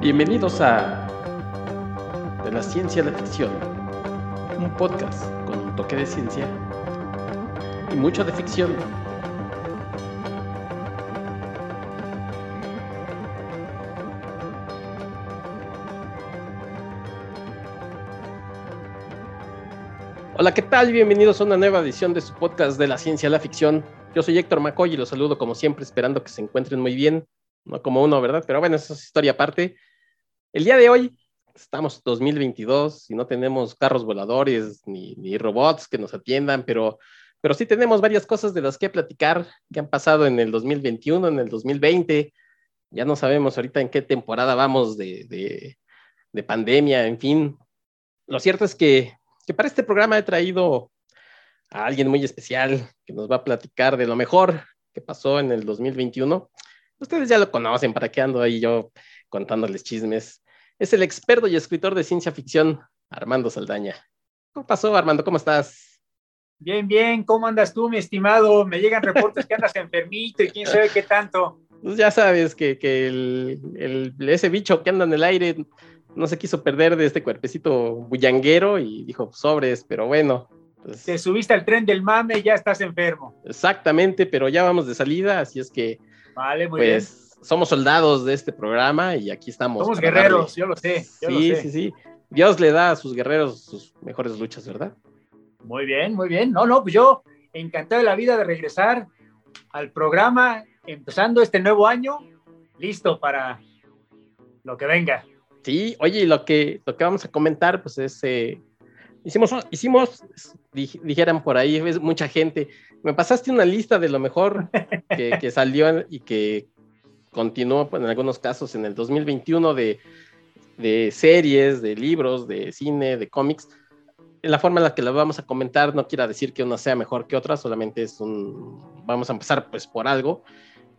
Bienvenidos a De la Ciencia a la Ficción, un podcast con un toque de ciencia y mucho de ficción. Hola, ¿qué tal? Bienvenidos a una nueva edición de su podcast de la ciencia a la ficción. Yo soy Héctor McCoy y los saludo como siempre, esperando que se encuentren muy bien. No como uno, ¿verdad? Pero bueno, eso es historia aparte. El día de hoy estamos 2022 y no tenemos carros voladores ni, robots que nos atiendan, pero, pero sí tenemos varias cosas de las que platicar que han pasado en el 2021, en el 2020. Ya no sabemos ahorita en qué temporada vamos de, de, de pandemia, en fin. Lo cierto es que, que para este programa he traído a alguien muy especial que nos va a platicar de lo mejor que pasó en el 2021. Ustedes ya lo conocen, ¿para qué ando ahí yo contándoles chismes? Es el experto y escritor de ciencia ficción, Armando Saldaña. ¿Cómo pasó, Armando? ¿Cómo estás? Bien, bien. ¿Cómo andas tú, mi estimado? Me llegan reportes que andas enfermito y quién sabe qué tanto. Pues ya sabes que, que el, el, ese bicho que anda en el aire no se quiso perder de este cuerpecito bullanguero y dijo sobres, pero bueno, pues, Te subiste al tren del mame y ya estás enfermo. Exactamente, pero ya vamos de salida, así es que. Vale, muy pues, bien. Somos soldados de este programa y aquí estamos. Somos guerreros, darle. yo lo sé. Yo sí, lo sé. sí, sí. Dios le da a sus guerreros sus mejores luchas, ¿verdad? Muy bien, muy bien. No, no, pues yo encantado de la vida de regresar al programa, empezando este nuevo año, listo para lo que venga. Sí, oye, lo que, lo que vamos a comentar, pues es eh, Hicimos, hicimos, dijeran por ahí, ves mucha gente, me pasaste una lista de lo mejor que, que salió y que continuó pues, en algunos casos en el 2021 de, de, series, de libros, de cine, de cómics. La forma en la que la vamos a comentar no quiere decir que una sea mejor que otra, solamente es un, vamos a empezar pues por algo,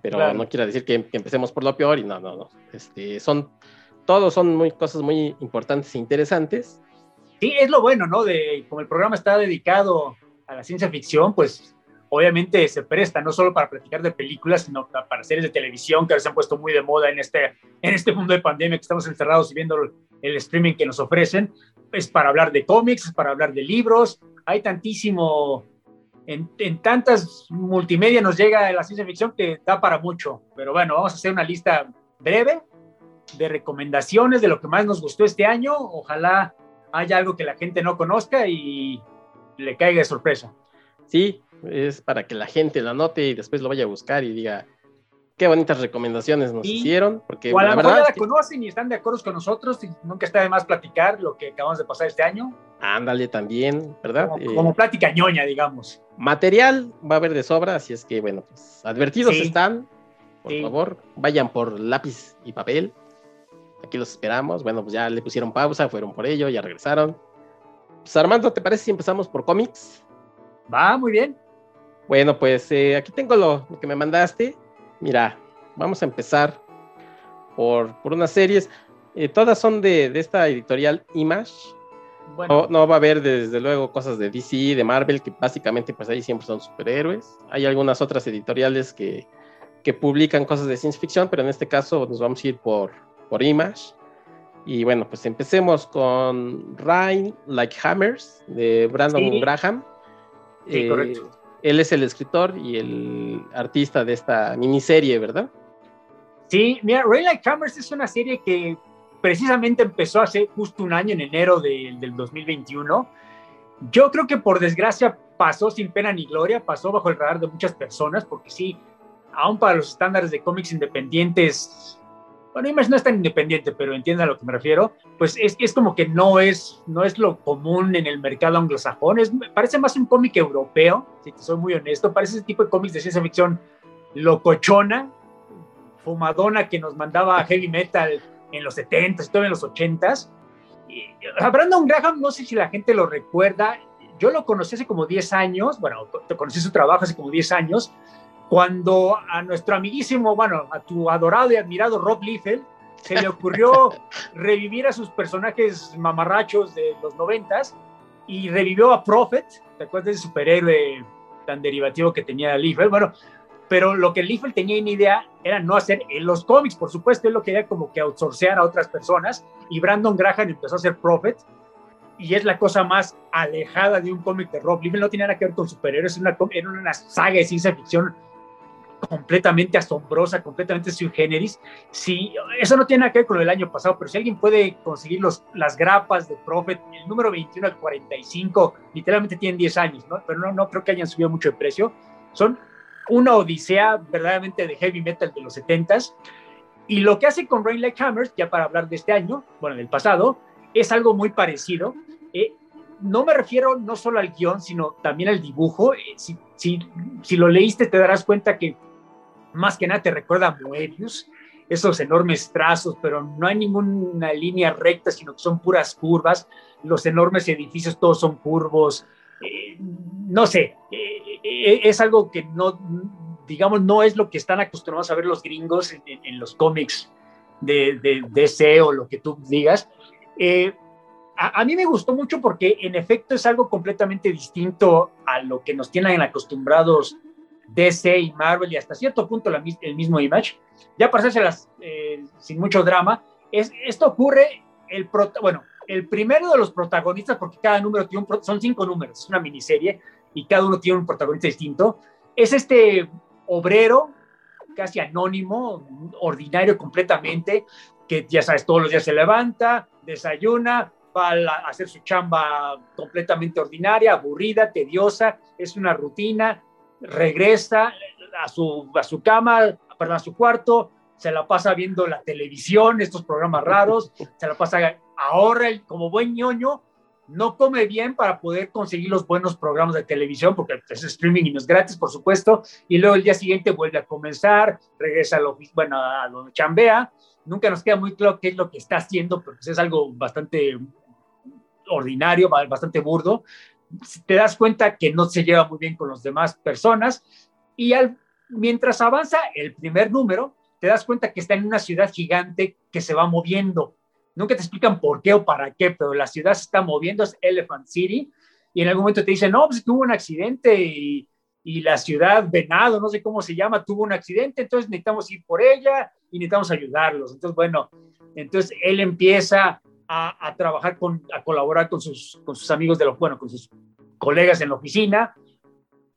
pero claro. no quiere decir que, que, empecemos por lo peor y no, no, no. Este, son, todos son muy, cosas muy importantes e interesantes Sí, es lo bueno, ¿no? De como el programa está dedicado a la ciencia ficción, pues obviamente se presta no solo para platicar de películas, sino para series de televisión que se han puesto muy de moda en este, en este mundo de pandemia que estamos encerrados y viendo el streaming que nos ofrecen. Es para hablar de cómics, es para hablar de libros. Hay tantísimo, en, en tantas multimedia nos llega la ciencia ficción que da para mucho. Pero bueno, vamos a hacer una lista breve de recomendaciones de lo que más nos gustó este año. Ojalá haya algo que la gente no conozca y le caiga de sorpresa. Sí, es para que la gente lo note y después lo vaya a buscar y diga qué bonitas recomendaciones nos y, hicieron. Porque o a la verdad ya la conocen y están de acuerdo con nosotros y nunca está de más platicar lo que acabamos de pasar este año. Ándale también, ¿verdad? Como, eh, como plática ñoña, digamos. Material va a haber de sobra, así es que bueno, pues advertidos Sí. están. Por Sí. favor, vayan por lápiz y papel. Aquí los esperamos. Bueno, pues ya le pusieron pausa, fueron por ello, ya regresaron. Pues Armando, ¿te parece si empezamos por cómics? Va, muy bien. Bueno, pues eh, aquí tengo lo, lo, que me mandaste. Mira, vamos a empezar por, por unas series. Eh, todas son de, de, esta editorial Image. Bueno. No, no, va a haber desde luego cosas de DC, de Marvel, que básicamente pues ahí siempre son superhéroes. Hay algunas otras editoriales que, que publican cosas de ciencia ficción, pero en este caso nos vamos a ir por, por Image. Y bueno, pues empecemos con Rain Like Hammers de Brandon Sí. Graham. Sí, Eh, correcto. Él es el escritor y el artista de esta miniserie, ¿verdad? Sí, mira, Rain Like Hammers es una serie que precisamente empezó hace justo un año, en enero de- del 2021. Yo creo que por desgracia pasó sin pena ni gloria, pasó bajo el radar de muchas personas, porque sí, aún para los estándares de cómics independientes, bueno, Image no es tan independiente, pero entiendan a lo que me refiero, pues es, es como que no es, no es lo común en el mercado anglosajón, es, parece más un cómic europeo, si te soy muy honesto, parece ese tipo de cómics de ciencia ficción locochona, fumadona que nos mandaba heavy metal en los 70s y todo en los 80s. Y, a Brandon Graham, no sé si la gente lo recuerda, yo lo conocí hace como 10 años, bueno, conocí su trabajo hace como 10 años, cuando a nuestro amiguísimo, bueno, a tu adorado y admirado Rob Liefeld, se le ocurrió revivir a sus personajes mamarrachos de los 90s y revivió a Prophet, ¿te acuerdas de ese superhéroe tan derivativo que tenía Liefeld? Bueno, pero lo que Liefeld tenía en idea era no hacer en los cómics, por supuesto, él lo quería como que outsourcear a otras personas, y Brandon Graham empezó a hacer Prophet, y es la cosa más alejada de un cómic de Rob Liefeld, no tiene nada que ver con superhéroes, era una, era una saga de ciencia ficción completamente asombrosa, completamente sui generis. Si, eso no tiene nada que ver con del año pasado, pero si alguien puede conseguir los, las grapas de Prophet, el número 21 al 45, literalmente tienen 10 años, ¿no? pero no, no creo que hayan subido mucho de precio. Son una odisea verdaderamente de heavy metal de los 70s. Y lo que hace con Rain Like Hammers, ya para hablar de este año, bueno, del pasado, es algo muy parecido. Eh, no me refiero no solo al guion, sino también al dibujo. Eh, si, si, si, lo leíste, te darás cuenta que más que nada te recuerda a Moebius, esos enormes trazos, pero no hay ninguna línea recta, sino que son puras curvas. Los enormes edificios todos son curvos. Eh, no sé, eh, es algo que no, digamos, no es lo que están acostumbrados a ver los gringos en, los cómics de, de, DC o lo que tú digas. Eh, a, mí me gustó mucho porque en efecto es algo completamente distinto a lo que nos tienen acostumbrados DC y Marvel y hasta cierto punto el mismo Image. Ya para hacérselas eh, sin mucho drama, es, esto ocurre, el bueno, el primero de los protagonistas, porque cada número tiene un, son cinco números, es una miniserie, y cada uno tiene un protagonista distinto, es este obrero casi anónimo, ordinario completamente, que ya sabes, todos los días se levanta, desayuna, va a hacer su chamba completamente ordinaria, aburrida, tediosa, es una rutina, regresa a su, a su cama, perdón, a su cuarto, se la pasa viendo la televisión, estos programas raros, se la pasa, ahorra como buen ñoño, no come bien para poder conseguir los buenos programas de televisión, porque es streaming y no es gratis, por supuesto, y luego el día siguiente vuelve a comenzar, regresa a lo, bueno, a lo chambea, nunca nos queda muy claro qué es lo que está haciendo, pero pues es algo bastante ordinario, bastante burdo, te das cuenta que no se lleva muy bien con las demás personas y al, mientras avanza el primer número, te das cuenta que está en una ciudad gigante que se va moviendo. Nunca te explican por qué o para qué, pero la ciudad se está moviendo, es Elephant City, y en algún momento te dicen, no, pues tuvo un accidente y, y la ciudad Venado, no sé cómo se llama, tuvo un accidente, entonces necesitamos ir por ella y necesitamos ayudarlos. Entonces, bueno, entonces él empieza a, trabajar, con, a colaborar con sus, con sus amigos de los, bueno, con sus colegas en la oficina.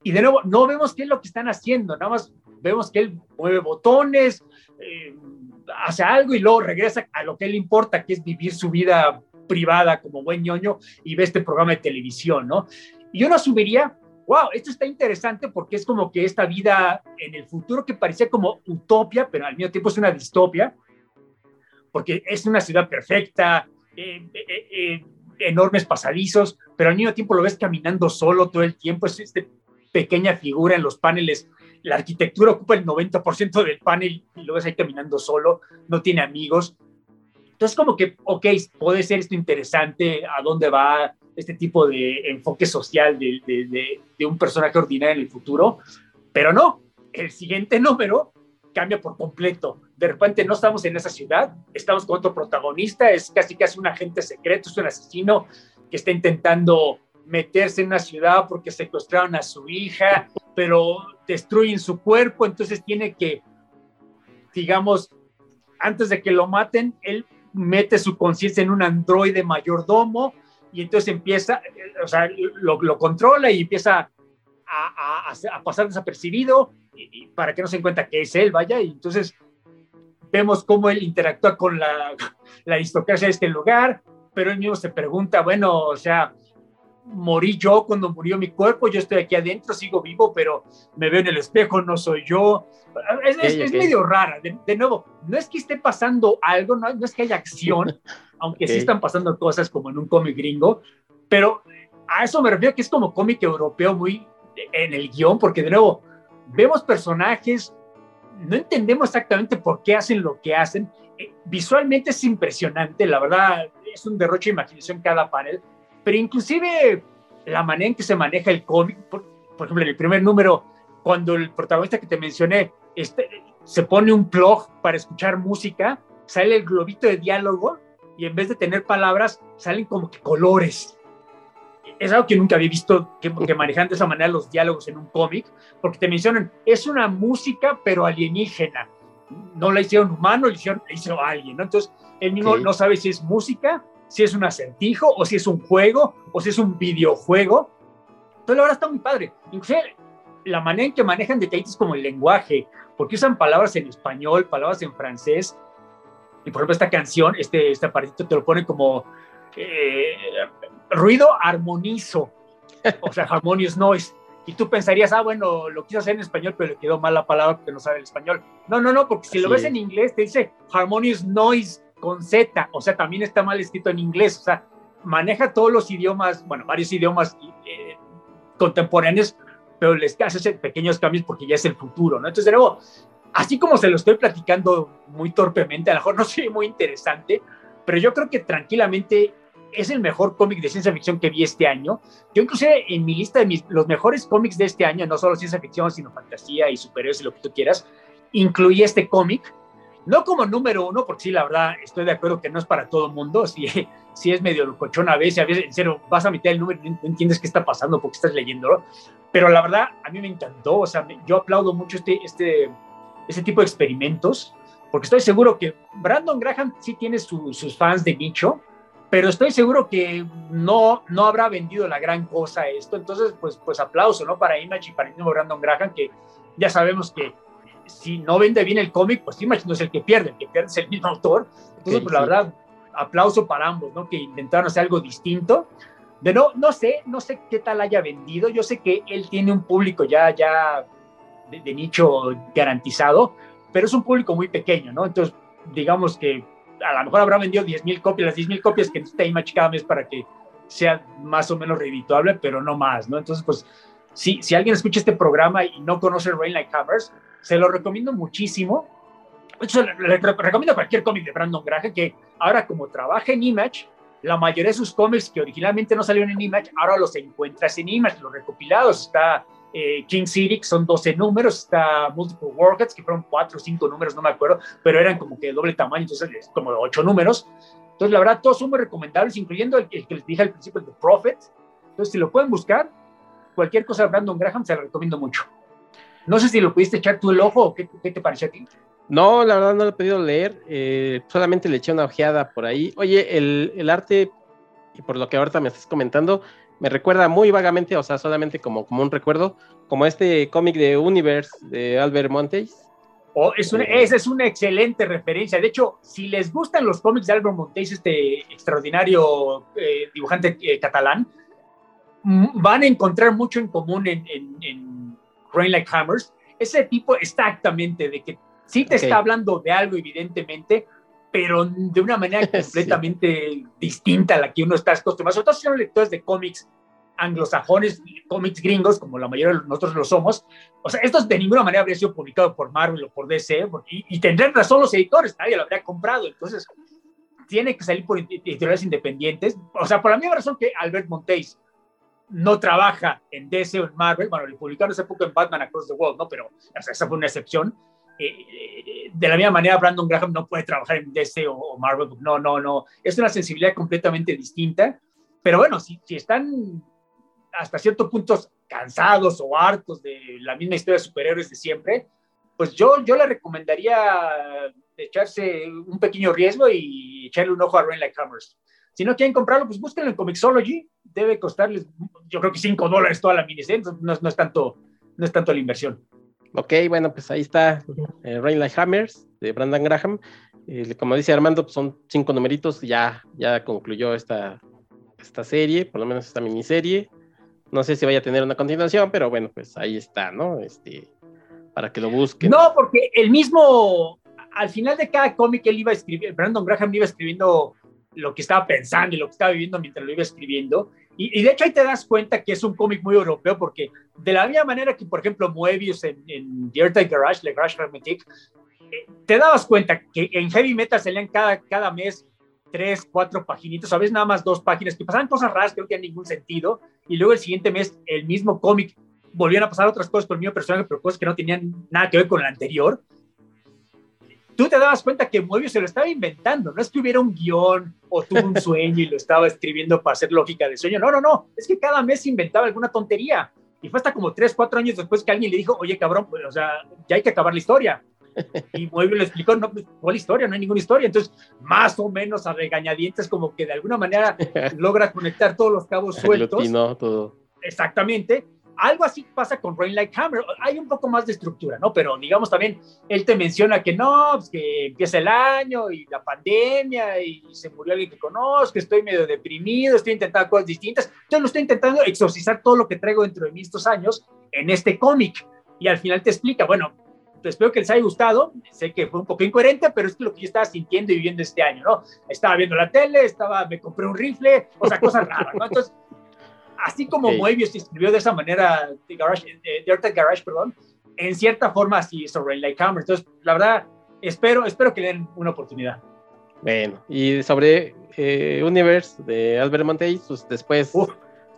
Y de nuevo, no vemos qué es lo que están haciendo, nada más vemos que él mueve botones, eh, hace algo y luego regresa a lo que le importa, que es vivir su vida privada como buen ñoño y ve este programa de televisión, ¿no? Y yo no asumiría, wow, esto está interesante porque es como que esta vida en el futuro que parecía como utopia, pero al mismo tiempo es una distopia, porque es una ciudad perfecta, eh, eh, eh, enormes pasadizos, pero al mismo tiempo lo ves caminando solo todo el tiempo, es esta pequeña figura en los paneles. La arquitectura ocupa el 90% del panel y lo ves ahí caminando solo, no tiene amigos. Entonces, como que, ok, puede ser esto interesante, a dónde va este tipo de enfoque social de, un personaje ordinario en el futuro, pero no, el siguiente número cambia por completo. De repente no estamos en esa ciudad, estamos con otro protagonista, es casi casi un agente secreto, es un asesino que está intentando meterse en una ciudad porque secuestraron a su hija, pero destruyen su cuerpo, entonces tiene que, digamos, antes de que lo maten, él mete su conciencia en un androide mayordomo y entonces empieza, o sea, lo, lo controla y empieza a, a, pasar desapercibido y, para que no se encuentre que es él, vaya, y entonces vemos cómo él interactúa con la, la aristocracia de este lugar, pero él mismo se pregunta, bueno, o sea, morí yo cuando murió mi cuerpo, yo estoy aquí adentro, sigo vivo, pero me veo en el espejo, no soy yo. Es, es, medio rara. De, nuevo, no es que esté pasando algo, no, no es que haya acción, aunque sí están pasando cosas como en un cómic gringo, pero a eso me refiero que es como cómic europeo muy en el guion, porque de nuevo, vemos personajes, no entendemos exactamente por qué hacen lo que hacen. Eh, visualmente es impresionante, la verdad, es un derroche de imaginación cada panel, pero inclusive la manera en que se maneja el cómic, por, ejemplo, en el primer número, cuando el protagonista que te mencioné este, se pone un plug para escuchar música, sale el globito de diálogo y en vez de tener palabras, salen como que colores es algo que nunca había visto que, que manejan de esa manera los diálogos en un cómic, porque te mencionan, es una música pero alienígena. No la hicieron humano, la hicieron, la hizo alguien, ¿no? Entonces, él mismo no sabe si es música, si es un acertijo, o si es un juego, o si es un videojuego. Entonces, la verdad está muy padre. Inclusive, la manera en que manejan detalles como el lenguaje, porque usan palabras en español, palabras en francés. Y por ejemplo, esta canción, este, este aparatito te lo pone como eh, ruido armonizo, o sea, harmonious noise. Y tú pensarías, ah, bueno, lo quiso hacer en español, pero le quedó mal la palabra porque no sabe el español. No, no, no, porque si lo ves en inglés te dice harmonious noise con Z, o sea, también está mal escrito en inglés, o sea, maneja todos los idiomas, bueno, varios idiomas eh, contemporáneos, pero les hace pequeños cambios porque ya es el futuro, ¿no? Entonces, de nuevo, así como se lo estoy platicando muy torpemente, a lo mejor no soy muy interesante, pero yo creo que tranquilamente es el mejor cómic de ciencia ficción que vi este año. Yo inclusive en mi lista de mis, los mejores cómics de este año, no solo ciencia ficción, sino fantasía y superhéroes y lo que tú quieras, incluí este cómic. No como número uno, porque sí, la verdad, estoy de acuerdo que no es para todo mundo. Si, si es medio cochón a veces, a veces, en serio, vas a meter el número y no entiendes qué está pasando porque estás leyéndolo. Pero la verdad, a mí me encantó. O sea, yo aplaudo mucho este, este, este tipo de experimentos, porque estoy seguro que Brandon Graham sí tiene sus fans de nicho, pero estoy seguro que no, no habrá vendido la gran cosa esto. Entonces, pues, pues aplauso, ¿no? Para Image y para el mismo Brandon Graham, que ya sabemos que si no vende bien el cómic, pues Image no es el que pierde, el que pierde es el mismo autor. Entonces, pues la verdad, aplauso para ambos, ¿no? Que intentaron hacer algo distinto. De no, no sé, no sé qué tal haya vendido. Yo sé que él tiene un público ya, ya de, de nicho garantizado, pero es un público muy pequeño, ¿no? Entonces, digamos que a lo mejor habrá vendido 10.000 copias, las 10.000 copias que necesita Image cada mes para que sea más o menos redituable, pero no más, ¿no? Entonces, pues, si, si alguien escucha este programa y no conoce Rain Like Hammers, se lo recomiendo muchísimo. Hecho, le, recomiendo cualquier cómic de Brandon Graham, que ahora como trabaja en Image, la mayoría de sus cómics que originalmente no salieron en Image, ahora los encuentras en Image, los recopilados. Está eh, King City, que son 12 números, está Multiple Workouts, que fueron 4 o 5 números, no me acuerdo, pero eran como que de doble tamaño, entonces como 8 números. Entonces, la verdad, todos son muy recomendables, incluyendo el, que les dije al principio, el de Prophet. Entonces, si lo pueden buscar, cualquier cosa de Brandon Graham, se lo recomiendo mucho. No sé si lo pudiste echar tú el ojo o qué, qué te pareció a ti. No, la verdad no lo he podido leer, eh, solamente le eché una ojeada por ahí. Oye, el, el arte, y por lo que ahorita me estás comentando, me recuerda muy vagamente, o sea, solamente como, como un recuerdo, como este cómic de Universe de Albert Montes. Oh, es una, eh, esa es una excelente referencia. De hecho, si les gustan los cómics de Albert Montes, este extraordinario eh, dibujante eh, catalán, van a encontrar mucho en común en, en, Rain Like Hammers. Ese tipo exactamente de que sí te está hablando de algo, evidentemente, pero de una manera completamente distinta a la que uno está acostumbrado. Sobre todo si son lectores de cómics anglosajones, cómics gringos, como la mayoría de nosotros lo somos. O sea, esto de ninguna manera habría sido publicado por Marvel o por DC, y, y tendrían razón los editores, nadie lo habría comprado. Entonces, tiene que salir por editoriales independientes. O sea, por la misma razón que Albert Montes no trabaja en DC o en Marvel, bueno, le publicaron hace poco en Batman Across the World, ¿no? Pero o sea, esa fue una excepción. Eh, de la misma manera, Brandon Graham no puede trabajar en DC o, Marvel. No, no, no. Es una sensibilidad completamente distinta. Pero bueno, si, si están hasta cierto punto cansados o hartos de la misma historia de superhéroes de siempre, pues yo, yo le recomendaría echarse un pequeño riesgo y echarle un ojo a Rain Like Hammers. Si no quieren comprarlo, pues búsquenlo en Comixology. Debe costarles, yo creo que 5 dólares toda la miniserie, no, no, es tanto, no es tanto la inversión. Ok, bueno, pues ahí está eh, Rain Like Hammers de Brandon Graham. Eh, como dice Armando, pues son cinco numeritos, ya, ya concluyó esta, esta serie, por lo menos esta miniserie. No sé si vaya a tener una continuación, pero bueno, pues ahí está, ¿no? Este, para que lo busquen. No, porque el mismo, al final de cada cómic él iba a escribir, Brandon Graham iba escribiendo lo que estaba pensando y lo que estaba viviendo mientras lo iba escribiendo. Y, de hecho ahí te das cuenta que es un cómic muy europeo porque de la misma manera que, por ejemplo, Moebius en, en The Earth Garage, Le Garage Hermetic, eh, te dabas cuenta que en Heavy Metal salían cada, cada mes tres, cuatro paginitos, a veces nada más dos páginas, que pasaban cosas raras que no tenían ningún sentido, y luego el siguiente mes el mismo cómic volvían a pasar otras cosas con el mismo personaje, pero cosas que no tenían nada que ver con el anterior. Tú te dabas cuenta que Moebius se lo estaba inventando, no es que hubiera un guion o tuvo un sueño y lo estaba escribiendo para hacer lógica de sueño, no, no, no, es que cada mes inventaba alguna tontería. Y fue hasta como tres, cuatro años después que alguien le dijo, oye, cabrón, pues, o sea, ya hay que acabar la historia. Y Moebius le explicó, no, pues, ¿cuál historia? No hay ninguna historia. Entonces, más o menos a regañadientes, como que de alguna manera logra conectar todos los cabos sueltos. todo. Exactamente algo así pasa con Rain Like Hammer. Hay un poco más de estructura, ¿no? Pero digamos también, él te menciona que no, pues que empieza el año y la pandemia y se murió alguien que conozco, estoy medio deprimido, estoy intentando cosas distintas. Entonces lo estoy intentando exorcizar todo lo que traigo dentro de mí estos años en este cómic. Y al final te explica, bueno, espero que les haya gustado. Sé que fue un poco incoherente, pero es lo que yo estaba sintiendo y viviendo este año, ¿no? Estaba viendo la tele, estaba, me compré un rifle, o sea, cosas raras, ¿no? Entonces, así como okay. Moebius escribió de esa manera de, Garage, de, de Garage, perdón, en cierta forma así Rain Like Hammer. Entonces, la verdad, espero, espero que le den una oportunidad. Bueno, y sobre eh, Universe de Albert Montey, pues después,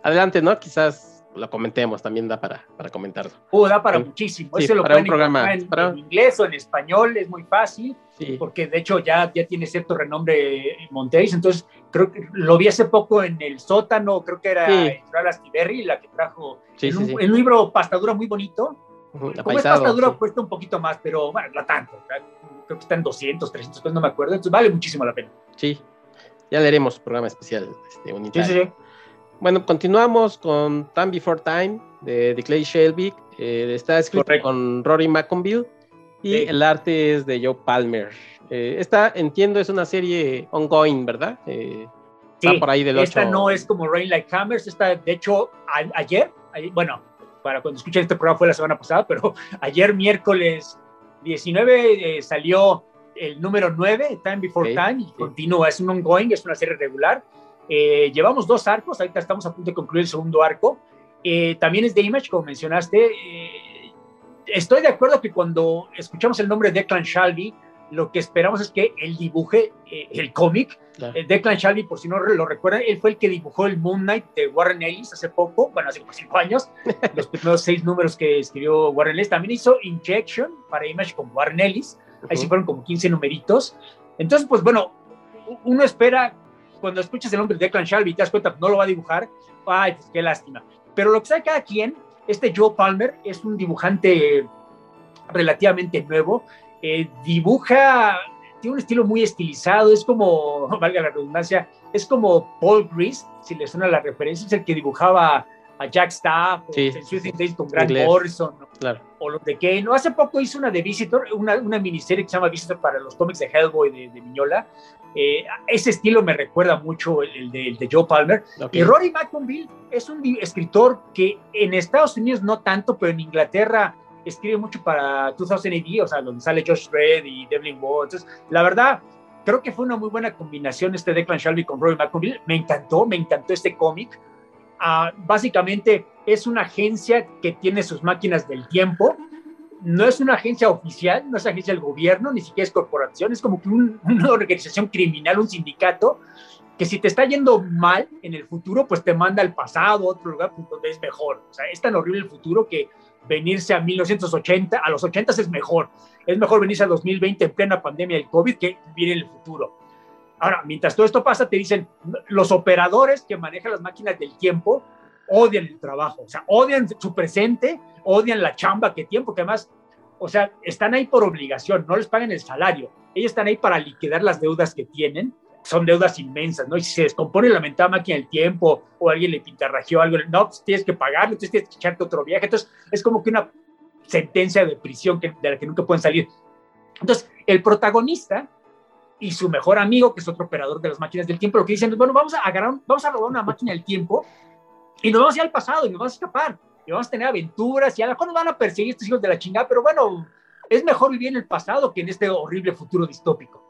adelante, ¿no? Quizás lo comentemos, también da para, para comentarlo. Uh, da para muchísimo. Sí, Ese lo para un programa. En, para... en, inglés o en español, es muy fácil, sí. porque de hecho ya, ya tiene cierto renombre Montéis, entonces creo que lo vi hace poco en el sótano, creo que era Sí. Astiberri, la que trajo Sí, en, sí, un libro pastadura muy bonito. Como es apaisado, pastadura, cuesta un poquito más, pero bueno, no tanto. ¿verdad? Creo que está en 200, 300 pesos, no me acuerdo, entonces vale muchísimo la pena. Sí, ya le haremos programa especial este, unitario. Bueno, continuamos con Time Before Time de, de Clay Shelby. Eh, está escrito Correcto. con Rory McConville y el arte es de Joe Palmer. Eh, esta, entiendo, es una serie ongoing, ¿verdad? Eh, está Sí, por ahí del 8. Esta no es como Rain Like Hammers, esta de hecho a- ayer, ayer- bueno, para cuando escuchen este programa fue la semana pasada, pero ayer miércoles 19 eh, salió el número 9, Time Before Time, y sí. continúa, es un ongoing, es una serie regular. Eh, llevamos dos arcos, ahorita estamos a punto de concluir el segundo arco. Eh, también es de Image, como mencionaste. Eh, estoy de acuerdo que cuando escuchamos el nombre de Declan Shalvey, lo que esperamos es que él dibuje eh, el cómic Claro. eh, Declan Shalvey, por si no lo recuerdan, él fue el que dibujó el Moon Knight de Warren Ellis hace poco, bueno, hace como cinco años, los primeros seis números que escribió Warren Ellis. También hizo Injection para Image con Warren Ellis, ahí sí Ujú. fueron como 15 numeritos. Entonces, pues bueno, uno espera, cuando escuchas el nombre de Declan Shalvey te das cuenta, pues, no lo va a dibujar, ay, pues qué lástima. Pero lo que sabe cada quien, este Joe Palmer es un dibujante relativamente nuevo, eh, dibuja, tiene un estilo muy estilizado, es como, valga la redundancia, es como Paul Grease, si le suena la referencia, es el que dibujaba a Jack Staff, o Sí, en Suicide Days con Grant. Morrison, ¿no? Claro. o los de Kane. No, hace poco hizo una de Visitor, una, una miniserie que se llama Visitor para los cómics de Hellboy de, de Miñola. Eh, ese estilo me recuerda mucho el, el de, el de Joe Palmer. Y Rory McConville es un escritor que en Estados Unidos no tanto, pero en Inglaterra escribe mucho para 2000 AD, o sea, donde sale Josh Red y Devlin Waugh. Entonces, la verdad, creo que fue una muy buena combinación este Declan Shalvey con Rory McConville. Me encantó, me encantó este cómic. Ah, básicamente es una agencia que tiene sus máquinas del tiempo. No es una agencia oficial, no es agencia del gobierno, ni siquiera es corporación, es como que un- una organización criminal, un sindicato, que si te está yendo mal en el futuro, pues te manda al pasado, a otro lugar pues, donde es mejor. O sea, es tan horrible el futuro que venirse a 1980, a los 80 es mejor. Es mejor venirse a 2020 en plena pandemia del COVID que vivir en el futuro. Ahora, mientras todo esto pasa, te dicen, los operadores que manejan las máquinas del tiempo odian el trabajo, o sea, odian su presente, odian la chamba que tienen, porque además, o sea, están ahí por obligación, no les pagan el salario, ellos están ahí para liquidar las deudas que tienen, son deudas inmensas, ¿no? Y si se descompone la mentada máquina del tiempo o alguien le pintarrajeó algo, no, pues tienes que pagarlo, entonces tienes que echarte otro viaje, entonces es como que una sentencia de prisión que, de la que nunca pueden salir. Entonces, el protagonista y su mejor amigo, que es otro operador de las máquinas del tiempo, lo que dicen es, bueno, vamos a agarrar, vamos a robar una máquina del tiempo y nos vamos a ir al pasado y nos vamos a escapar y vamos a tener aventuras y a lo mejor nos van a perseguir estos hijos de la chingada, pero bueno, es mejor vivir en el pasado que en este horrible futuro distópico.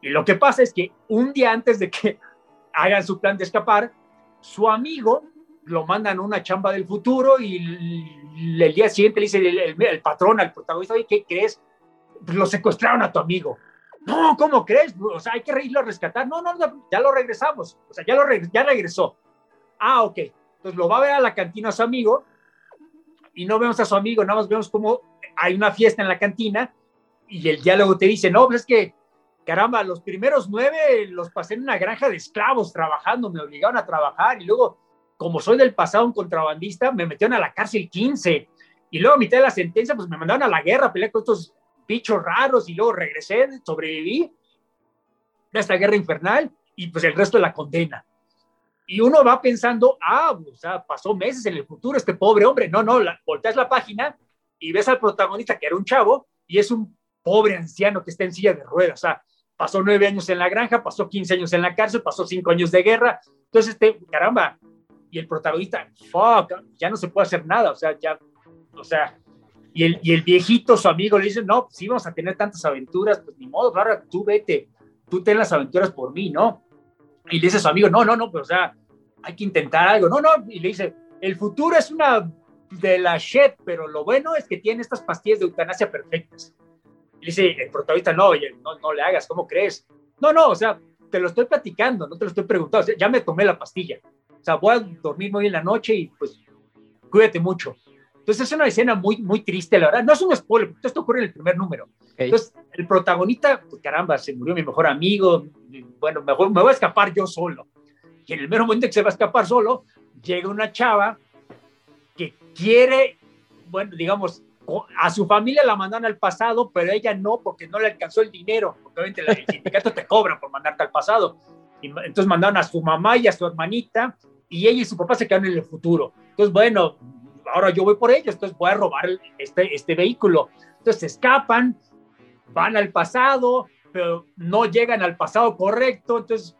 Y lo que pasa es que un día antes de que hagan su plan de escapar, su amigo lo mandan a una chamba del futuro y el, día siguiente le dice el, el- el patrón al protagonista, oye, ¿qué crees? Pues lo secuestraron a tu amigo. No, ¿cómo crees? O sea, hay que irlo a rescatar. No, no, no, ya lo regresamos. O sea, ya, lo reg- ya regresó. Ah, ok. Entonces lo va a ver a la cantina a su amigo y no vemos a su amigo, nada más vemos como hay una fiesta en la cantina y el diálogo te dice, no, pues es que, caramba, los primeros nueve los pasé en una granja de esclavos trabajando, me obligaron a trabajar y luego, como soy del pasado un contrabandista, me metieron a la cárcel 15 y luego a mitad de la sentencia, pues me mandaron a la guerra, peleé con estos bichos raros y luego regresé, sobreviví a esta guerra infernal y pues el resto de la condena. Y uno va pensando, ah, o sea, pasó meses en el futuro este pobre hombre. No, no, la, volteas la página y ves al protagonista que era un chavo y es un pobre anciano que está en silla de ruedas. O sea, pasó nueve años en la granja, pasó 15 años en la cárcel, pasó cinco años de guerra. Entonces, este, caramba, y el protagonista, fuck, ya no se puede hacer nada. O sea, ya, o sea, y el, y el viejito, su amigo, le dice, no, pues sí, vamos a tener tantas aventuras, pues ni modo, ahora tú vete, tú ten las aventuras por mí, ¿no? Y le dice a su amigo, no, no, no, pero o sea, hay que intentar algo. No, no, y le dice, el futuro es una de la shit, pero lo bueno es que tiene estas pastillas de eutanasia perfectas. Y dice el protagonista, no, oye, no, no le hagas, ¿cómo crees? No, no, o sea, te lo estoy platicando, no te lo estoy preguntando, ya me tomé la pastilla. O sea, voy a dormir muy bien la noche y pues cuídate mucho. Entonces es una escena muy, muy triste, la verdad. No es un spoiler, esto ocurre en el primer número. Entonces el protagonista, pues, caramba, se murió mi mejor amigo, bueno, mejor me voy a escapar yo solo. Y en el mero momento que se va a escapar solo, llega una chava que quiere, bueno, digamos, a su familia la mandan al pasado, pero ella no, porque no le alcanzó el dinero, porque obviamente el sindicato te cobra por mandarte al pasado. Y entonces mandaron a su mamá y a su hermanita, y ella y su papá se quedan en el futuro. Entonces, bueno, ahora yo voy por ellos, entonces voy a robar este, este vehículo. Entonces se escapan, van al pasado, pero no llegan al pasado correcto, entonces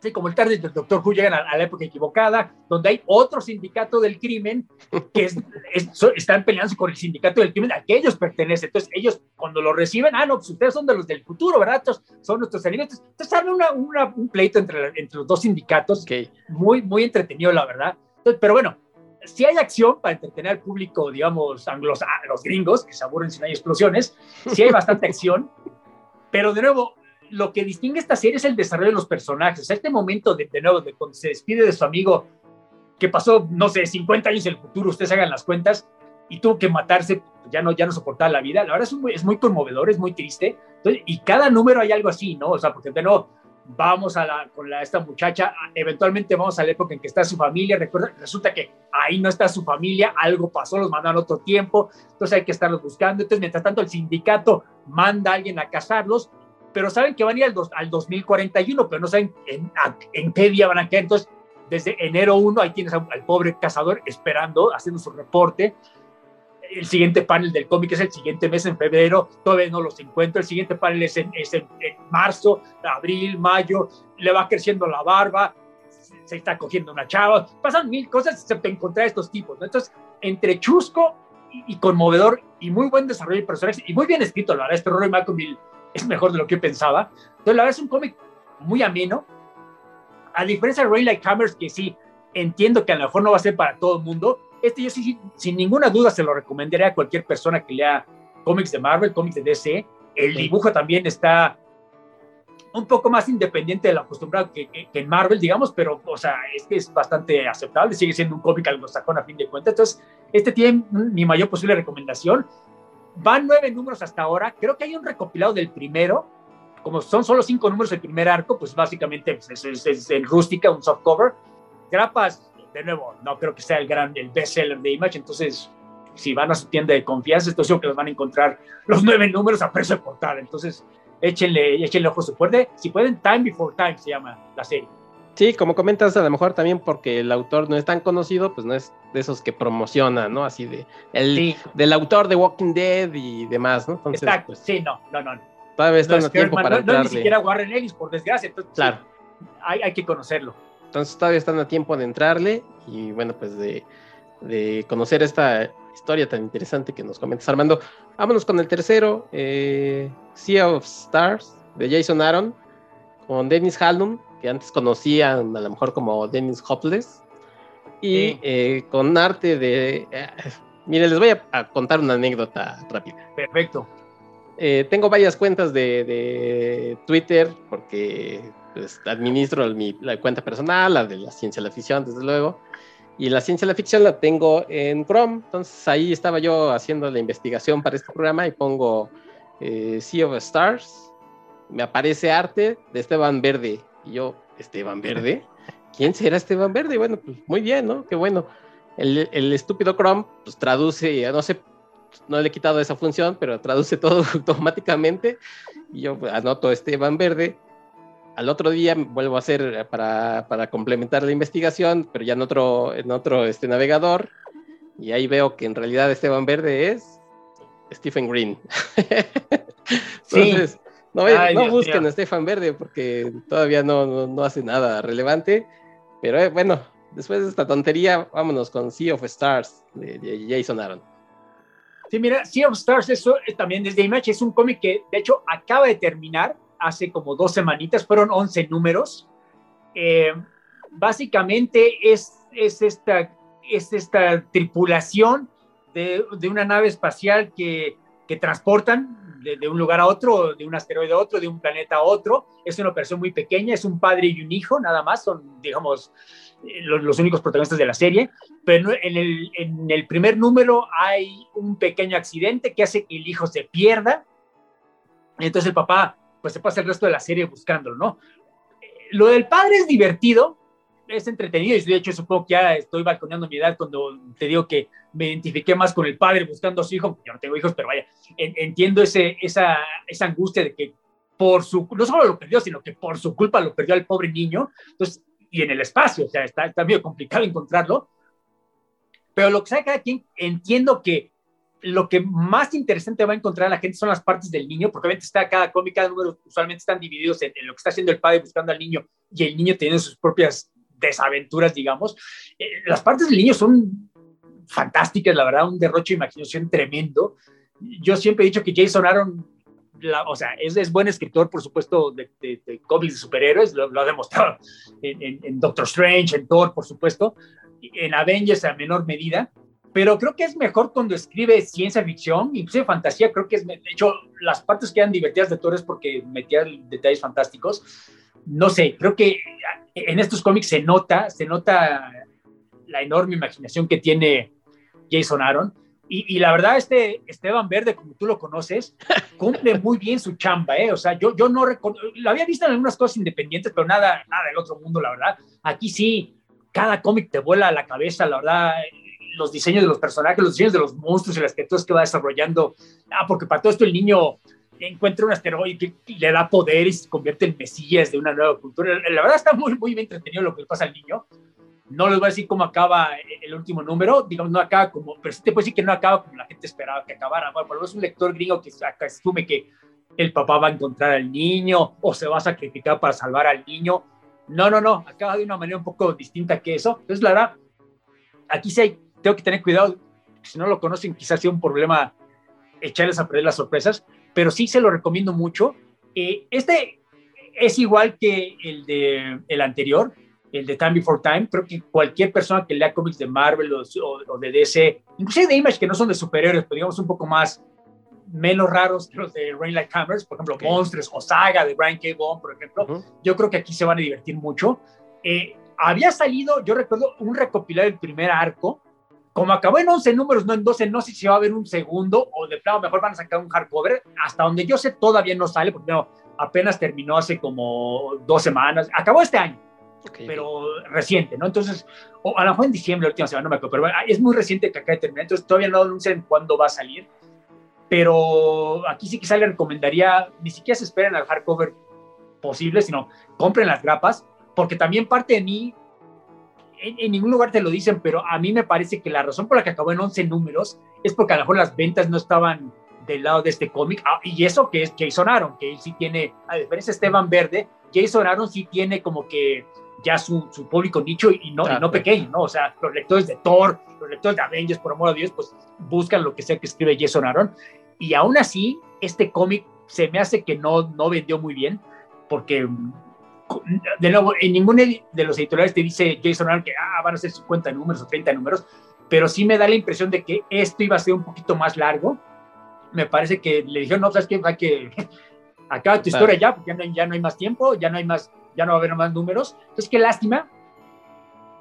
sí, como el tarde del Doctor Who llegan a, la época equivocada, donde hay otro sindicato del crimen que están peleando con el sindicato del crimen al que ellos pertenecen. Entonces, ellos cuando lo reciben, ah, no, pues ustedes son de los del futuro, ¿verdad? son nuestros enemigos. Entonces, sale un pleito entre, entre los dos sindicatos, muy, muy entretenido, la verdad. pero bueno, si hay acción para entretener al público, digamos, anglos, los gringos, que se aburren si no hay explosiones, si hay bastante acción, pero de nuevo, lo que distingue esta serie es el desarrollo de los personajes. Este momento, de, de nuevo, de cuando se despide de su amigo, que pasó, no sé, 50 años en el futuro, ustedes hagan las cuentas, y tuvo que matarse, ya no, ya no soportaba la vida. La verdad es muy, es muy conmovedor, es muy triste. y cada número hay algo así, ¿no? O sea, porque de nuevo, vamos a la, con la, esta muchacha, eventualmente vamos a la época en que está su familia, recuerda, resulta que ahí no está su familia, algo pasó, los mandaron otro tiempo, entonces hay que estarlos buscando, entonces mientras tanto el sindicato manda a alguien a casarlos, pero saben que van a ir al, al 2041, pero no saben en, en, qué día van a quedar, entonces desde enero 1 ahí tienes al, pobre cazador esperando, haciendo su reporte, el siguiente panel del cómic es el siguiente mes, en febrero, todavía no los encuentro, el siguiente panel es en, es en, marzo, abril, mayo, le va creciendo la barba, se está cogiendo una chava, pasan mil cosas te encontrar estos tipos, ¿no? Entonces, entre chusco y, conmovedor y muy buen desarrollo de personajes y muy bien escrito, la verdad, este Rory McConville es mejor de lo que yo pensaba. Entonces, la verdad es un cómic muy ameno, a diferencia de Ray Like Hammers, que sí, entiendo que a lo mejor no va a ser para todo el mundo, este yo sí, sin ninguna duda se lo recomendaría a cualquier persona que lea cómics de Marvel, cómics de DC. El dibujo también está un poco más independiente de lo acostumbrado que, en Marvel, digamos, pero, o sea, este es bastante aceptable, sigue siendo un cómic anglosajón a fin de cuentas. Entonces, este tiene mi mayor posible recomendación. Van nueve números hasta ahora. Creo que hay un recopilado del primero. Como son solo cinco números el primer arco, pues básicamente pues, es, es, en rústica, un soft cover. Grapas de nuevo, no creo que sea el gran, el bestseller de Image, entonces si van a su tienda de confianza, estoy seguro que los van a encontrar los nueve números a precio de portal, entonces échenle, échenle ojo su fuerte, si pueden, Time Before Time se llama la serie. Sí, como comentas, a lo mejor también porque el autor no es tan conocido, pues no es de esos que promociona, ¿no? Así de, el, del autor de Walking Dead y demás, ¿no? Entonces, Exacto, pues, sí, no, no, no. Todavía está no tiempo para no, no, ni siquiera Warren Ellis, por desgracia, entonces, claro. hay, hay que conocerlo. Entonces todavía están a tiempo de entrarle y bueno, pues de, conocer esta historia tan interesante que nos comentas Armando. Vámonos con el tercero, eh, Sea of Stars, de Jason Aaron, con Dennis Hallum, que antes conocían a lo mejor como Dennis Hopeless, y eh, con arte de... Eh, mire, les voy a, contar una anécdota rápida. Perfecto. tengo varias cuentas de, de Twitter porque pues, administro mi, la cuenta personal, la de la ciencia de la ficción, desde luego. Y la ciencia de la ficción la tengo en Chrome. Entonces ahí estaba yo haciendo la investigación para este programa y pongo eh, Sea of Stars, me aparece arte de Esteban Verde. Y yo, ¿Esteban Verde? ¿Quién será Esteban Verde? bueno, pues muy bien, ¿no? Qué bueno. El, el estúpido Chrome, pues traduce, no sé, no le he quitado esa función, pero traduce todo automáticamente. Y yo pues, anoto Esteban Verde. Al otro día vuelvo a hacer para, para, complementar la investigación, pero ya en otro, en otro este, navegador. Y ahí veo que en realidad Esteban Verde es Stephen Green. Entonces, no, no busquen a Stefan Verde porque todavía no, no, hace nada relevante. Pero eh, bueno, después de esta tontería, vámonos con Sea of Stars de, Jason Aaron. Sí, mira, Sea of Stars, eso eh, también desde Image es un cómic que de hecho acaba de terminar hace como dos semanitas, fueron 11 números. Eh, básicamente es, es, esta, es esta tripulación de, de una nave espacial que, que transportan de, un lugar a otro, de un asteroide a otro, de un planeta a otro. Es una operación muy pequeña, es un padre y un hijo, nada más, son, digamos, eh, los, únicos protagonistas de la serie. Pero en el, en el primer número hay un pequeño accidente que hace que el hijo se pierda. Entonces el papá, pues se pasa el resto de la serie buscándolo, ¿no? Lo del padre es divertido, es entretenido y de hecho supongo que ya estoy balconeando mi edad cuando te digo que me identifiqué más con el padre buscando a su hijo, yo no tengo hijos, pero vaya, entiendo ese, esa, esa angustia de que por su, no solo lo perdió, sino que por su culpa lo perdió al pobre niño, entonces, y en el espacio, o sea, está, está medio complicado encontrarlo, pero lo que sabe cada quien, entiendo que lo que más interesante va a encontrar la gente son las partes del niño, porque obviamente está cada cómic, cada número usualmente están divididos en, lo que está haciendo el padre buscando al niño y el niño teniendo sus propias desaventuras, digamos. Eh, las partes del niño son fantásticas, la verdad, un derroche de imaginación tremendo. Yo siempre he dicho que Jason Aaron, o sea, es, buen escritor, por supuesto, de, de, cómics de superhéroes, lo, ha demostrado en, Doctor Strange, en Thor, por supuesto, en Avengers a menor medida, pero creo que es mejor cuando escribe ciencia ficción, incluso fantasía, creo que es, de hecho, las partes que eran divertidas de Thor es porque metía detalles fantásticos. No sé, creo que en estos cómics se nota, se nota la enorme imaginación que tiene Jason Aaron. Y, la verdad, este Esteban Verde, como tú lo conoces, cumple muy bien su chamba, ¿eh? O sea, yo, yo no lo había visto en algunas cosas independientes, pero nada, nada del otro mundo, la verdad. Aquí sí, cada cómic te vuela a la cabeza, la verdad. Los diseños de los personajes, los diseños de los monstruos y las criaturas que va desarrollando. Ah, porque para todo esto el niño encuentra un asteroide que le da poder y se convierte en mesías de una nueva cultura. La verdad está muy, muy bien entretenido lo que le pasa al niño. No les voy a decir cómo acaba el último número, digamos, no acaba como, pero sí te puedo decir que no acaba como la gente esperaba que acabara. Bueno, por lo menos un lector gringo que asume que el papá va a encontrar al niño o se va a sacrificar para salvar al niño. No, no, no, acaba de una manera un poco distinta que eso. Entonces, la verdad, aquí sí hay, tengo que tener cuidado. Si no lo conocen, quizás sea un problema echarles a perder las sorpresas pero sí se lo recomiendo mucho. Eh, este es igual que el de el anterior, el de Time Before Time. Creo que cualquier persona que lea cómics de Marvel o, de DC, inclusive de Image que no son de superhéroes, pero digamos un poco más menos raros que los de Rain Like Hammers, por ejemplo, Monsters o Saga de Brian K. Vaughan, por ejemplo, yo creo que aquí se van a divertir mucho. Eh, había salido, yo recuerdo, un recopilario del primer arco como acabó en 11 números, no en 12, no sé si va a haber un segundo o de plano mejor van a sacar un hardcover. Hasta donde yo sé todavía no sale, porque no, apenas terminó hace como dos semanas. Acabó este año, pero reciente, ¿no? Entonces, o a lo mejor en diciembre, la última semana, no me acuerdo, pero es muy reciente que acaba de terminar, entonces todavía no anuncian cuándo va a salir. Pero aquí sí quizá le recomendaría, ni siquiera se esperen al hardcover posible, sino compren las grapas, porque también parte de mí en, ningún lugar te lo dicen, pero a mí me parece que la razón por la que acabó en 11 números es porque a lo mejor las ventas no estaban del lado de este cómic. Ah, y eso que es Jason Aaron, que él sí tiene, a diferencia de Esteban Verde, Jason Aaron sí tiene como que ya su, su público nicho y no, no pequeño, ¿no? O sea, los lectores de Thor, los lectores de Avengers, por amor a Dios, pues buscan lo que sea que escribe Jason Aaron. Y aún así, este cómic se me hace que no, no vendió muy bien, porque de nuevo, en ninguno de los editoriales te dice Jason Aaron que ah, van a ser 50 números o 30 números, pero sí me da la impresión de que esto iba a ser un poquito más largo. Me parece que le dijeron, no, sabes que hay que acaba tu historia ya, porque ya no, ya no hay más tiempo, ya no hay más, ya no va a haber más números. Entonces, qué lástima.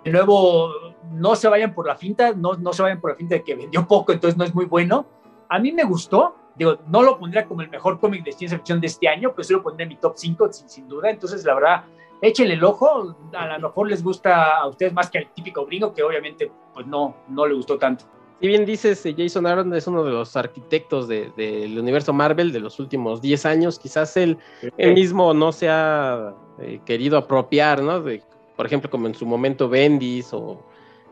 De nuevo, no se vayan por la finta, no, no se vayan por la finta de que vendió poco, entonces no es muy bueno. A mí me gustó, Digo, no lo pondría como el mejor cómic de ciencia ficción de este año, pero sí lo pondría en mi top 5 sin, sin duda. Entonces, la verdad, échenle el ojo. A lo mejor les gusta a ustedes más que al típico gringo, que obviamente pues no, no le gustó tanto. Si bien dices, eh, Jason Aaron es uno de los arquitectos del de, universo Marvel de los últimos 10 años, quizás él, mismo no se ha eh, querido apropiar, ¿no? De, por ejemplo, como en su momento Bendis o,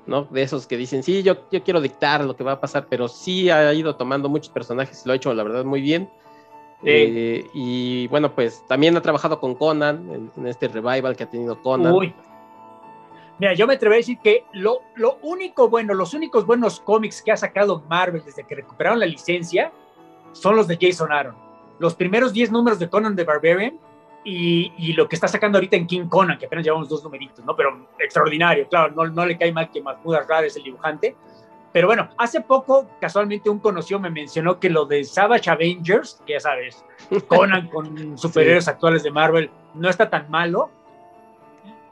¿no? De esos que dicen, sí, yo, yo quiero dictar lo que va a pasar, pero sí ha ido tomando muchos personajes y lo ha hecho, la verdad, muy bien. Eh, y bueno, pues también ha trabajado con Conan en, este revival que ha tenido Conan. Uy, Mira, yo me atrevo a decir que lo, lo único bueno, los únicos buenos cómics que ha sacado Marvel desde que recuperaron la licencia son los de Jason Aaron. Los primeros 10 números de Conan the Barbarian y, y, lo que está sacando ahorita en King Conan, que apenas llevamos dos numeritos, ¿no? Pero extraordinario, claro, no, no le cae mal que Mahmoud Arrad es el dibujante. Pero bueno, hace poco, casualmente, un conocido me mencionó que lo de Savage Avengers, que ya sabes, Conan con superhéroes actuales de Marvel, no está tan malo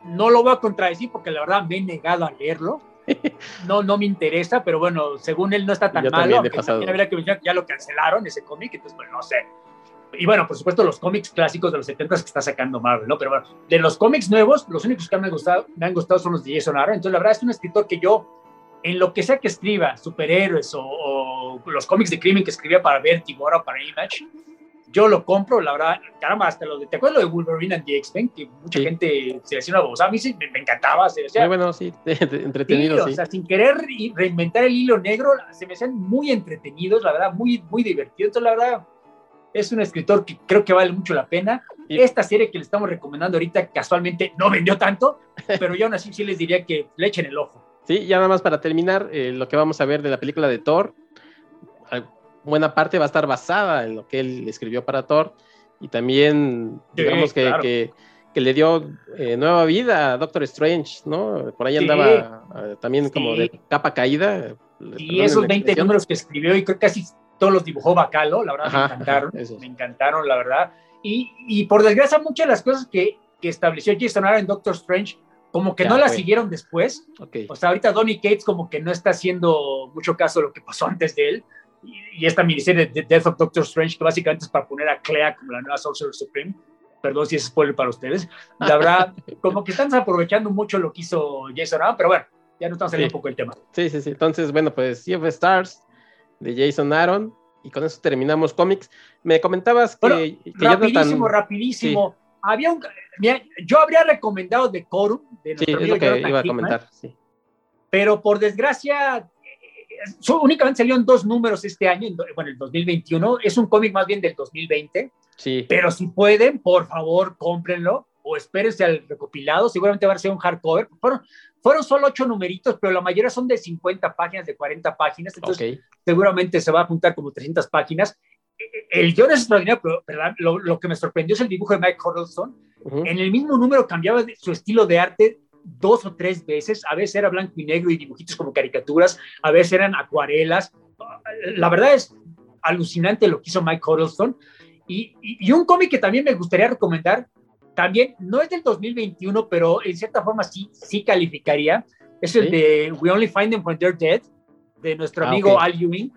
no lo voy a contradecir porque la verdad me he negado a leerlo. No, no me interesa, pero bueno, según él no está tan malo. Aunque también habría que ya lo cancelaron ese cómic, entonces, bueno, no sé. Y bueno, por supuesto, los cómics clásicos de los 70 que está sacando Marvel, ¿no? Pero bueno, de los cómics nuevos, los únicos que me han gustado, me han gustado son los de Jason Aaron. Entonces, la verdad es un escritor que yo, en lo que sea que escriba, superhéroes o, o los cómics de crimen que escribía para Vertigo o para Image, yo lo compro, la verdad, caramba, hasta lo de, ¿te acuerdas lo de Wolverine and the X-Men? Que mucha gente se decía una voz, a mí sí me, encantaba, se decía. Muy bueno, sí, entretenido, sí, O sea, sin querer reinventar el hilo negro, se me hacían muy entretenidos, la verdad, muy, muy divertidos, entonces la verdad, es un escritor que creo que vale mucho la pena. Esta serie que le estamos recomendando ahorita casualmente no vendió tanto, pero yo aún así sí les diría que le echen el ojo. Sí, ya nada más para terminar, eh, lo que vamos a ver de la película de Thor, buena parte va a estar basada en lo que él escribió para Thor y también, digamos que, que, le dio eh, nueva vida a Doctor Strange, ¿no? Por ahí andaba eh, también como de capa caída. Y esos 20 números que escribió y creo que casi todos los dibujó Bacalo, la verdad me encantaron, me encantaron, la verdad. Y, y, por desgracia muchas de las cosas que, que estableció Jason Aaron en Doctor Strange como que no la siguieron después. O sea, ahorita Donny Cates como que no está haciendo mucho caso de lo que pasó antes de él y, esta miniserie de Death of Doctor Strange, que básicamente es para poner a Clea como la nueva Sorcerer Supreme. Perdón si es spoiler para ustedes. La verdad, como que están aprovechando mucho lo que hizo Jason Aaron, pero bueno, ya no estamos saliendo un poco del tema. Sí, sí, sí. Entonces, bueno, pues of Stars de Jason Aaron, y con eso terminamos cómics. Me comentabas que. rapidísimo, rapidísimo. Había un, yo habría recomendado The Corum de sí, es lo que iba a comentar, sí. Pero por desgracia, únicamente salieron dos números este año, bueno, el 2021. Es un cómic más bien del 2020. Sí. Pero si pueden, por favor, cómprenlo o espérense al recopilado. Seguramente va a ser un hardcover. Fueron, fueron solo ocho numeritos, pero la mayoría son de 50 páginas, de 40 páginas. Entonces, seguramente se va a juntar como 300 páginas. E, e, el guion es extraordinario, pero lo, lo, que me sorprendió es el dibujo de Mike Huddleston. En el mismo número cambiaba su estilo de arte dos o tres veces, a veces era blanco y negro y dibujitos como caricaturas, a veces eran acuarelas. La verdad es alucinante lo que hizo Mike Huddleston. Y, y, un cómic que también me gustaría recomendar, también no es del 2021, pero en cierta forma sí, sí calificaría, es el de We Only Find Them When They're Dead, de nuestro ah, amigo Al Ewing.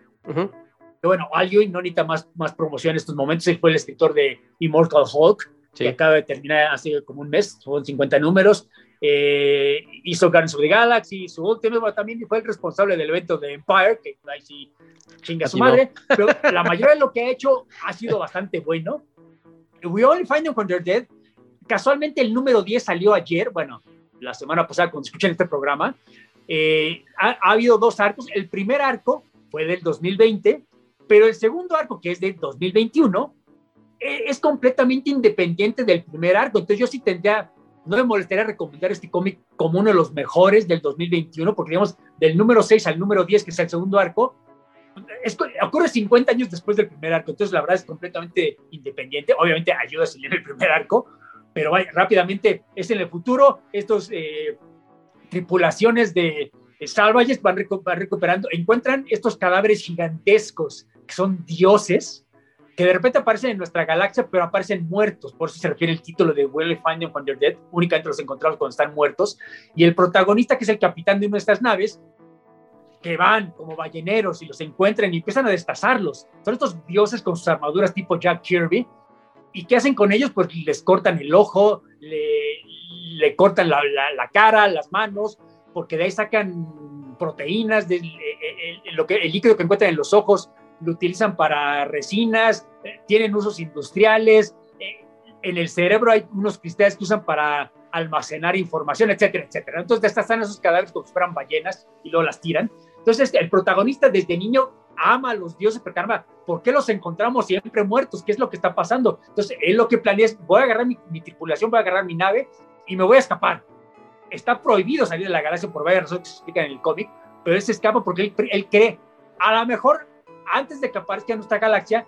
bueno, Al Ewing no necesita más, más promoción en estos momentos, él fue el escritor de Immortal Hulk, que acaba de terminar hace como un mes, son 50 números. Eh, hizo Guardians of the Galaxy, su último también fue el responsable del evento de Empire, que ahí sí chinga su madre, pero la mayoría de lo que ha hecho ha sido bastante bueno. We Only Find Them When They're Dead, casualmente el número 10 salió ayer, bueno, la semana pasada cuando escuchan este programa, eh, ha, ha, habido dos arcos, el primer arco fue del 2020, pero el segundo arco, que es del 2021, eh, es completamente independiente del primer arco, entonces yo sí tendría no me molestaría recomendar este cómic como uno de los mejores del 2021, porque digamos, del número 6 al número 10, que es el segundo arco, ocurre 50 años después del primer arco, entonces la verdad es completamente independiente, obviamente ayuda a salir el primer arco, pero vaya, rápidamente es en el futuro, estos eh, tripulaciones de, salvajes van, van recuperando, encuentran estos cadáveres gigantescos que son dioses, que de repente aparecen en nuestra galaxia, pero aparecen muertos. Por eso se refiere el título de Will Find Them When They're Dead. Únicamente los encontramos cuando están muertos. Y el protagonista, que es el capitán de estas naves, que van como balleneros y los encuentran y empiezan a destazarlos. Son estos dioses con sus armaduras tipo Jack Kirby. ¿Y qué hacen con ellos? Pues les cortan el ojo, le, le cortan la, la, cara, las manos, porque de ahí sacan proteínas, de, lo que, el líquido que encuentran en los ojos lo utilizan para resinas, eh, tienen usos industriales, eh, en el cerebro hay unos cristales que usan para almacenar información, etcétera, etcétera. Entonces destazan esos cadáveres como si fueran ballenas y luego las tiran. Entonces el protagonista desde niño ama a los dioses, pero caramba, ¿por qué los encontramos siempre muertos? ¿Qué es lo que está pasando? Entonces él lo que planea es, voy a agarrar mi, tripulación, voy a agarrar mi nave y me voy a escapar. Está prohibido salir de la galaxia por varias razones que se explican en el cómic, pero él se escapa porque él, él cree, a lo mejor antes de que aparezca nuestra galaxia,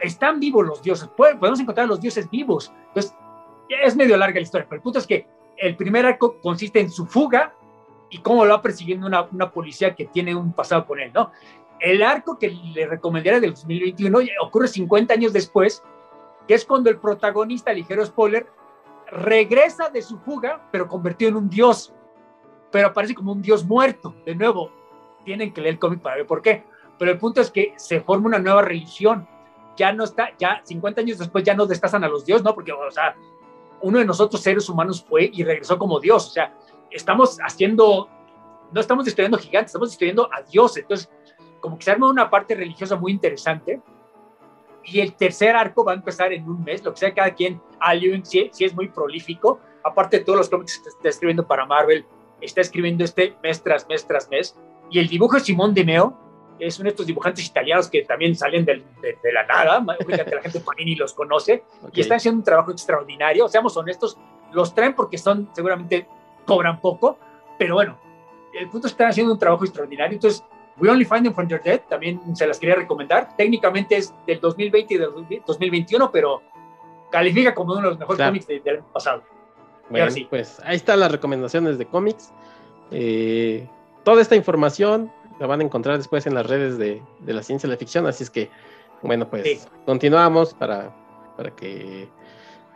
están vivos los dioses, podemos encontrar a los dioses vivos. Entonces, es medio larga la historia, pero el punto es que el primer arco consiste en su fuga y cómo lo va persiguiendo una, una policía que tiene un pasado con él, ¿no? El arco que le recomendaría del 2021 ocurre 50 años después, que es cuando el protagonista, ligero spoiler, regresa de su fuga, pero convertido en un dios, pero aparece como un dios muerto. De nuevo, tienen que leer el cómic para ver por qué. Pero el punto es que se forma una nueva religión. Ya no está, ya 50 años después ya no destazan a los dioses, ¿no? Porque, o sea, uno de nosotros seres humanos fue y regresó como Dios. O sea, estamos haciendo, no estamos destruyendo gigantes, estamos destruyendo a Dios. Entonces, como que se arma una parte religiosa muy interesante. Y el tercer arco va a empezar en un mes, lo que sea cada quien. Al sí, sí es muy prolífico. Aparte de todos los cómics que está escribiendo para Marvel, está escribiendo este mes tras mes tras mes. Y el dibujo de Simón de Meo es uno de estos dibujantes italianos que también salen de, la nada, fíjate, la gente Panini los conoce, y están haciendo un trabajo extraordinario, seamos honestos, los traen porque son, seguramente cobran poco, pero bueno, el punto es que están haciendo un trabajo extraordinario, entonces, We Only Find Them From Your Dead, también se las quería recomendar, técnicamente es del 2020 y del 2021, pero califica como uno de los mejores cómics del año pasado. Bueno, sí. pues ahí están las recomendaciones de cómics. Eh, toda esta información la van a encontrar después en las redes de, la ciencia de la ficción, así es que, bueno, pues continuamos para, para que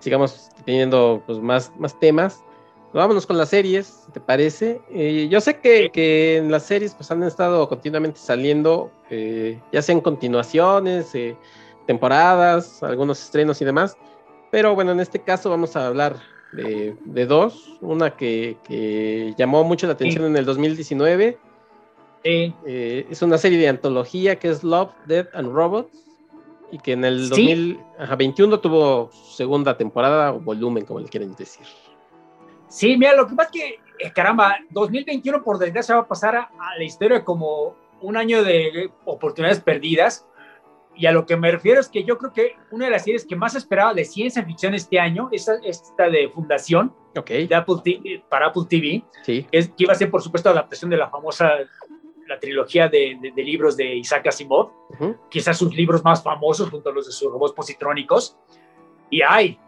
sigamos teniendo pues, más, más temas. Vámonos con las series, ¿te parece? Eh, yo sé que, que, en las series pues han estado continuamente saliendo, eh, ya sean continuaciones, eh, temporadas, algunos estrenos y demás, pero bueno, en este caso vamos a hablar de, de dos, una que, que, llamó mucho la atención en el 2019 eh, es una serie de antología que es Love, Death and Robots. Y que en el 2021 tuvo segunda temporada o volumen, como le quieren decir. Sí, mira, lo que pasa es que, eh, caramba, 2021 por desgracia va a pasar a, la historia como un año de oportunidades perdidas. Y a lo que me refiero es que yo creo que una de las series que más esperaba de ciencia ficción este año es esta de Fundación okay. de Apple TV, para Apple TV, sí. es, que iba a ser, por supuesto, adaptación de la famosa la trilogía de, de, libros de Isaac Asimov, quizás sus libros más famosos junto a los de sus robots positrónicos. Y hay,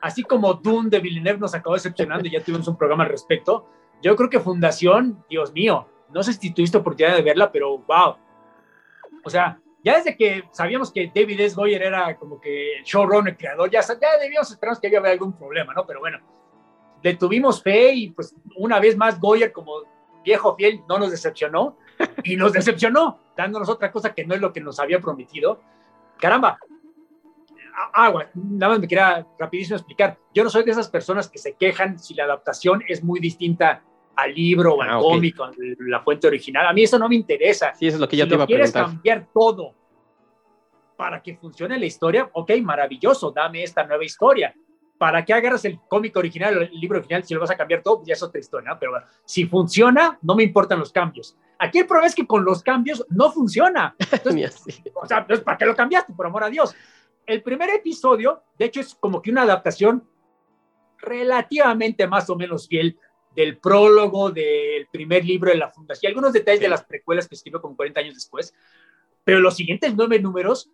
así como Dune de Villeneuve nos acabó decepcionando y ya tuvimos un programa al respecto, yo creo que Fundación, Dios mío, no sé si tuviste oportunidad de verla, pero wow. O sea, ya desde que sabíamos que David S. Goyer era como que el showrunner, creador, ya, ya debíamos esperar que había algún problema, ¿no? Pero bueno, le tuvimos fe y pues una vez más Goyer como viejo fiel no nos decepcionó y nos decepcionó, dándonos otra cosa que no es lo que nos había prometido. Caramba, agua, nada más me quería rapidísimo explicar. Yo no soy de esas personas que se quejan si la adaptación es muy distinta al libro o al ah, cómic, la fuente original. A mí eso no me interesa. Sí, eso es lo que yo si te iba a quieres cambiar todo para que funcione la historia, ok, maravilloso, dame esta nueva historia. ¿para qué agarras el cómic original, el libro original, si lo vas a cambiar todo? Ya es otra historia, pero bueno, si funciona, no me importan los cambios. Aquí el problema es que con los cambios no funciona. o sea, ¿para qué lo cambiaste? Por amor a Dios. El primer episodio, de hecho, es como que una adaptación relativamente más o menos fiel del prólogo del primer libro de la fundación, y algunos detalles de las precuelas que escribió como 40 años después, pero los siguientes nueve números,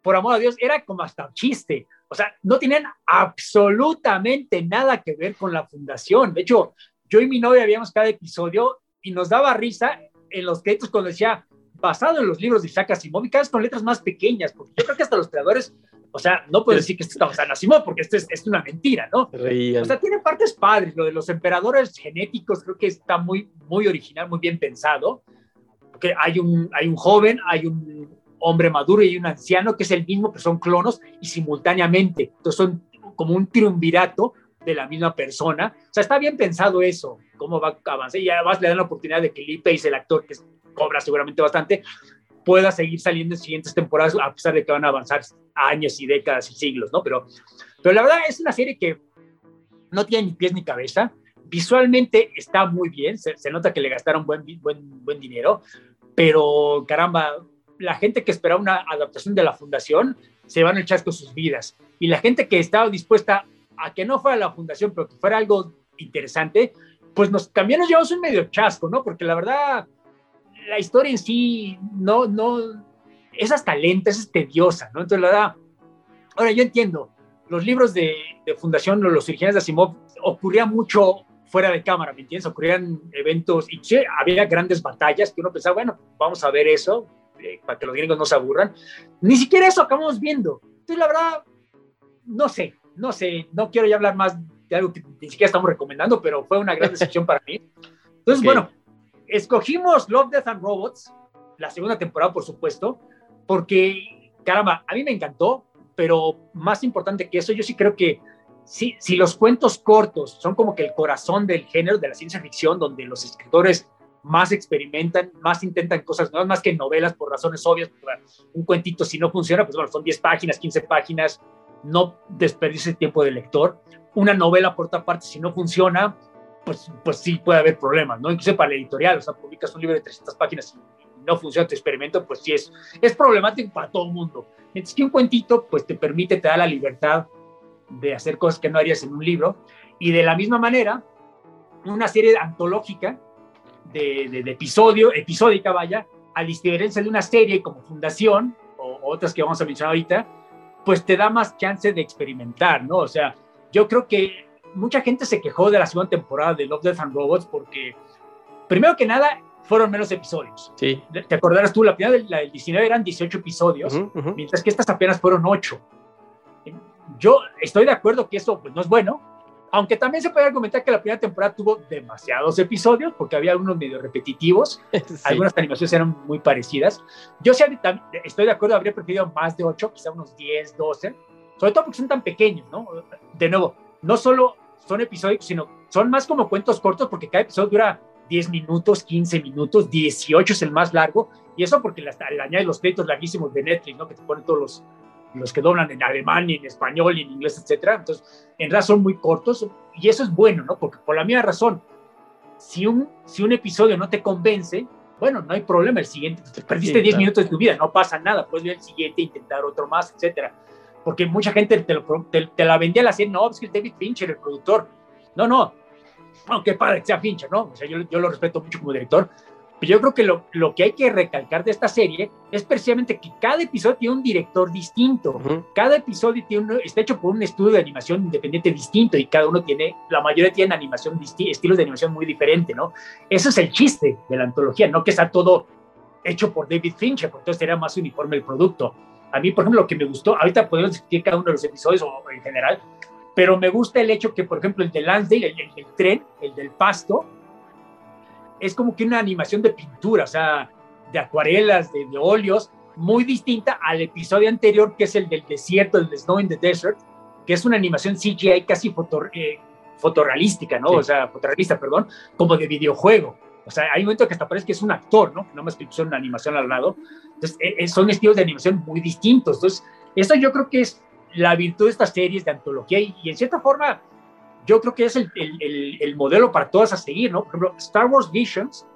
por amor a Dios, era como hasta un chiste. O sea, no tienen absolutamente nada que ver con la fundación. De hecho, yo y mi novia habíamos cada episodio y nos daba risa en los créditos cuando decía basado en los libros de Isaac Asimov y cada vez con letras más pequeñas, porque yo creo que hasta los creadores O sea, no puedo decir que esto está basado en Asimov porque esto es, es una mentira, ¿no? O sea, tiene partes padres. Lo de los emperadores genéticos creo que está muy, muy original, muy bien pensado. Porque hay un, hay un joven, hay un hombre maduro y un anciano que es el mismo, pero son clonos y simultáneamente. Entonces son como un triunvirato de la misma persona. O sea, está bien pensado eso, cómo va a avanzar. Y además le dan la oportunidad de que Lee Pace, el actor que cobra seguramente bastante, pueda seguir saliendo en siguientes temporadas, a pesar de que van a avanzar años y décadas y siglos, ¿no? Pero, pero la verdad es una serie que no tiene ni pies ni cabeza. Visualmente está muy bien, se, se nota que le gastaron buen, buen, buen dinero, pero caramba, la gente que esperaba una adaptación de la fundación se van a echar con sus vidas. Y la gente que estaba dispuesta a que no fuera la fundación, pero que fuera algo interesante, pues nos, también nos llevamos un medio chasco, ¿no? Porque la verdad, la historia en sí no, no, es hasta lenta, es tediosa, ¿no? Entonces la verdad, ahora yo entiendo, los libros de, de fundación, los originales de Asimov, ocurría mucho fuera de cámara, ¿me entiendes? Ocurrían eventos y sí, había grandes batallas que uno pensaba, bueno, vamos a ver eso, eh, para que los gringos no se aburran. Ni siquiera eso acabamos viendo. Entonces, la verdad, no sé, no sé, no quiero ya hablar más de algo que ni siquiera estamos recomendando, pero fue una gran decepción para mí. Entonces, bueno, escogimos Love, Death and Robots, la segunda temporada, por supuesto, porque, caramba, a mí me encantó, pero más importante que eso, yo sí creo que si, si los cuentos cortos son como que el corazón del género de la ciencia ficción, donde los escritores más experimentan, más intentan cosas nuevas, más que novelas por razones obvias. un cuentito, si no funciona, pues bueno, son 10 páginas, 15 páginas, no desperdice el tiempo del lector. Una novela, por otra parte, si no funciona, pues, pues sí puede haber problemas, ¿no? Incluso para la editorial, o sea, publicas un libro de 300 páginas y no funciona tu experimento, pues sí es, es problemático para todo el mundo. Mientras que un cuentito, pues te permite, te da la libertad de hacer cosas que no harías en un libro. Y de la misma manera, una serie antológica de, episodio, episódica, vaya, a diferencia de una serie como Fundación o, otras que vamos a mencionar ahorita, pues te da más chance de experimentar, ¿no? O sea, yo creo que mucha gente se quejó de la segunda temporada de Love, Death and Robots porque, primero que nada, fueron menos episodios. Sí. ¿Te acordarás tú? La primera la del 19 eran 18 episodios, mientras que estas apenas fueron 8. Yo estoy de acuerdo que eso pues, no es bueno, aunque también se puede argumentar que la primera temporada tuvo demasiados episodios, porque había algunos medio repetitivos, algunas animaciones eran muy parecidas. Yo sí estoy de acuerdo, habría preferido más de 8, quizá unos 10, 12, sobre todo porque son tan pequeños, ¿no? De nuevo, no solo son episodios, sino son más como cuentos cortos, porque cada episodio dura 10 minutos, 15 minutos, 18 es el más largo, y eso porque le añade los créditos larguísimos de Netflix, ¿no? Que te ponen todos los, los que doblan en alemán y en español y en inglés, etcétera. Entonces, en realidad son muy cortos y eso es bueno, ¿no? Porque por la misma razón, si un, si un episodio no te convence, bueno, no hay problema, el siguiente, te perdiste 10 minutos de tu vida, no pasa nada, puedes ver el siguiente, intentar otro más, etcétera. Porque mucha gente te, lo, te, la vendía a la serie, no, es que David Fincher, el productor. No, no, aunque padre que sea Fincher, ¿no? O sea, yo, yo lo respeto mucho como director, yo creo que lo, lo, que hay que recalcar de esta serie es precisamente que cada episodio tiene un director distinto. Cada episodio tiene está hecho por un estudio de animación independiente distinto y cada uno tiene, la mayoría tiene animación, estilos de animación muy diferentes, ¿no? Ese es el chiste de la antología, no que está todo hecho por David Fincher, porque entonces sería más uniforme el producto. A mí, por ejemplo, lo que me gustó, ahorita podemos discutir cada uno de los episodios o en general, pero me gusta el hecho que, por ejemplo, el de Lansdale, el, el, el tren, el del pasto, es como que una animación de pintura, o sea, de acuarelas, de, óleos, muy distinta al episodio anterior, que es el del desierto, el de Snow in the Desert, que es una animación CGI casi foto, eh, fotorrealística, ¿no? O sea, fotorrealista, perdón, como de videojuego. O sea, hay un momento que hasta parece que es un actor, ¿no? No más que una animación al lado. Entonces, eh, eh, son estilos de animación muy distintos. Entonces, eso yo creo que es la virtud de estas series de antología y en cierta forma yo creo que es el, el, el, modelo para todas a seguir, ¿no? Por ejemplo, Star Wars Visions,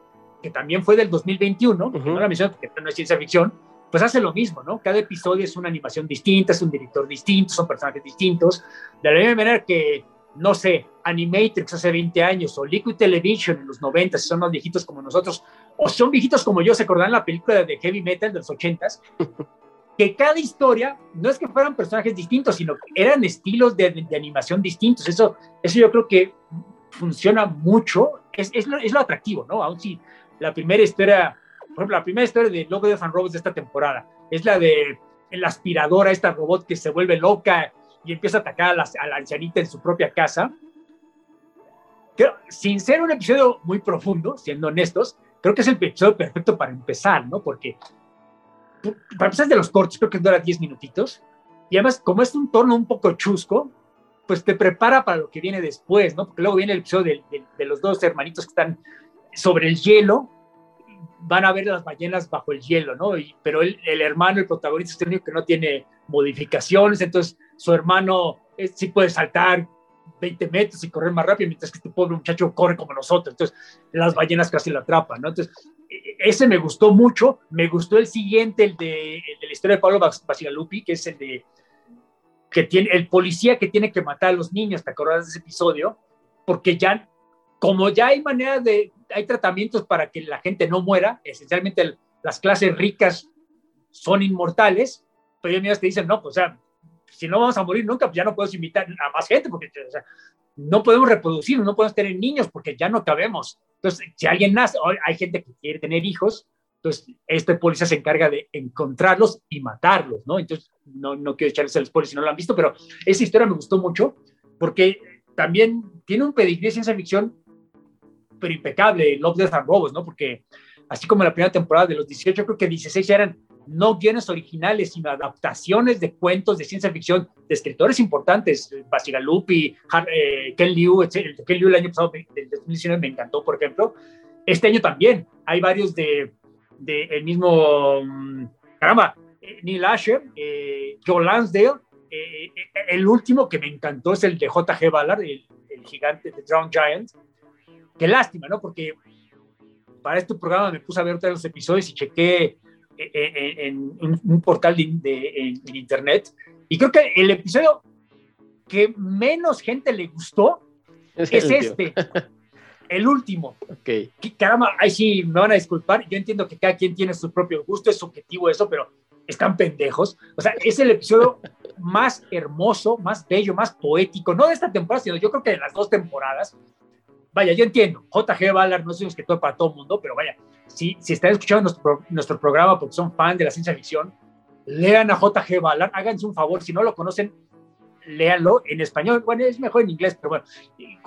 que también fue del 2021, no la menciono porque no es ciencia ficción, pues hace lo mismo, ¿no? Cada episodio es una animación distinta, es un director distinto, son personajes distintos. De la misma manera que, no sé, Animatrix hace 20 años o Liquid Television en los 90, si son más viejitos como nosotros, o son viejitos como yo, se acordan la película de Heavy Metal de los 80s, que cada historia no es que fueran personajes distintos, sino que eran estilos de, animación distintos. Eso, eso yo creo que funciona mucho, es, es, lo, es, lo, atractivo, ¿no? Aún si la primera historia, por ejemplo, la primera historia de Logo de Fan Robots de esta temporada es la de la aspiradora, esta robot que se vuelve loca y empieza a atacar a la, a la ancianita en su propia casa. Creo, sin ser un episodio muy profundo, siendo honestos, creo que es el episodio perfecto para empezar, ¿no? Porque para empezar de los cortos, creo que dura 10 minutitos. Y además, como es un tono un poco chusco, pues te prepara para lo que viene después, ¿no? Porque luego viene el episodio de, de, de los dos hermanitos que están sobre el hielo, van a ver las ballenas bajo el hielo, ¿no? Y, pero el, el, hermano, el protagonista, es el único que no tiene modificaciones, entonces su hermano es, sí puede saltar 20 metros y correr más rápido, mientras que este pobre muchacho corre como nosotros, entonces las ballenas casi lo atrapan, ¿no? Entonces, ese me gustó mucho, me gustó el siguiente, el de, el la historia de Pablo Basigalupi, que es el de que tiene el policía que tiene que matar a los niños, ¿te acuerdas de ese episodio? Porque ya, como ya hay manera de, hay tratamientos para que la gente no muera, esencialmente las clases ricas son inmortales, pero ellos te dicen, no, pues o sea, si no vamos a morir nunca, pues ya no podemos invitar a más gente, porque o sea, no podemos reproducir, no podemos tener niños, porque ya no cabemos. Entonces, si alguien nace, hay gente que quiere tener hijos, entonces, este policía se encarga de encontrarlos y matarlos, ¿no? Entonces, no, no quiero echarles el spoiler si no lo han visto, pero esa historia me gustó mucho porque también tiene un pedigrí de ciencia ficción, pero impecable, Love, Death and Robots, ¿no? Porque así como la primera temporada de los 18, creo que 16 eran no guiones originales, sino adaptaciones de cuentos de ciencia ficción de escritores importantes, Basigalupi, eh, Ken Liu, etc. Ken Liu el año pasado, del 2019, me encantó, por ejemplo. Este año también hay varios de de mismo, caramba, Neil Asher, eh, Joe Lansdale, eh, el último que me encantó es el de J.G. Ballard, el, el, gigante de Drown Giant. Qué lástima, ¿no? Porque para este programa me puse a ver otros los episodios y chequé en, en, un portal de, de en, en, internet. Y creo que el episodio que menos gente le gustó es, es este el último. Ok. Caramba, ahí sí me van a disculpar. Yo entiendo que cada quien tiene su propio gusto, es subjetivo eso, pero están pendejos. O sea, es el episodio más hermoso, más bello, más poético, no de esta temporada, sino yo creo que de las dos temporadas. Vaya, yo entiendo, JG Ballard no es un escritor para todo el mundo, pero vaya, si, si están escuchando nuestro, nuestro programa porque son fan de la ciencia ficción, lean a JG Ballard, háganse un favor, si no lo conocen, léanlo en español. Bueno, es mejor en inglés, pero bueno,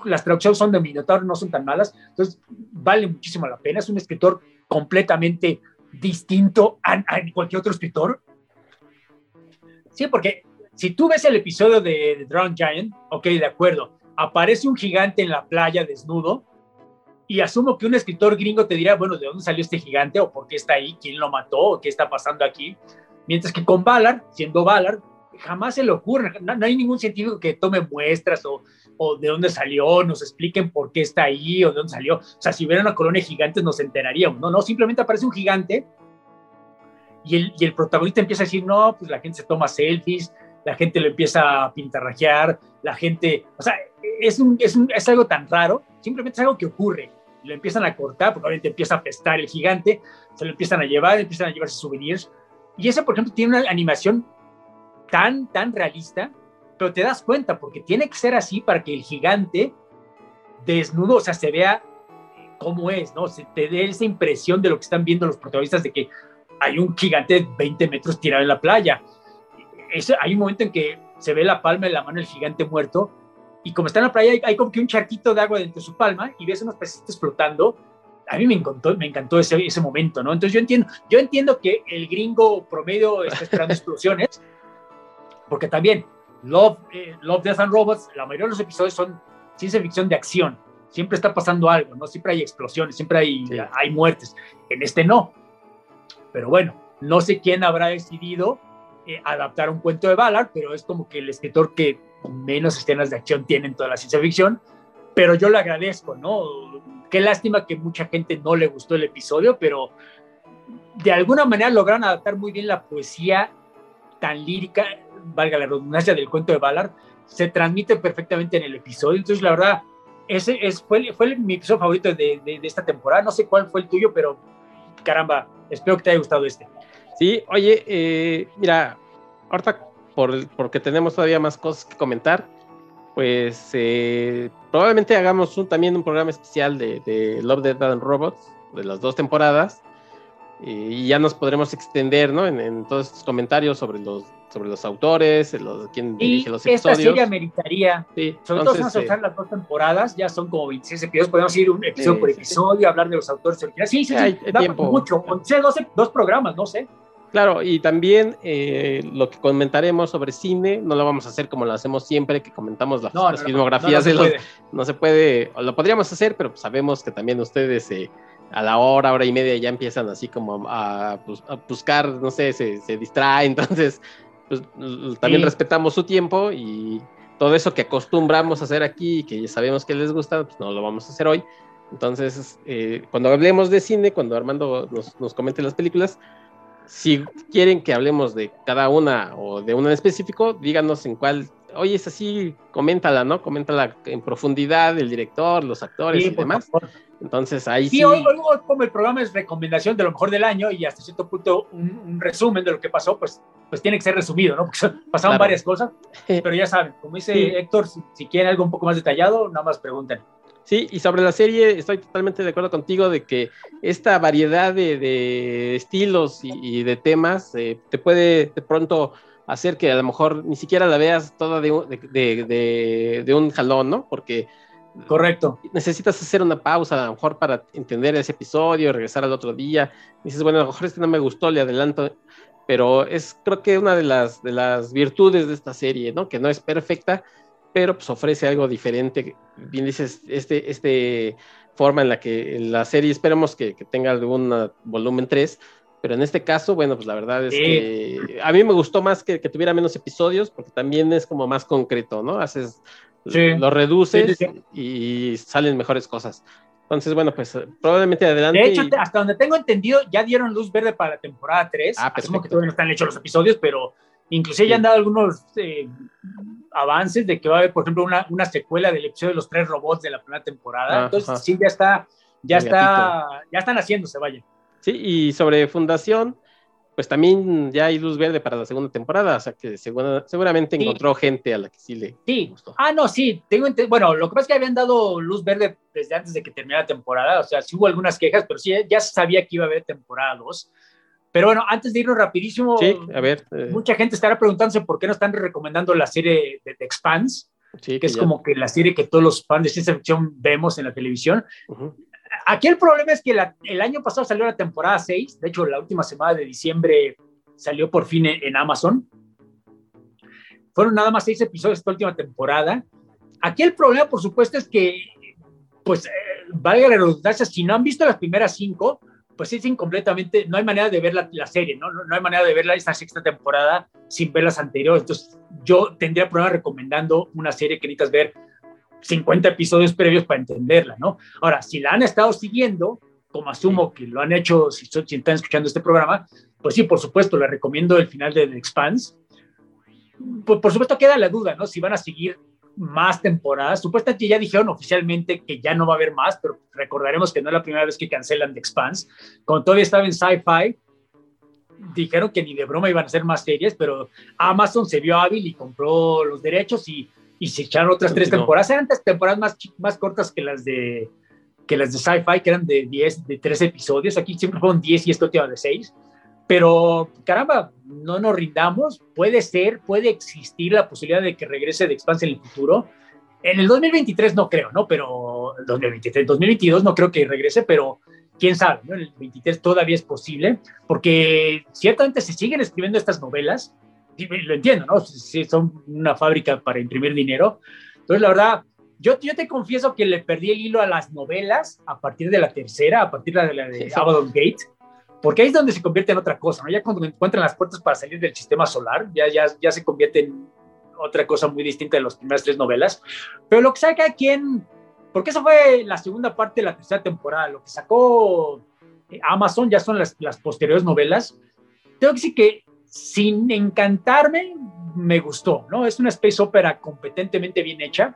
las traducciones son de Minotauro, no son tan malas. Entonces, vale muchísimo la pena. Es un escritor completamente distinto a, a cualquier otro escritor. Sí, porque si tú ves el episodio de, de Drown Giant, ok, de acuerdo, aparece un gigante en la playa desnudo y asumo que un escritor gringo te dirá, bueno, ¿de dónde salió este gigante? ¿O por qué está ahí? ¿Quién lo mató? ¿O qué está pasando aquí? Mientras que con Ballard, siendo Ballard, jamás se le ocurre, no, no, hay ningún científico que tome muestras o, o, de dónde salió, nos expliquen por qué está ahí o de dónde salió. O sea, si hubiera una colonia de gigantes nos enteraríamos, ¿no? No, simplemente aparece un gigante y el, y el protagonista empieza a decir, no, pues la gente se toma selfies, la gente lo empieza a pintarrajear, la gente, o sea, es, un, es, un, es algo tan raro, simplemente es algo que ocurre. Lo empiezan a cortar, porque obviamente empieza a pestar el gigante, se lo empiezan a llevar, empiezan a llevarse souvenirs. Y ese, por ejemplo, tiene una animación tan, tan realista, pero te das cuenta, porque tiene que ser así para que el gigante desnudo, o sea, se vea cómo es, ¿no? Se te dé esa impresión de lo que están viendo los protagonistas de que hay un gigante de 20 metros tirado en la playa. Eso, hay un momento en que se ve la palma de la mano del gigante muerto y como está en la playa hay, hay como que un charquito de agua dentro de su palma y ves unos pececitos flotando. A mí me encantó, me encantó ese, ese momento, ¿no? Entonces yo entiendo, yo entiendo que el gringo promedio está esperando explosiones, porque también Love, eh, Love, Death and Robots, la mayoría de los episodios son ciencia ficción de acción. Siempre está pasando algo, ¿no? Siempre hay explosiones, siempre hay, sí. hay muertes. En este no. Pero bueno, no sé quién habrá decidido eh, adaptar un cuento de Ballard, pero es como que el escritor que menos escenas de acción tiene en toda la ciencia ficción. Pero yo le agradezco, ¿no? Qué lástima que mucha gente no le gustó el episodio, pero de alguna manera lograron adaptar muy bien la poesía tan lírica valga la redundancia del cuento de Ballard, se transmite perfectamente en el episodio. Entonces, la verdad, ese es, fue, fue mi episodio favorito de, de, de, esta temporada. No sé cuál fue el tuyo, pero caramba, espero que te haya gustado este. Sí, oye, eh, mira, ahorita por, porque tenemos todavía más cosas que comentar, pues eh, probablemente hagamos un, también un programa especial de, de Love, Death and Robots, de las dos temporadas, y ya nos podremos extender, ¿no? En, todos estos comentarios sobre los, sobre los autores, los, quién dirige los episodios. Esta serie ameritaría, sí, sobre todo si vamos a usar las dos temporadas, ya son como 26 episodios, podemos ir un episodio por episodio, hablar de los autores originales. Sí, sí, sí, hay, tiempo. mucho, 12, dos programas, no sé. Claro, y también eh, lo que comentaremos sobre cine, no lo vamos a hacer como lo hacemos siempre, que comentamos las, filmografías de los... No se puede, lo podríamos hacer, pero sabemos que también ustedes eh, a la hora, hora y media ya empiezan así como a, pues, buscar, no sé, se, se distraen, entonces pues, también respetamos su tiempo y todo eso que acostumbramos a hacer aquí, que ya sabemos que les gusta, pues no lo vamos a hacer hoy. Entonces, eh, cuando hablemos de cine, cuando Armando nos, nos comente las películas, si quieren que hablemos de cada una o de una en específico, díganos en cuál. Oye, es así, coméntala, ¿no? Coméntala en profundidad, el director, los actores y demás. Entonces ahí sí. Sí, hoy, como el programa es recomendación de lo mejor del año y hasta cierto punto un, resumen de lo que pasó, pues, pues tiene que ser resumido, ¿no? Porque pasaron varias cosas, pero ya saben, como dice Héctor, si, si, quieren algo un poco más detallado, nada más pregunten. Sí, y sobre la serie estoy totalmente de acuerdo contigo de que esta variedad de, estilos y, de temas eh, te puede de pronto hacer que a lo mejor ni siquiera la veas toda de, de, un jalón, ¿no? Porque... Correcto. Necesitas hacer una pausa a lo mejor para entender ese episodio, regresar al otro día. dices, bueno, a lo mejor este no me gustó, le adelanto. Pero es creo que una de las, de las virtudes de esta serie, ¿no? Que no es perfecta, pero pues ofrece algo diferente. Bien dices, este, este forma en la que la serie esperemos que, tenga algún volumen 3, pero en este caso, bueno, pues la verdad es que a mí me gustó más que, tuviera menos episodios, porque también es como más concreto, ¿no? Haces, lo reduces y salen mejores cosas. Entonces, bueno, pues probablemente adelante. De hecho, hasta donde tengo entendido, ya dieron luz verde para la temporada 3. Ah, Asumo que todavía no están hechos los episodios, pero inclusive ya han dado algunos eh, avances de que va a haber, por ejemplo, una, una, secuela del episodio de los tres robots de la primera temporada. Entonces, sí, ya está, ya está, ya están haciéndose, vaya. Sí, y sobre Fundación, pues también ya hay luz verde para la segunda temporada, o sea que seguramente encontró gente a la que sí le sí. gustó. Ah, no, sí, tengo bueno, lo que pasa es que habían dado luz verde desde antes de que terminara la temporada, o sea, sí hubo algunas quejas, pero sí, ya sabía que iba a haber temporada 2. Pero bueno, antes de irnos rapidísimo, a ver, eh. mucha gente estará preguntándose por qué no están recomendando la serie de The Expanse, que, es como que la serie que todos los fans de ciencia ficción vemos en la televisión. Aquí el problema es que el año pasado salió la temporada 6, de hecho la última semana de diciembre salió por fin en, Amazon. Fueron nada más seis episodios esta última temporada. Aquí el problema, por supuesto, es que, pues, eh, valga la redundancia, si no han visto las primeras cinco, pues es incompletamente, no hay manera de ver la, serie, ¿no? ¿no? hay manera de ver esta sexta temporada sin ver las anteriores. Entonces, yo tendría problema recomendando una serie que necesitas ver 50 episodios previos para entenderla, ¿no? Ahora, si la han estado siguiendo, como asumo que lo han hecho, si, si están escuchando este programa, pues sí, por supuesto, le recomiendo el final de The Expanse. Por, por supuesto, queda la duda, ¿no? Si van a seguir más temporadas. Supuestamente ya dijeron oficialmente que ya no va a haber más, pero recordaremos que no es la primera vez que cancelan The Expanse. Cuando todavía estaba en Sci-Fi, dijeron que ni de broma iban a hacer más series, pero Amazon se vio hábil y compró los derechos y, y se echaron otras tres temporadas. Eran tres temporadas más, más cortas que las de que las de Sci-Fi, que eran de 10, de 3 episodios. Aquí siempre fueron 10 y esto última de 6. Pero caramba, no nos rindamos. Puede ser, puede existir la posibilidad de que regrese de Expanse en el futuro. En el 2023 no creo, ¿no? Pero 2023, 2022 no creo que regrese, pero quién sabe, ¿no? En el 23 todavía es posible, porque ciertamente se siguen escribiendo estas novelas. Lo entiendo, ¿no? Si son una fábrica para imprimir dinero. Entonces, la verdad, yo, yo te confieso que le perdí el hilo a las novelas a partir de la tercera, a partir de la de Abaddon Gate porque ahí es donde se convierte en otra cosa, ¿no? Ya cuando encuentran las puertas para salir del sistema solar, ya, ya, ya se convierte en otra cosa muy distinta de las primeras tres novelas. Pero lo que saca quien, porque esa fue la segunda parte de la tercera temporada, lo que sacó eh, Amazon ya son las, las posteriores novelas. Tengo que decir que sin encantarme, me gustó, ¿no? Es una space opera competentemente bien hecha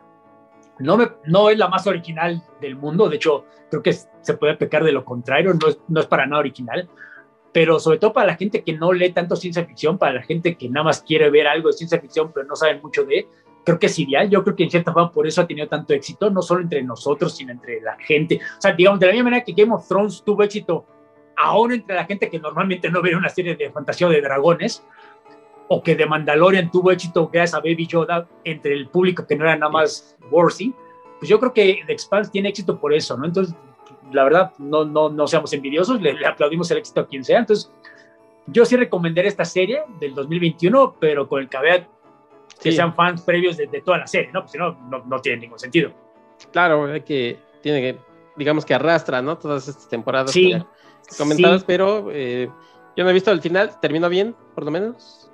no, me, no es la más original del mundo, de hecho, creo que se puede pecar de lo contrario, no es, no es para nada original, pero sobre todo para la gente que no lee tanto ciencia ficción, para la gente que nada más quiere ver algo de ciencia ficción, pero no sabe mucho de, creo que es ideal. Yo creo que en cierta forma por eso ha tenido tanto éxito, no solo entre nosotros, sino entre la gente. O sea, digamos, de la misma manera que Game of Thrones tuvo éxito aún entre la gente que normalmente no ve una serie de fantasía de dragones, o que de Mandalorian tuvo éxito gracias a Baby Yoda entre el público que no era nada más Warsy, pues yo creo que The Expanse tiene éxito por eso, ¿no? Entonces, la verdad, no, no, no seamos envidiosos, le, aplaudimos el éxito a quien sea. Entonces, yo sí recomendaré esta serie del 2021, pero con el caveat que sean fans previos de, toda la serie, ¿no? Porque si no, no, tiene ningún sentido. Claro, hay que, tiene que, digamos que arrastra, ¿no? Todas estas temporadas sí, comentadas, pero eh, yo no he visto el final, ¿terminó bien, por lo menos?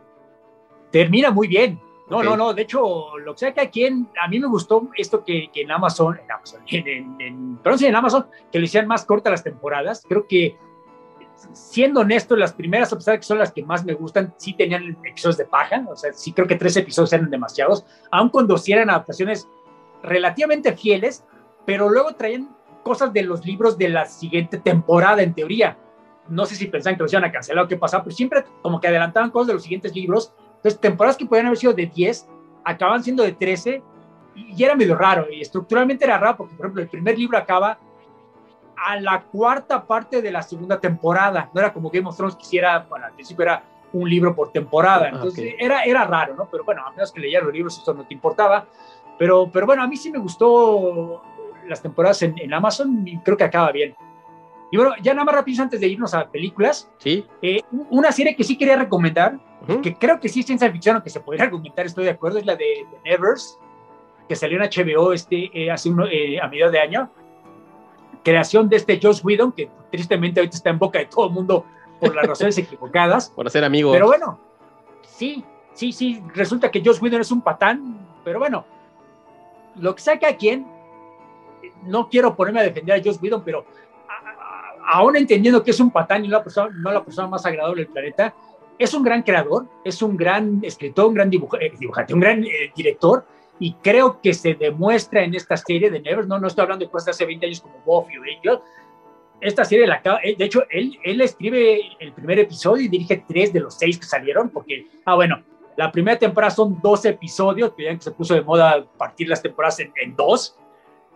Termina muy bien, no, no, no. De hecho, lo que sea que aquí a mí me gustó esto que, en Amazon, en Amazon, en, en, perdón, sí, en Amazon, que lo hicieran más cortas las temporadas. Creo que, siendo honesto, las primeras, a pesar de que son las que más me gustan, sí tenían episodios de paja. O sea, sí creo que tres episodios eran demasiados, aun cuando sí eran adaptaciones relativamente fieles, pero luego traían cosas de los libros de la siguiente temporada, en teoría. No sé si pensaban que los iban a cancelar o qué pasaba, pero siempre como que adelantaban cosas de los siguientes libros entonces, temporadas que podían haber sido de 10, acaban siendo de 13 y, era medio raro. Y estructuralmente era raro porque, por ejemplo, el primer libro acaba a la cuarta parte de la segunda temporada. No era como Game of Thrones quisiera, bueno, al principio era un libro por temporada. Ah, Entonces era, era raro, ¿no? Pero bueno, a menos que leyeran los libros, eso no te importaba. Pero, pero bueno, a mí sí me gustó las temporadas en, en Amazon y creo que acaba bien. Y bueno, ya nada más rápido antes de irnos a películas. Sí. Eh, una serie que sí quería recomendar, que creo que sí es ciencia ficción, aunque se podría argumentar, estoy de acuerdo, es la de, Nevers, que salió en HBO este, eh, hace uno, eh, a mediados de año. Creación de este Josh Whedon, que tristemente ahorita está en boca de todo el mundo por las razones equivocadas. Por ser amigo. Pero bueno, sí, sí, sí, resulta que Josh Whedon es un patán, pero bueno, lo que saca a quien, no quiero ponerme a defender a Josh Whedon, pero aún entendiendo que es un patán y no la persona, no la persona más agradable del planeta, es un gran creador, es un gran escritor, un gran eh, dibujante, un gran eh, director, y creo que se demuestra en esta serie de Nevers, no, no estoy hablando de cosas de hace 20 años como Buffy o Angel, esta serie, la, eh, de hecho, él, él escribe el primer episodio y dirige tres de los seis que salieron, porque, ah, bueno, la primera temporada son dos episodios, que ya se puso de moda partir las temporadas en, en dos,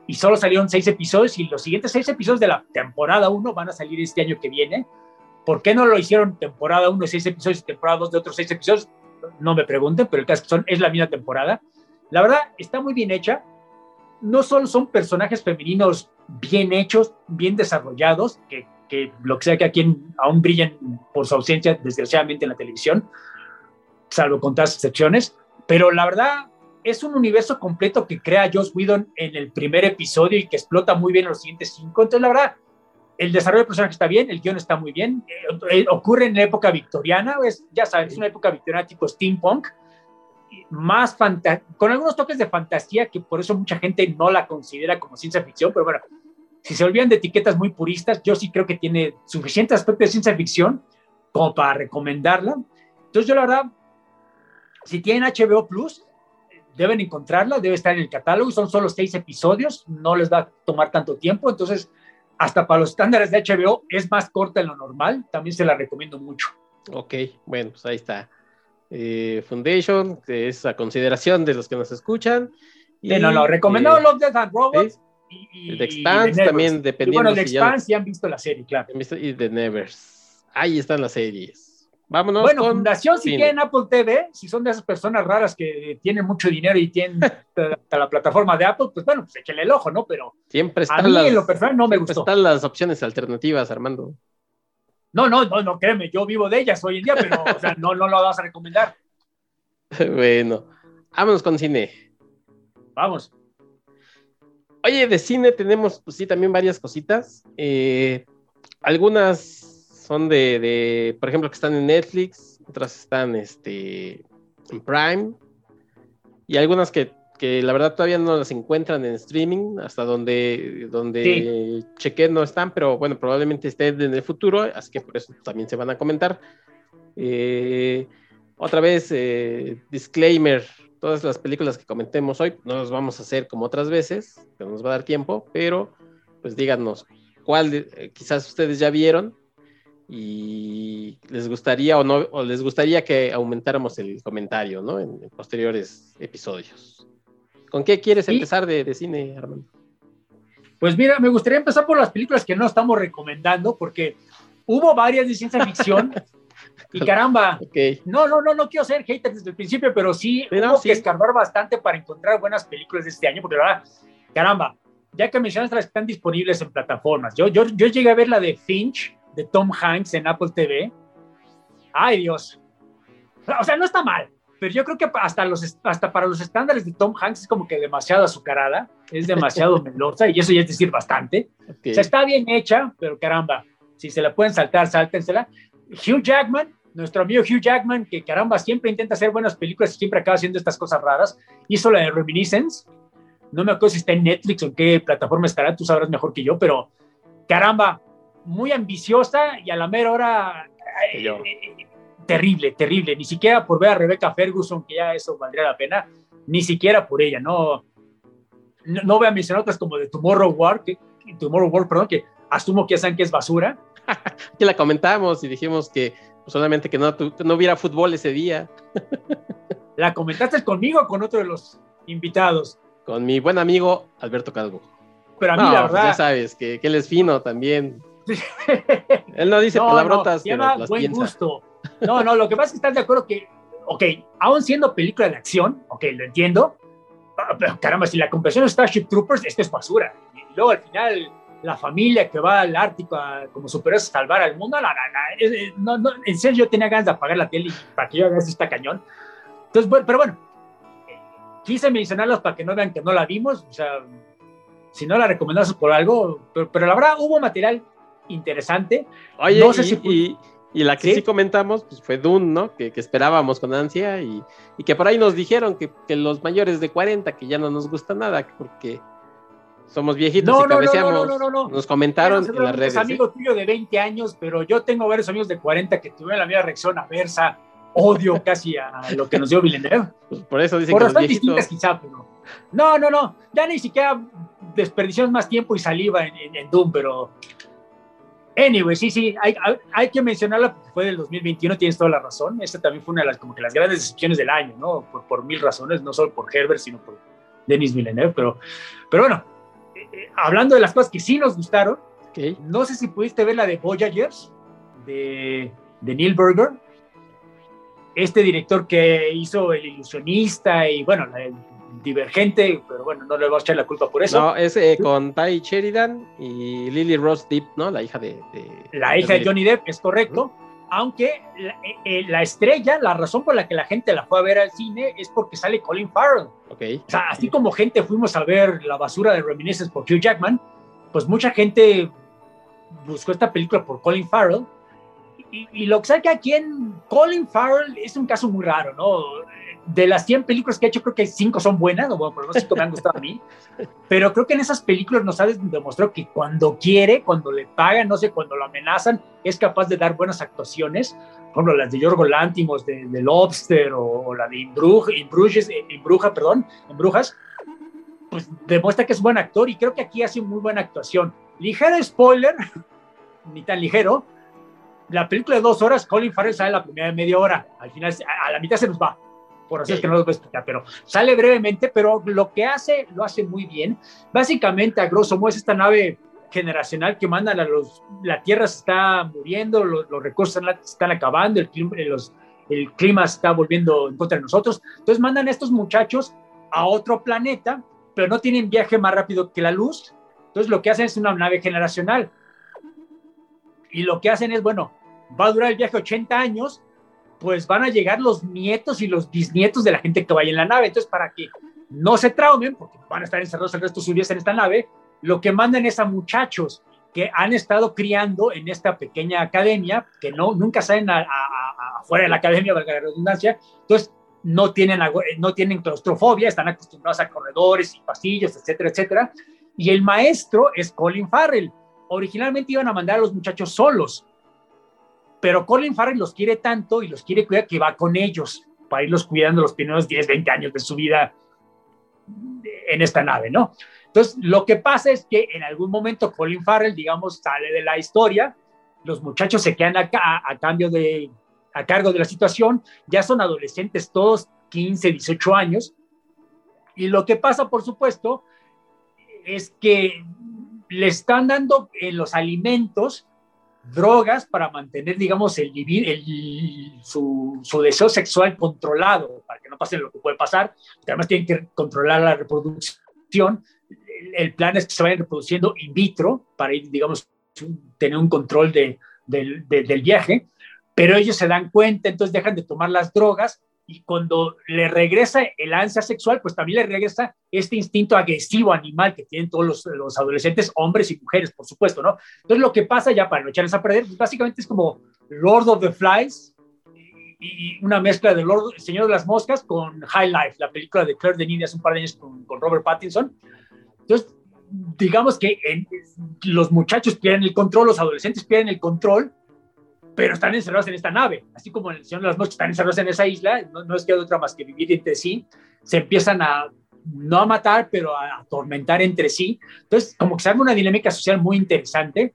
y solo salieron seis episodios y los siguientes seis episodios de la temporada 1 van a salir este año que viene. ¿Por qué no lo hicieron temporada 1 de seis episodios y temporada 2 de otros seis episodios? No me pregunten, pero el caso es son, es la misma temporada. La verdad, está muy bien hecha. No solo son personajes femeninos bien hechos, bien desarrollados, que, que lo que sea que aquí aún brillan por su ausencia, desgraciadamente, en la televisión, salvo con todas excepciones, pero la verdad, es un universo completo que crea Joss Whedon en el primer episodio y que explota muy bien en los siguientes cinco. Entonces, la verdad, el desarrollo del personaje está bien, el guion está muy bien. Eh, ocurre en la época victoriana, es, ya sabes, es una época victoriana tipo steampunk, más con algunos toques de fantasía que por eso mucha gente no la considera como ciencia ficción, pero bueno, si se olvidan de etiquetas muy puristas, yo sí creo que tiene suficiente aspecto de ciencia ficción como para recomendarla. Entonces, yo la verdad, si tienen HBO Plus, deben encontrarla, debe estar en el catálogo, son solo seis episodios, no les va a tomar tanto tiempo, entonces hasta para los estándares de HBO es más corta de lo normal, también se la recomiendo mucho. Ok, bueno, pues ahí está. Eh, Foundation, que es a consideración de los que nos escuchan. Y, no, no, recomendado eh, Love, Death and Robots. Y, el The Expanse también, dependiendo. bueno, The Expanse ya, han visto la serie, claro. Y The Nevers. Ahí están las series. Vámonos. Bueno, Fundación, si tienen Apple TV, si son de esas personas raras que tienen mucho dinero y tienen la plataforma de Apple, pues bueno, pues échenle el ojo, ¿no? Pero siempre están a mí las, en lo personal no me gustó. están las opciones alternativas, Armando. No, no, no, no, créeme, yo vivo de ellas hoy en día, pero o sea, no, no lo vas a recomendar. bueno, vámonos con cine. Vamos. Oye, de cine tenemos, pues sí, también varias cositas. Eh, algunas son de, por ejemplo, que están en Netflix, otras están este, en Prime, y algunas que, la verdad todavía no las encuentran en streaming, hasta donde, donde chequé no están, pero bueno, probablemente estén en el futuro, así que por eso también se van a comentar. Eh, otra vez, eh, disclaimer, todas las películas que comentemos hoy no las vamos a hacer como otras veces, que nos va a dar tiempo, pero pues díganos cuál eh, quizás ustedes ya vieron y les gustaría o no o les gustaría que aumentáramos el comentario, ¿no? En, posteriores episodios. ¿Con qué quieres empezar de, cine, Armando? Pues mira, me gustaría empezar por las películas que no estamos recomendando, porque hubo varias de ciencia ficción. Y caramba, no, no, no, no quiero ser hater desde el principio, pero sí hubo que escarbar bastante para encontrar buenas películas de este año, porque la verdad, caramba, ya que mencionaste las que están disponibles en plataformas, yo, yo, yo llegué a ver la de Finch, de Tom Hanks en Apple TV. Ay, Dios. O sea, no está mal, pero yo creo que hasta, los, hasta para los estándares de Tom Hanks es como que demasiado azucarada, es demasiado melosa, y eso ya es decir bastante. O sea, está bien hecha, pero caramba, si se la pueden saltar, sáltensela. Hugh Jackman, nuestro amigo Hugh Jackman, que caramba, siempre intenta hacer buenas películas y siempre acaba haciendo estas cosas raras, hizo la de Reminiscence. No me acuerdo si está en Netflix o en qué plataforma estará, tú sabrás mejor que yo, pero caramba, muy ambiciosa y a la mera hora eh, eh, terrible, terrible. Ni siquiera por ver a Rebecca Ferguson, que ya eso valdría la pena, ni siquiera por ella, no. No, voy a mencionar otras como de Tomorrow War, que, Tomorrow War, perdón, que asumo que ya saben que es basura. que la comentamos y dijimos que solamente que no, no hubiera fútbol ese día. ¿La comentaste conmigo o con otro de los invitados? Con mi buen amigo Alberto Calvo. Pero a mí la pues verdad... ya sabes, que, que, él es fino también. él no dice palabrotas, no, pero las buen gusto. No, no, lo que pasa es que estás de acuerdo que, ok, aún siendo película de acción, ok, lo entiendo, ah, pero caramba, si la comprensión de Starship Troopers, esto es basura. Y luego al final la familia que va al Ártico como superhéroes a salvar al mundo, no, no, en serio yo tenía ganas de apagar la tele para que yo haga esta cañón. Entonces, bueno, pero bueno, quise mencionarlos para que no vean que no la vimos, o sea, si no la recomendamos por algo, pero, la verdad hubo material interesante. Oye, no sé y, si... y, la que ¿Sí? comentamos pues fue Dune, ¿no? Que, esperábamos con ansia y, que por ahí nos dijeron que, que, los mayores de 40 que ya no nos gusta nada porque somos viejitos y cabeceamos. No, no, no, Nos comentaron en las redes. Es ¿eh? amigo tuyo de 20 años, pero yo tengo varios amigos de 40 que tuvieron la misma reacción aversa, odio casi a lo que nos dio Villeneuve. Pues por eso dicen que los viejitos... distintas quizá, pero... No, no, no. Ya ni siquiera desperdiciamos más tiempo y saliva en, en, Doom, pero... Anyway, sí, sí, hay, hay, que mencionarla porque fue del 2021, tienes toda la razón. Esta también fue una de las, como que las grandes decepciones del año, ¿no? Por, por mil razones, no solo por Herbert, sino por Denis Villeneuve, pero, pero bueno, hablando de las cosas que sí nos gustaron, no sé si pudiste ver la de Voyagers, de, de Neil Berger, este director que hizo El Ilusionista y bueno, el Divergente, pero bueno, no le voy a echar la culpa por eso. No, es eh, con Ty Sheridan y Lily Rose Depp, ¿no? La hija de... la hija de Johnny Depp, es correcto aunque eh, eh, la, estrella, la razón por la que la gente la fue a ver al cine es porque sale Colin Farrell. Okay. O sea, así como gente fuimos a ver La basura de Reminiscence por Hugh Jackman, pues mucha gente buscó esta película por Colin Farrell. Y, y lo que sabe que aquí en Colin Farrell es un caso muy raro, ¿no? De las 100 películas que ha hecho, creo que 5 son buenas, o bueno, por lo menos 5 me han gustado a mí, pero creo que en esas películas nos ha demostrado que cuando quiere, cuando le pagan, no sé, cuando lo amenazan, es capaz de dar buenas actuaciones, por ejemplo, las de Yorgo Lantimos, de, de Lobster, o, la de Imbruj, Imbrujes, eh, Imbruja, perdón, Imbrujas, pues demuestra que es buen actor, y creo que aquí hace muy buena actuación. Ligero spoiler, ni tan ligero, la película de dos horas, Colin Farrell sale la primera media hora, al final, a la mitad se nos va por así es que no lo voy a explicar, pero sale brevemente, pero lo que hace, lo hace muy bien. Básicamente, a grosso modo, es esta nave generacional que mandan a los, la Tierra se está muriendo, los, recursos están, acabando, el clima, los, el clima está volviendo en contra de nosotros. Entonces mandan a estos muchachos a otro planeta, pero no tienen viaje más rápido que la luz. Entonces lo que hacen es una nave generacional. Y lo que hacen es, bueno, va a durar el viaje 80 años, pues van a llegar los nietos y los bisnietos de la gente que vaya en la nave. Entonces, para que no se traumen, porque van a estar encerrados el resto de sus vidas en esta nave, lo que mandan es a muchachos que han estado criando en esta pequeña academia, que no, nunca salen afuera de la academia, valga la redundancia, entonces no tienen, no tienen claustrofobia, están acostumbrados a corredores y pasillos, etcétera, etcétera. Y el maestro es Colin Farrell. Originalmente iban a mandar a los muchachos solos, pero Colin Farrell los quiere tanto y los quiere cuidar que va con ellos para irlos cuidando los primeros 10, 20 años de su vida en esta nave, ¿no? Entonces, lo que pasa es que en algún momento Colin Farrell, digamos, sale de la historia, los muchachos se quedan acá a, cambio de, a cargo de la situación, ya son adolescentes todos, 15, 18 años, y lo que pasa, por supuesto, es que le están dando en los alimentos drogas para mantener, digamos, el, el su, su, deseo sexual controlado, para que no pase lo que puede pasar. Además, tienen que controlar la reproducción. El, plan es que se vayan reproduciendo in vitro para ir, digamos, tener un control de, del viaje, pero ellos se dan cuenta, entonces dejan de tomar las drogas y cuando le regresa el ansia sexual, pues también le regresa este instinto agresivo animal que tienen todos los, los, adolescentes, hombres y mujeres, por supuesto, ¿no? Entonces lo que pasa ya para no echarles a perder, pues básicamente es como Lord of the Flies y, una mezcla de Lord, Señor de las Moscas con High Life, la película de Claire Denis hace un par de años con, con Robert Pattinson. Entonces, digamos que los muchachos pierden el control, los adolescentes pierden el control pero están encerrados en esta nave, así como en el Señor de las Noches están encerrados en esa isla, no, no es que otra más que vivir entre sí, se empiezan a, no a matar, pero a atormentar entre sí. Entonces, como que se arma una dinámica social muy interesante.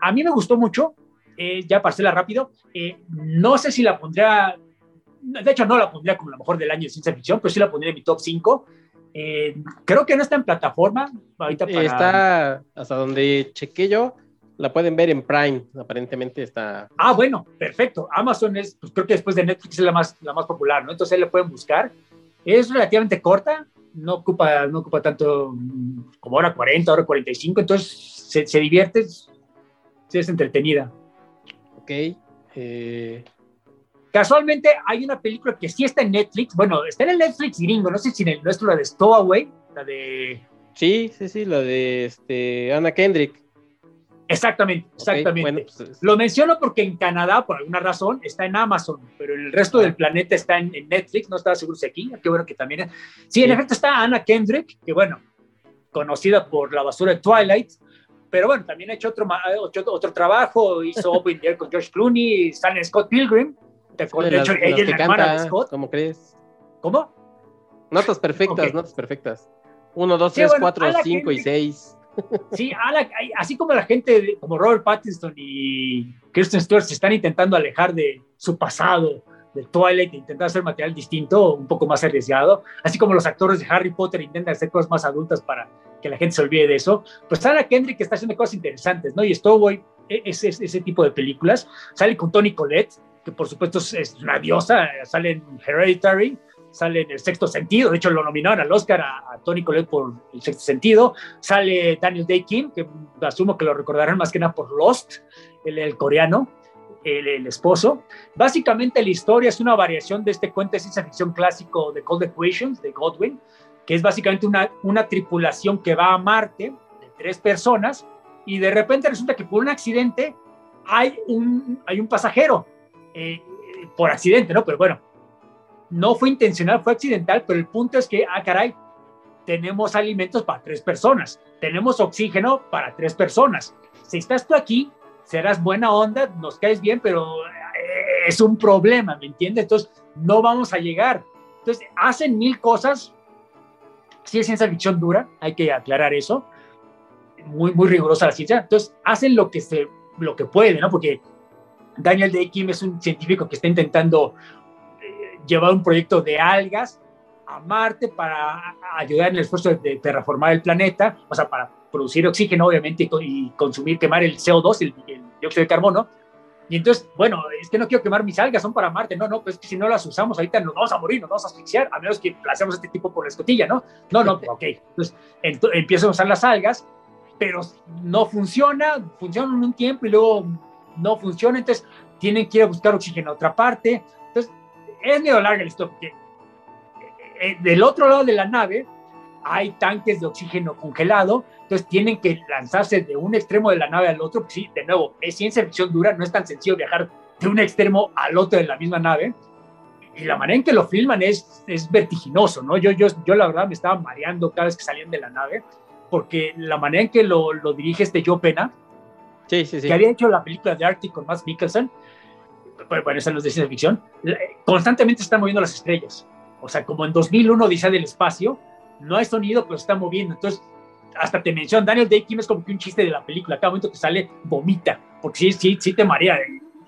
A mí me gustó mucho, eh, ya parcela rápido, eh, no sé si la pondría, de hecho no la pondría como la mejor del año de ciencia ficción, pero sí la pondría en mi top 5. Eh, creo que no está en plataforma. Ahorita para... Está hasta donde chequé yo, la pueden ver en Prime, aparentemente está. Ah, bueno, perfecto. Amazon es, pues creo que después de Netflix es la más, la más popular, ¿no? Entonces ahí la pueden buscar. Es relativamente corta, no ocupa, no ocupa tanto mm, como hora 40, hora 45, entonces se, se divierte, sí es entretenida. Ok. Eh... Casualmente hay una película que sí está en Netflix, bueno, está en el Netflix gringo, no sé si en el nuestro, la de Stowaway, la de... Sí, sí, sí, la de este, Anna Kendrick. Exactamente, exactamente. Pues, Lo menciono porque en Canadá, por alguna razón, está en Amazon, pero el resto del planeta está en, Netflix, no estaba seguro si aquí, qué bueno que también. Sí, en efecto está Anna Kendrick, que bueno, conocida por la basura de Twilight, pero bueno, también ha hecho otro, otro, trabajo, hizo Open Air con George Clooney, sale Scott Pilgrim, de, hecho, ella es la hermana de Scott. ¿Cómo crees? ¿Cómo? Notas perfectas, notas perfectas. Uno, dos, tres, cuatro, cinco y seis. Sí, así como la gente como Robert Pattinson y Kristen Stewart se están intentando alejar de su pasado, de Twilight, e intentar hacer material distinto, un poco más arriesgado, así como los actores de Harry Potter intentan hacer cosas más adultas para que la gente se olvide de eso, pues Anna Kendrick está haciendo cosas interesantes, ¿no? Y Stowaway es, es ese tipo de películas. Sale con Tony Collette, que por supuesto es una diosa, sale en Hereditary, sale en el sexto sentido, de hecho lo nominaron al Oscar a, Tony Collette por el sexto sentido, sale Daniel Day Kim, que asumo que lo recordarán más que nada por Lost, el, coreano, el, esposo. Básicamente la historia es una variación de este cuento de ciencia ficción clásico de Cold Equations, de Godwin, que es básicamente una, una tripulación que va a Marte de tres personas y de repente resulta que por un accidente hay un, hay un pasajero, eh, por accidente, ¿no? Pero bueno, no fue intencional, fue accidental, pero el punto es que, ah, caray, tenemos alimentos para tres personas, tenemos oxígeno para tres personas. Si estás tú aquí, serás buena onda, nos caes bien, pero eh, es un problema, ¿me entiendes? Entonces, no vamos a llegar. Entonces, hacen mil cosas. Sí es ciencia ficción dura, hay que aclarar eso. Muy, muy rigurosa la ciencia. Entonces, hacen lo que, se, lo que pueden, ¿no? Porque Daniel Day Kim es un científico que está intentando llevar un proyecto de algas a Marte para ayudar en el esfuerzo de terraformar el planeta, o sea, para producir oxígeno, obviamente, y, consumir, quemar el CO2, el, dióxido de carbono. Y entonces, bueno, es que no quiero quemar mis algas, son para Marte. No, no, pues que si no las usamos ahorita nos vamos a morir, nos vamos a asfixiar, a menos que hacemos este tipo por la escotilla, ¿no? No, no, ok. Entonces, empiezo a usar las algas, pero no funciona, funciona un tiempo y luego no funciona, entonces tienen que ir a buscar oxígeno a otra parte. Es medio larga la historia, porque eh, eh, del otro lado de la nave hay tanques de oxígeno congelado, entonces tienen que lanzarse de un extremo de la nave al otro, sí, de nuevo, es ciencia ficción dura, no es tan sencillo viajar de un extremo al otro de la misma nave, y la manera en que lo filman es, es vertiginoso, ¿no? Yo, yo, yo la verdad me estaba mareando cada vez que salían de la nave, porque la manera en que lo, lo dirige este Joe Pena, sí, sí, sí. que había hecho la película de Arctic con Matt Mikkelsen, bueno, están los de ciencia ficción, constantemente están moviendo las estrellas. O sea, como en 2001 dice del espacio, no hay sonido, pero se está moviendo. Entonces, hasta te mencionan, Daniel Day Kim es como que un chiste de la película. Cada momento que sale, vomita, porque sí, sí, sí te marea.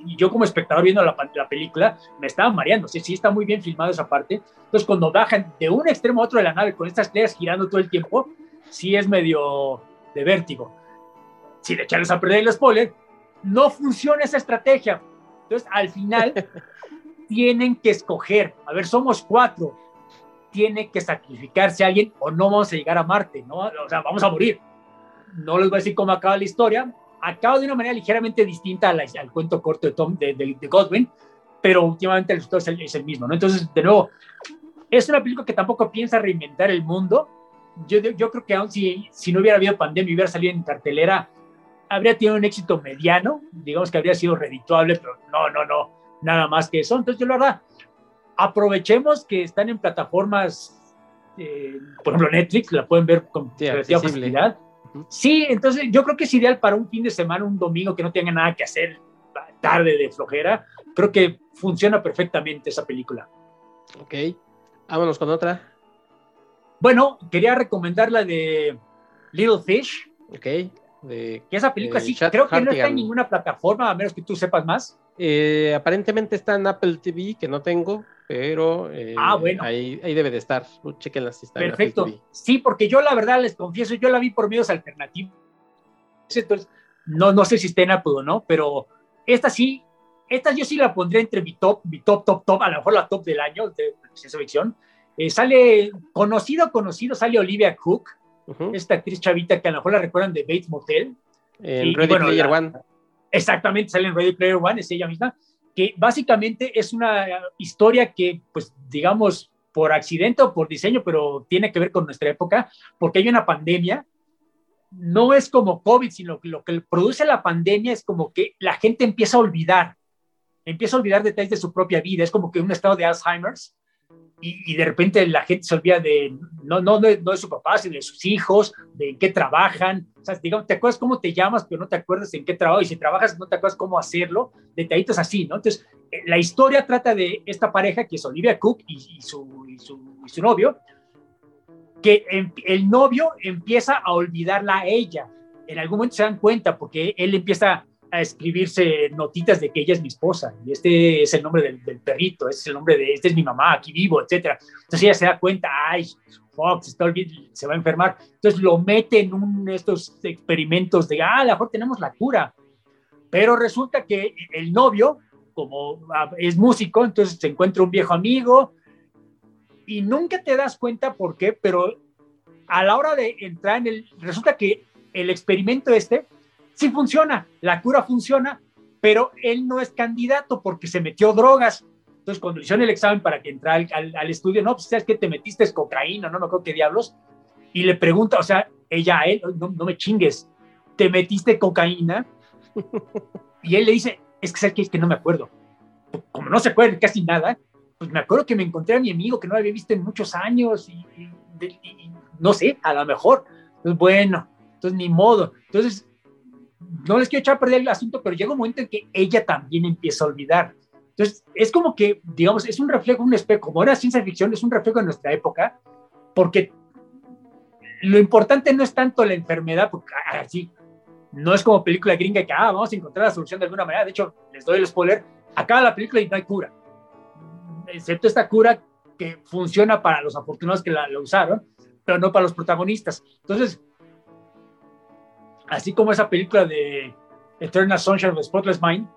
Y yo como espectador viendo la, la película, me estaba mareando. Sí, sí está muy bien filmado esa parte. Entonces, cuando bajan de un extremo a otro de la nave con estas estrellas girando todo el tiempo, sí es medio de vértigo. Si le echarles a perder el spoiler, no funciona esa estrategia. Entonces, al final, tienen que escoger. A ver, somos cuatro. Tiene que sacrificarse alguien o no vamos a llegar a Marte, ¿no? O sea, vamos a morir. No les voy a decir cómo acaba la historia. Acaba de una manera ligeramente distinta al, cuento corto de, Tom, de, Godwin, pero últimamente el resultado es el, mismo, ¿no? Entonces, de nuevo, es una película que tampoco piensa reinventar el mundo. Yo, creo que aún si, si no hubiera habido pandemia hubiera salido en cartelera, habría tenido un éxito mediano, digamos que habría sido redituable, pero no, no, no, nada más que eso. Entonces, yo la verdad, aprovechemos que están en plataformas, eh, por ejemplo, Netflix, la pueden ver con sí, facilidad. Sí, entonces yo creo que es ideal para un fin de semana, un domingo que no tenga nada que hacer, tarde de flojera. Creo que funciona perfectamente esa película. Ok, vámonos con otra. Bueno, quería recomendar la de Little Fish. Ok. De, que esa película sí, creo que no está en ninguna plataforma, a menos que tú sepas más. Eh, aparentemente está en Apple TV, que no tengo, pero eh, ah, bueno. ahí, ahí, debe de estar. Chequenla si está Perfecto. En Apple TV. Sí, porque yo la verdad les confieso, yo la vi por medios alternativos. Entonces, no, no sé si está en Apple o no, pero esta sí, esta yo sí la pondré entre mi top, mi top, top, top, a lo mejor la top del año de ciencia ficción. Eh, sale conocido, conocido, sale Olivia Cook, esta actriz chavita que a lo mejor la recuerdan de Bates Motel. En Ready Player One. Exactamente, sale en Ready Player One, es ella misma, que básicamente es una historia que, pues, digamos, por accidente o por diseño, pero tiene que ver con nuestra época, porque hay una pandemia. No es como COVID, sino que lo que produce la pandemia es como que la gente empieza a olvidar, empieza a olvidar detalles de su propia vida, es como que un estado de Alzheimer's y, de repente la gente se olvida de, no, no, no, de su papá, sino de sus hijos, de en qué trabajan. O sea, digamos, te acuerdas cómo te llamas, pero no te acuerdas en qué trabajo, y si trabajas no te acuerdas cómo hacerlo, detallitos así, ¿no? Entonces, eh, la historia trata de esta pareja que es Olivia Cook y, su, y su, y su novio, que el novio empieza a olvidarla a ella. En algún momento se dan cuenta porque él empieza a escribirse notitas de que ella es mi esposa y este es el nombre del, perrito, este es el nombre de, este es mi mamá, aquí vivo, etcétera. Entonces ella se da cuenta, ay, Fox está se va a enfermar. Entonces lo mete en un, estos experimentos de, ah, a lo mejor tenemos la cura. Pero resulta que el novio, como ah, es músico, entonces se encuentra un viejo amigo y nunca te das cuenta por qué, pero a la hora de entrar en el, resulta que el experimento este sí funciona, la cura funciona, pero él no es candidato porque se metió drogas. Entonces, cuando le hicieron el examen para que entrara al, estudio, no, pues sabes que te metiste cocaína, no me acuerdo qué diablos, y le pregunta, o sea, ella a él, no, me chingues, te metiste cocaína, y él le dice, es que sabes que es que no me acuerdo. Como no se acuerda casi nada, pues me acuerdo que me encontré a mi amigo que no había visto en muchos años, y, y no sé, a lo mejor. Entonces, bueno, entonces ni modo. Entonces, no les quiero echar a perder el asunto, pero llega un momento en que ella también empieza a olvidar. Entonces, es como que, digamos, es un reflejo, un espejo, como era ciencia ficción, es un reflejo de nuestra época, porque lo importante no es tanto la enfermedad, porque así, ah, no es como película gringa que, ah, vamos a encontrar la solución de alguna manera. De hecho, les doy el spoiler, acaba la película y no hay cura, excepto esta cura que funciona para los afortunados que la, la usaron, pero no para los protagonistas. Entonces, así como esa película de Eternal Sunshine of the Spotless Mind,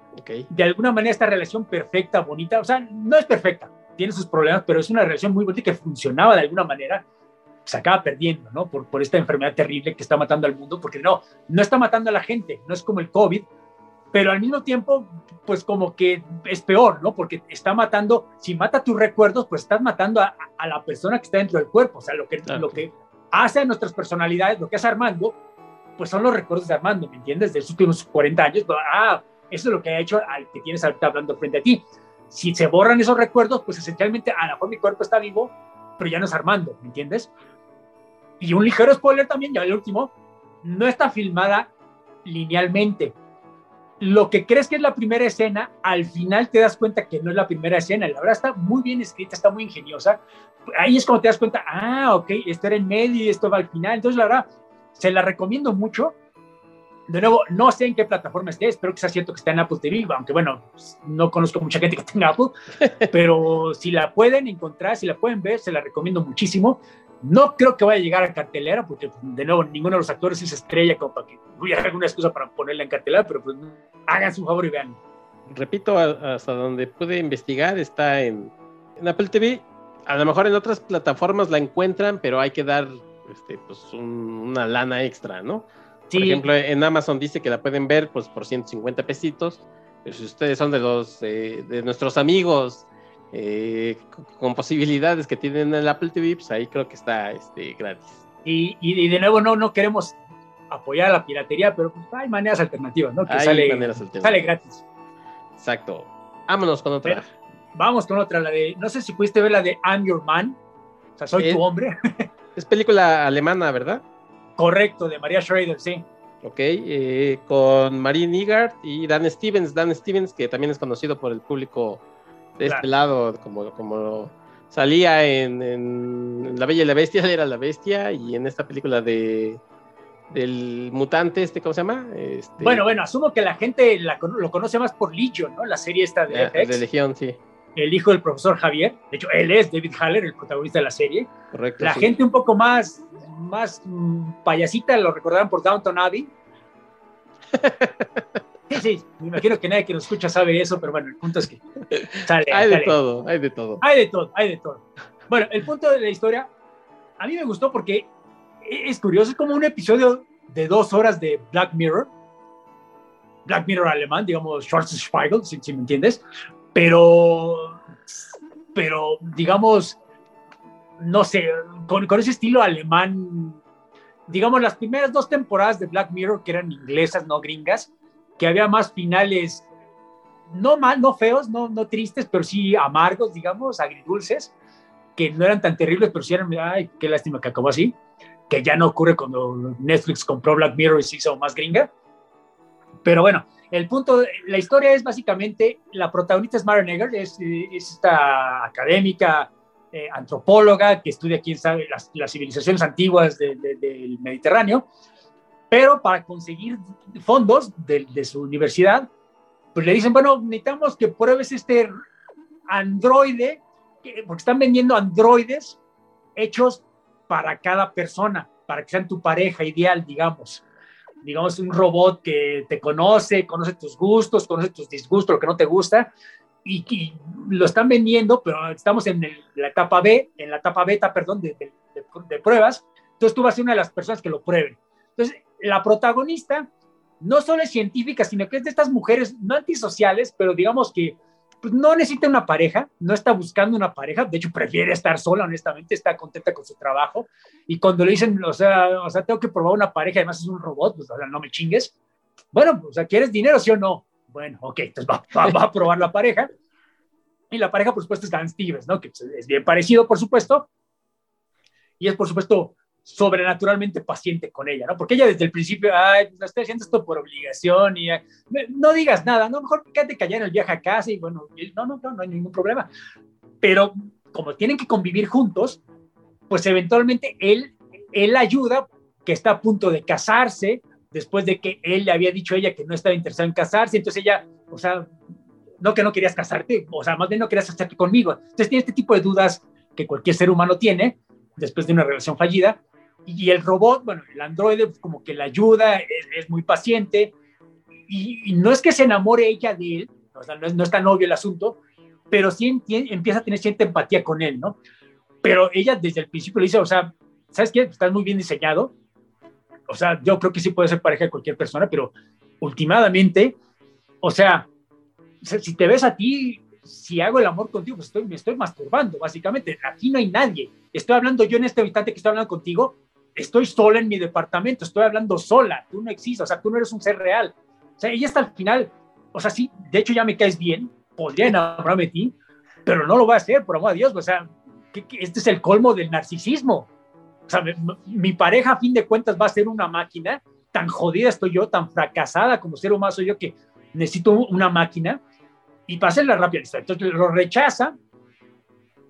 de alguna manera esta relación perfecta, bonita, o sea, no es perfecta, tiene sus problemas, pero es una relación muy bonita que funcionaba de alguna manera, se acaba perdiendo, ¿no? Por, por esta enfermedad terrible que está matando al mundo, porque no, no está matando a la gente, no es como el COVID, pero al mismo tiempo, pues como que es peor, ¿no? Porque está matando, si mata tus recuerdos, pues estás matando a, a la persona que está dentro del cuerpo, o sea, lo que, lo que hace a nuestras personalidades, lo que hace Armando, pues son los recuerdos de Armando, ¿me entiendes? De sus últimos 40 años, ah, eso es lo que ha hecho al que tienes ahorita hablando frente a ti. Si se borran esos recuerdos, pues esencialmente a lo mejor mi cuerpo está vivo, pero ya no es Armando, ¿me entiendes? Y un ligero spoiler también, ya el último, no está filmada linealmente. Lo que crees que es la primera escena, al final te das cuenta que no es la primera escena. La verdad está muy bien escrita, está muy ingeniosa. Ahí es cuando te das cuenta, ah, ok, esto era en medio y esto va al final. Entonces, la verdad, se la recomiendo mucho. De nuevo, no sé en qué plataforma esté, espero que sea cierto que esté en Apple TV, aunque bueno, no conozco mucha gente que tenga Apple, pero si la pueden encontrar, si la pueden ver, se la recomiendo muchísimo. No creo que vaya a llegar a cartelera, porque de nuevo ninguno de los actores es estrella como para que hubiera alguna excusa para ponerla en cartelera, pero pues hagan su favor y vean. Repito, hasta donde pude investigar está en, en Apple TV. A lo mejor en otras plataformas la encuentran, pero hay que dar este, pues, una lana extra, ¿no? Por ejemplo, en Amazon dice que la pueden ver pues, por 150 pesitos. Pero si ustedes son de los eh, de nuestros amigos eh, con posibilidades que tienen el Apple TV, pues ahí creo que está este, gratis. Y, y, de nuevo, no, no queremos apoyar la piratería, pero pues, hay maneras alternativas, ¿no? Que sale, sale gratis. Exacto. Vámonos con otra. vamos con otra, la de, no sé si pudiste ver la de I'm Your Man, o sea, soy tu hombre. es película alemana, ¿verdad? Correcto, de María Schrader, sí. Ok, eh, con Marie Nigard y Dan Stevens. Dan Stevens, que también es conocido por el público de este lado, como, como salía en, La Bella y la Bestia, era la bestia, y en esta película de del mutante, este, ¿cómo se llama? Este... Bueno, bueno, asumo que la gente lo conoce más por Legion, ¿no? La serie esta de FX. De Legión, sí. El hijo del profesor Javier. De hecho, él es David Haller, el protagonista de la serie. Correcto. La gente un poco más más mm, payasita lo recordarán por Downton Abbey. Sí, sí, me imagino que nadie que nos escucha sabe eso, pero bueno, el punto es que sale. hay de todo, hay de todo. Hay de todo, hay de todo. Bueno, el punto de la historia, a mí me gustó porque es curioso, es como un episodio de dos horas de Black Mirror. Black Mirror alemán, digamos, Schwarzschild, si, si me entiendes. Pero, pero, digamos, no sé, con, ese estilo alemán, digamos, las primeras dos temporadas de Black Mirror, que eran inglesas, no gringas, que había más finales, no mal, no feos, no, no tristes, pero sí amargos, digamos, agridulces, que no eran tan terribles, pero sí eran, ay, qué lástima que acabó así, que ya no ocurre cuando Netflix compró Black Mirror y se hizo más gringa. Pero bueno, el punto, la historia es básicamente, la protagonista es Mara Neger, es, es esta académica, eh, antropóloga que estudia, quién sabe, las, civilizaciones antiguas del Mediterráneo, pero para conseguir fondos de, su universidad, pues le dicen, bueno, necesitamos que pruebes este androide, porque están vendiendo androides hechos para cada persona, para que sean tu pareja ideal, digamos. Digamos, un robot que te conoce, conoce tus gustos, conoce tus disgustos, lo que no te gusta, y, lo están vendiendo, pero estamos en la etapa B, en la etapa beta, perdón, de, de, pruebas. Entonces tú vas a ser una de las personas que lo prueben. Entonces, la protagonista no solo es científica, sino que es de estas mujeres no antisociales, pero digamos que pues, no necesita una pareja, no está buscando una pareja, de hecho prefiere estar sola, honestamente, está contenta con su trabajo. Y cuando le dicen, o sea, o sea tengo que probar una pareja, además es un robot, pues o sea, no me chingues. Bueno, o sea, ¿quieres dinero, sí o no? Bueno, ok, entonces va, a probar la pareja. Y la pareja, por supuesto, es Dan Stevens, ¿no? Que pues, es bien parecido, por supuesto. Y es, por supuesto, sobrenaturalmente paciente con ella, ¿no? Porque ella desde el principio, ay, pues estoy haciendo esto por obligación y no digas nada, ¿no? Mejor quédate callada en el viaje a casa y bueno, no, no, no, no hay ningún problema. Pero como tienen que convivir juntos, pues eventualmente él, él ayuda, que está a punto de casarse, después de que él le había dicho a ella que no estaba interesado en casarse, entonces ella, o sea, no que no querías casarte, o sea, más bien no querías casarte conmigo. Entonces tiene este tipo de dudas que cualquier ser humano tiene después de una relación fallida. Y el robot, bueno, el androide pues, como que le ayuda, es, muy paciente, y, no es que se enamore ella de él, o sea, no es, no es tan obvio el asunto, pero sí empieza a tener cierta empatía con él, ¿no? Pero ella desde el principio le dice, o sea, ¿sabes qué? Estás muy bien diseñado, o sea, yo creo que sí puede ser pareja de cualquier persona, pero últimamente, o sea, si te ves a ti, si hago el amor contigo, pues estoy, me estoy masturbando, básicamente. Aquí no hay nadie. Estoy hablando yo en este instante que estoy hablando contigo, estoy sola en mi departamento, estoy hablando sola, tú no existes, o sea, tú no eres un ser real. O sea, ella está al final, o sea, sí, de hecho ya me caes bien, podría enamorarme de ti, pero no lo voy a hacer, por amor de Dios, o sea, este es el colmo del narcisismo. O sea, mi, pareja a fin de cuentas va a ser una máquina, tan jodida estoy yo, tan fracasada como ser humano soy yo que necesito una máquina y para hacerla rápida. Entonces lo rechaza,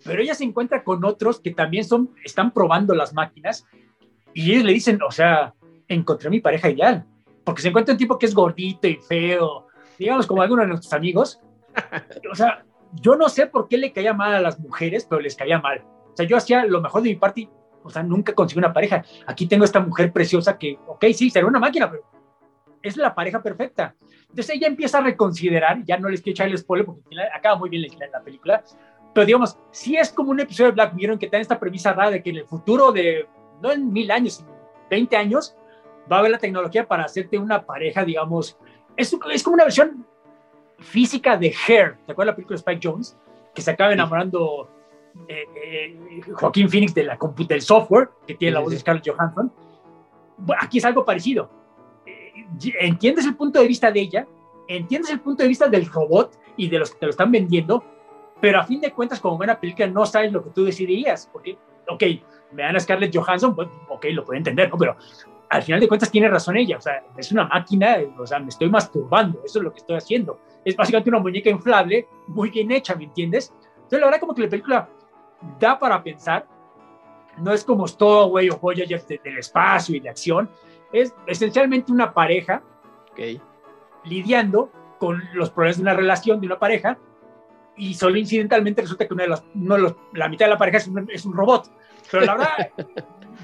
pero ella se encuentra con otros que también son, están probando las máquinas y ellos le dicen, o sea, encontré mi pareja ideal, porque se encuentra un tipo que es gordito y feo, digamos como algunos de nuestros amigos. O sea, yo no sé por qué le caía mal a las mujeres, pero les caía mal. O sea, yo hacía lo mejor de mi parte o sea, nunca consiguió una pareja. Aquí tengo esta mujer preciosa que, ok, sí, será una máquina, pero es la pareja perfecta. Entonces ella empieza a reconsiderar, ya no les quiero echar el spoiler porque acaba muy bien la, la película, pero digamos, si es como un episodio de Black Mirror en que tiene esta premisa rara de que en el futuro de, no en mil años, sino 20 años, va a haber la tecnología para hacerte una pareja, digamos, es, es como una versión física de Hair, ¿te acuerdas la película de Spike Jones? Que se acaba enamorando eh, eh, Joaquín Phoenix de la del software, que tiene la voz de Scarlett Johansson. Bueno, aquí es algo parecido. Eh, entiendes el punto de vista de ella, entiendes el punto de vista del robot y de los que te lo están vendiendo, pero a fin de cuentas, como buena película, no sabes lo que tú decidirías. Porque, ok, me dan a Scarlett Johansson, pues, ok, lo puedo entender, ¿no? Pero al final de cuentas tiene razón ella, o sea, es una máquina, o sea, me estoy masturbando, eso es lo que estoy haciendo. Es básicamente una muñeca inflable, muy bien hecha, ¿me entiendes? Entonces, la verdad, como que la película da para pensar, no es como Stowaway o Voyager del espacio y de acción, es esencialmente una pareja okay. lidiando con los problemas de una relación, de una pareja, y solo incidentalmente resulta que una de las, la mitad de la pareja es un, es un robot. Pero la verdad,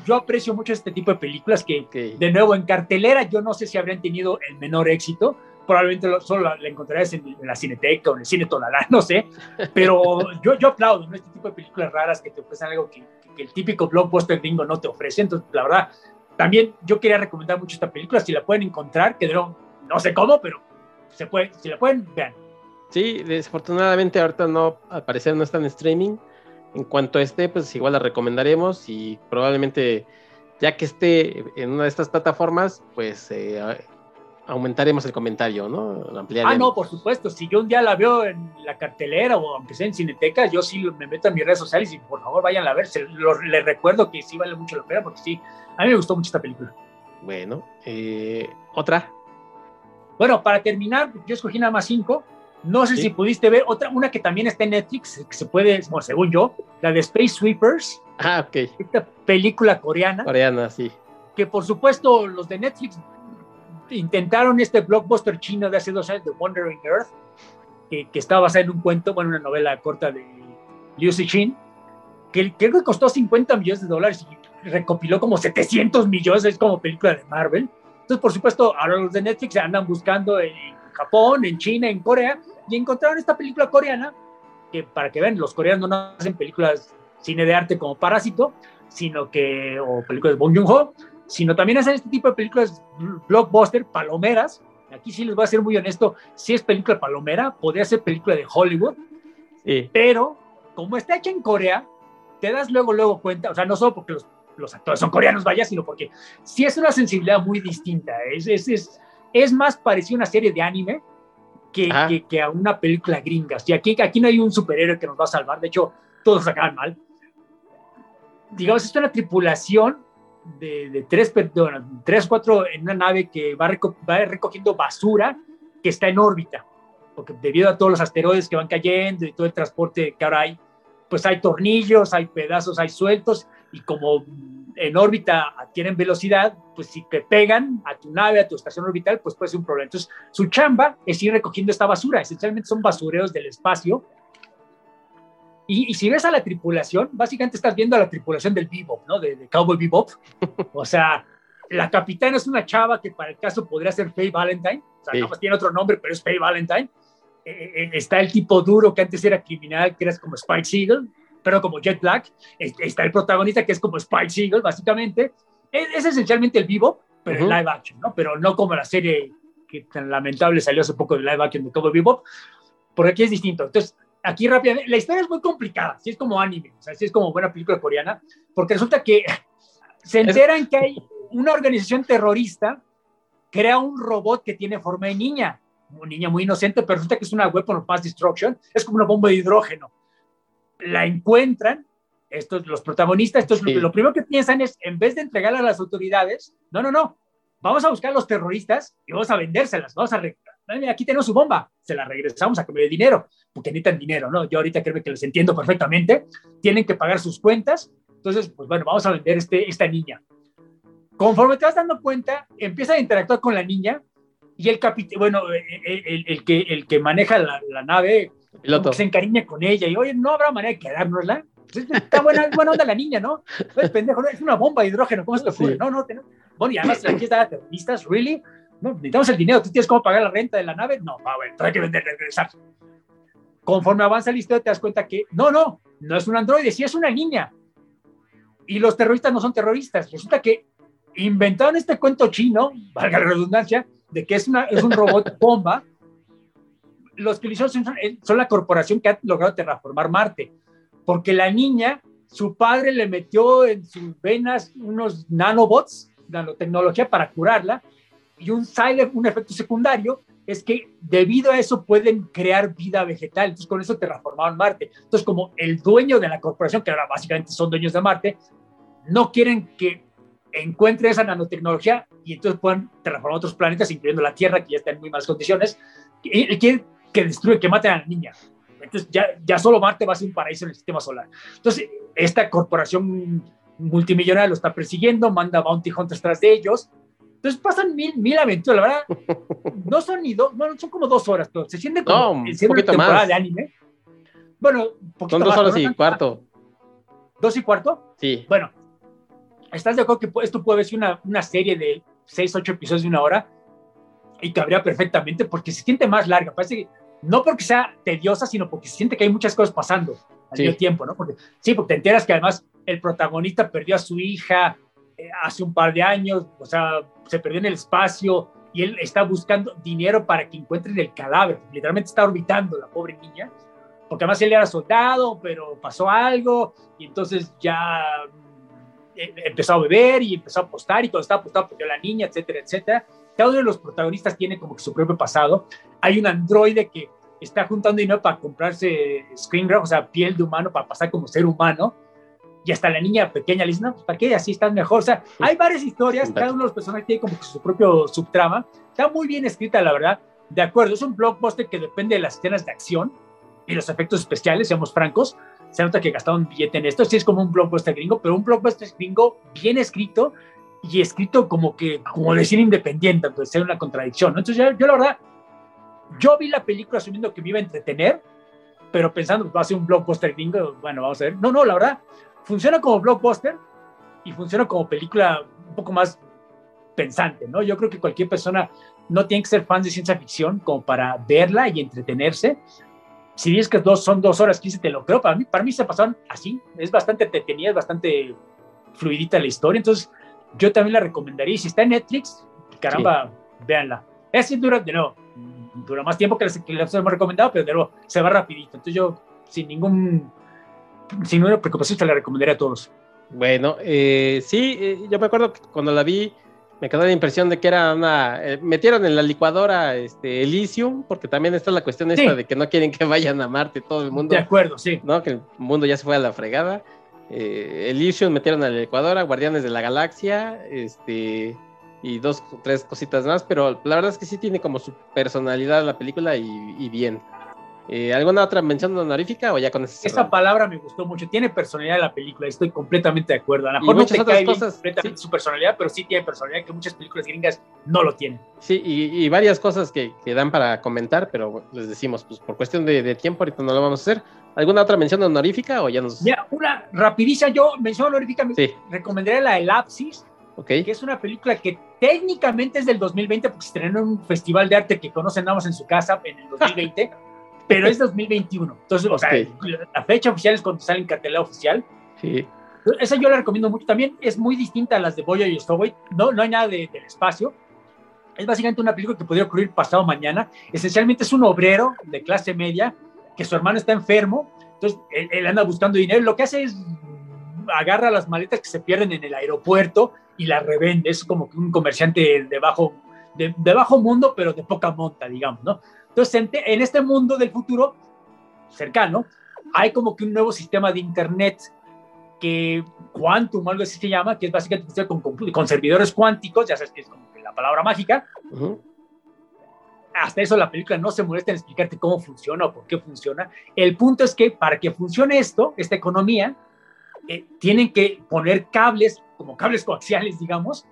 yo aprecio mucho este tipo de películas que, de nuevo, en cartelera, yo no sé si habrían tenido el menor éxito. Probablemente solo la, encontrarías en, la Cineteca o en el Cine Tonalá, no sé. Pero yo, yo aplaudo ¿no? este tipo de películas raras que te ofrecen algo que, el típico blockbuster gringo no te ofrece. Entonces, la verdad, también yo quería recomendar mucho esta película. Si la pueden encontrar, que no, no sé cómo, pero se puede, si la pueden, vean. Sí, desafortunadamente ahorita no, al parecer no está en streaming en cuanto esté, pues igual la recomendaremos y probablemente ya que esté en una de estas plataformas, pues eh, aumentaremos el comentario, ¿no? Ah, no, por supuesto. Si yo un día la veo en la cartelera o aunque sea en Cineteca, yo sí me meto en mis redes sociales y por favor vayan a ver. les recuerdo que sí vale mucho la pena porque sí, a mí me gustó mucho esta película. Bueno, eh, ¿otra? Bueno, para terminar, yo escogí nada más cinco. No sé si pudiste ver otra, una que también está en Netflix, que se puede, bueno, según yo, la de Space Sweepers. Ah, ok. Esta película coreana. Coreana, sí. Que por supuesto los de Netflix intentaron este blockbuster chino de hace dos años, The Wandering Earth, que, que está basada en un cuento, bueno, una novela corta de Liu Cixin, que creo que costó 50 millones de dólares y recopiló como 700 millones, es como película de Marvel. Entonces, por supuesto, ahora los de Netflix andan buscando en Japón, en China, en Corea, y encontraron esta película coreana, que para que vean, los coreanos no hacen películas cine de arte como Parásito, sino que, o películas de Bong Joon-ho, sino también hacen este tipo de películas blockbuster, palomeras. Aquí sí les voy a ser muy honesto, si es película palomera, podría ser película de Hollywood, pero como está hecha en Corea, te das luego, luego cuenta, o sea, no solo porque los, los actores son coreanos, vaya, sino porque sí es una sensibilidad muy distinta, es, es, es, es más parecido a una serie de anime que, que, a una película gringa. Si aquí, aquí no hay un superhéroe que nos va a salvar, de hecho, todos acaban mal. Digamos, es una tripulación de, de tres, bueno, tres, cuatro en una nave que va, va recogiendo basura que está en órbita, porque debido a todos los asteroides que van cayendo y todo el transporte que ahora hay, pues hay tornillos, hay pedazos, hay sueltos, y como en órbita adquieren velocidad, pues si te pegan a tu nave, a tu estación orbital, pues puede ser un problema. Entonces, su chamba es ir recogiendo esta basura. Esencialmente son basureos del espacio. Y, si ves a la tripulación, básicamente estás viendo a la tripulación del Bebop, ¿no? De, Cowboy Bebop. O sea, la capitana es una chava que para el caso podría ser Faye Valentine. O sea, nada más tiene otro nombre, pero es Faye Valentine. Eh, eh, eh, está el tipo duro que antes era criminal, que era como Spike Seagal pero como Jet Black, está el protagonista que es como Spike Seagal, básicamente. Es, esencialmente el vivo, pero en live action, ¿no? Pero no como la serie que tan lamentable salió hace poco de live action de Cowboy Bebop, porque aquí es distinto. Entonces, aquí rápidamente, la historia es muy complicada, si es como anime, o sea, si es como buena película coreana, porque resulta que se enteran que hay una organización terrorista crea un robot que tiene forma de niña, una niña muy inocente, pero resulta que es una weapon of mass destruction, es como una bomba de hidrógeno la encuentran, estos, los protagonistas, estos, lo, primero que piensan es, en vez de entregarla a las autoridades, no, no, no, vamos a buscar a los terroristas y vamos a vendérselas, vamos a, aquí tenemos su bomba, se la regresamos a cambio de dinero, porque necesitan dinero, ¿no? Yo ahorita creo que les entiendo perfectamente, tienen que pagar sus cuentas, entonces, pues bueno, vamos a vender este, esta niña. Conforme te vas dando cuenta, empieza a interactuar con la niña y el capitán, bueno, el, el, que, el que maneja la, la nave se encariña con ella y, oye, ¿no habrá manera de quedárnosla? Está buena, buena onda la niña, ¿no? Es pendejo, es una bomba de hidrógeno, ¿cómo se te ocurre? No, no, tenemos... Bueno, y además aquí está terroristas, ¿really? No, necesitamos el dinero, ¿tú tienes cómo pagar la renta de la nave? No, va, bueno, hay que vender, regresar. Conforme avanza la historia, te das cuenta que no, no, no es un androide, sí es una niña. Y los terroristas no son terroristas. Resulta que inventaron este cuento chino, valga la redundancia, de que es, una, es un robot bomba. Los que lo hicieron son, son la corporación que ha logrado terraformar Marte. Porque la niña, su padre le metió en sus venas unos nanobots, nanotecnología para curarla, y un side, un efecto secundario es que debido a eso pueden crear vida vegetal. Entonces, con eso terraformaron Marte. Entonces, como el dueño de la corporación, que ahora básicamente son dueños de Marte, no quieren que encuentre esa nanotecnología y entonces puedan terraformar otros planetas, incluyendo la Tierra, que ya está en muy malas condiciones, y quieren que destruya, que mate a la niña. Entonces, ya, ya solo Marte va a ser un paraíso en el sistema solar. Entonces, esta corporación multimillonaria lo está persiguiendo, manda bounty hunters tras de ellos, entonces pasan mil, mil aventuras, la verdad. No son ni dos, bueno, son como dos horas, pero se siente como no, un poquito temporada más. de anime. Bueno, poquito son dos horas y cuarto. ¿Dos y cuarto? Sí. Bueno, ¿estás de acuerdo que esto puede ser una, una serie de seis, ocho episodios de una hora? Y cabría perfectamente porque se siente más larga. Parece que no porque sea tediosa, sino porque se siente que hay muchas cosas pasando al sí. mismo tiempo, ¿no? Porque, sí, porque te enteras que además el protagonista perdió a su hija eh, hace un par de años, o sea, se perdió en el espacio y él está buscando dinero para que encuentren el cadáver. Literalmente está orbitando la pobre niña, porque además él era soldado, pero pasó algo y entonces ya eh, empezó a beber y empezó a apostar y cuando estaba apostado perdió a la niña, etcétera, etcétera. Cada uno de los protagonistas tiene como que su propio pasado. Hay un androide que está juntando dinero para comprarse screen graph, o sea, piel de humano para pasar como ser humano y hasta la niña pequeña le dice, no, pues ¿para qué? Así estás mejor. O sea, hay varias historias, cada uno de los personajes tiene como su propio subtrama. Está muy bien escrita, la verdad. De acuerdo, es un blockbuster que depende de las escenas de acción y los efectos especiales, seamos francos. Se nota que gastaron billete en esto. Sí es como un blockbuster gringo, pero un blockbuster gringo bien escrito y escrito como que, como decir independiente, entonces es una contradicción. ¿no? Entonces yo, yo, la verdad, yo vi la película asumiendo que me iba a entretener, pero pensando que va a ser un blockbuster gringo, bueno, vamos a ver. No, no, la verdad, funciona como blockbuster y funciona como película un poco más pensante, ¿no? Yo creo que cualquier persona no tiene que ser fan de ciencia ficción como para verla y entretenerse. Si dices que dos, son dos horas 15, te lo creo. Para mí, para mí se pasaron así. Es bastante entretenida, es bastante fluidita la historia. Entonces, yo también la recomendaría. Si está en Netflix, caramba, sí. véanla. Es dura, de nuevo, dura más tiempo que las que les hemos recomendado, pero de nuevo, se va rapidito. Entonces, yo, sin ningún sin una preocupación te la recomendaría a todos. Bueno, eh, sí, eh, yo me acuerdo que cuando la vi me quedó la impresión de que era una... Eh, metieron en la licuadora este, Elysium, porque también está la cuestión esta sí. de que no quieren que vayan a Marte todo el mundo. De acuerdo, sí. ¿no? Que el mundo ya se fue a la fregada. Eh, Elysium metieron a la licuadora, Guardianes de la Galaxia, este y dos, tres cositas más, pero la verdad es que sí tiene como su personalidad la película y, y bien. Eh, ¿Alguna otra mención honorífica o ya con eso? Esa palabra me gustó mucho. Tiene personalidad la película, estoy completamente de acuerdo. A lo mejor no te cae cosas, completamente ¿sí? su personalidad, pero sí tiene personalidad que muchas películas gringas no lo tienen. Sí, y, y varias cosas que, que, dan para comentar, pero les decimos, pues por cuestión de, de, tiempo ahorita no lo vamos a hacer. ¿Alguna otra mención honorífica o ya nos...? Ya, una rapidísima, yo mención honorífica, sí. recomendaría la Elapsis, okay. que es una película que técnicamente es del 2020 porque se estrenó en un festival de arte que conocen nada más en su casa en el 2020. pero es 2021. Entonces, o okay. sea, la fecha oficial es cuando sale en cartelera oficial. Sí. Esa yo la recomiendo mucho. También es muy distinta a las de Boya y Stowaway. No, no hay nada de, del espacio. Es básicamente una película que podría ocurrir pasado mañana. Esencialmente es un obrero de clase media que su hermano está enfermo. Entonces, él, anda buscando dinero. Lo que hace es agarra las maletas que se pierden en el aeropuerto y las revende. Es como un comerciante de bajo, de, bajo mundo, pero de poca monta, digamos, ¿no? Entonces, en, este mundo del futuro cercano, hay como que un nuevo sistema de Internet que Quantum, algo así se llama, que es básicamente con, con, servidores cuánticos, ya sabes que es como que la palabra mágica. Hasta eso la película no se molesta en explicarte cómo funciona o por qué funciona. El punto es que para que funcione esto, esta economía, eh, tienen que poner cables, como cables coaxiales, digamos,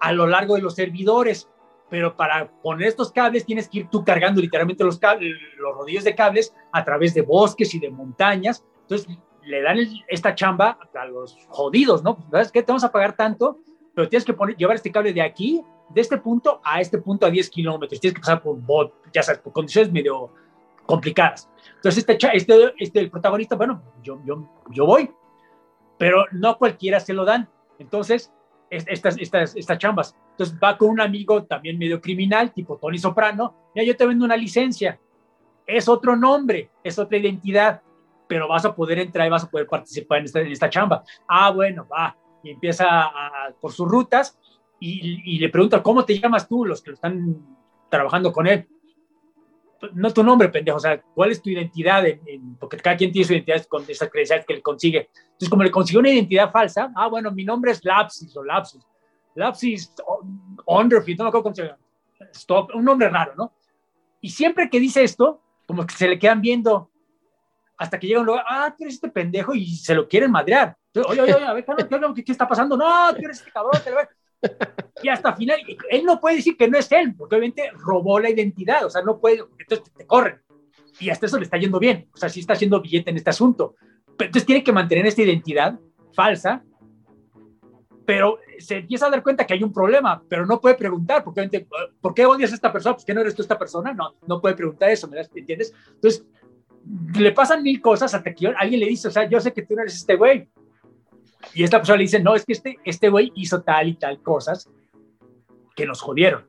a lo largo de los servidores pero para poner estos cables tienes que ir tú cargando literalmente los cables, los rodillos de cables a través de bosques y de montañas. Entonces, le dan esta chamba a los jodidos, ¿no? ¿Sabes qué? Te vamos a pagar tanto, pero tienes que poner, llevar este cable de aquí, de este punto a este punto a 10 kilómetros. Tienes que pasar por bot, ya sabes, por condiciones medio complicadas. Entonces, este, este, este, el protagonista, bueno, yo, yo, yo voy, pero no cualquiera se lo dan. Entonces, estas, estas, estas chambas. Entonces va con un amigo también medio criminal, tipo Tony Soprano, ya yo te vendo una licencia, es otro nombre, es otra identidad, pero vas a poder entrar y vas a poder participar en esta, chamba. Ah, bueno, va, y empieza por sus rutas y, y, le pregunta, ¿cómo te llamas tú, los que están trabajando con él? No tu nombre, pendejo, o sea, ¿cuál es tu identidad? porque cada quien tiene su identidad con esas credenciales que le consigue. Entonces, como le consiguió una identidad falsa, ah, bueno, mi nombre es Lapsis o Lapsus. Lapsis Underfield, no me acuerdo cómo se llama. Stop, un nombre raro, ¿no? Y siempre que dice esto, como que se le quedan viendo hasta que llega un lugar, ah, tú eres este pendejo y se lo quieren madrear. Oye, oye, oye, a ver, ¿qué, ¿qué, está pasando? No, tú eres este cabrón. Y hasta final, él no puede decir que no es él, porque obviamente robó la identidad, o sea, no puede, entonces te, corren. Y hasta eso le está yendo bien, o sea, sí está haciendo billete en este asunto. Pero entonces tiene que mantener esta identidad falsa, pero se empieza a dar cuenta que hay un problema, pero no puede preguntar, porque obviamente, ¿por qué odias a esta persona? Pues que no eres tú esta persona, no, no puede preguntar eso, ¿me entiendes? Entonces, le pasan mil cosas hasta que alguien le dice, o sea, yo sé que tú no eres este güey. Y esta persona le dice, no, es que este, este güey hizo tal y tal cosas que nos jodieron.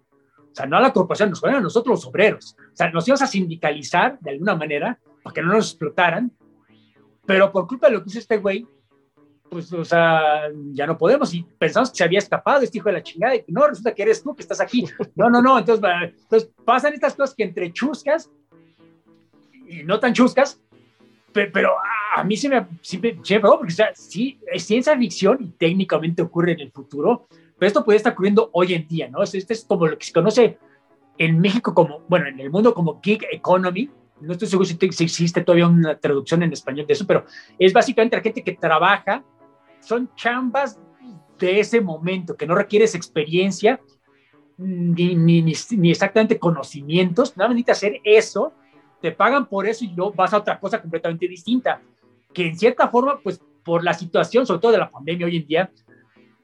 O sea, no a la corporación, nos jodieron a nosotros los obreros. O sea, nos íbamos a sindicalizar de alguna manera para que no nos explotaran, pero por culpa de lo que hizo este güey, pues, o sea, ya no podemos. Y pensamos que se había escapado este hijo de la chingada, y no, resulta que eres tú que estás aquí. No, no, no. Entonces, entonces pasan estas cosas que entre chuscas y no tan chuscas, pero, a mí se me, sí me, porque o sea, sí, es ciencia ficción y técnicamente ocurre en el futuro, pero esto puede estar ocurriendo hoy en día, ¿no? Este es como lo que se conoce en México como, bueno, en el mundo como gig economy, no estoy seguro si, si existe todavía una traducción en español de eso, pero es básicamente la gente que trabaja, son chambas de ese momento, que no requieres experiencia ni, ni, ni, ni exactamente conocimientos, nada más necesitas hacer eso te pagan por eso y luego vas a otra cosa completamente distinta, que en cierta forma, pues por la situación, sobre todo de la pandemia hoy en día,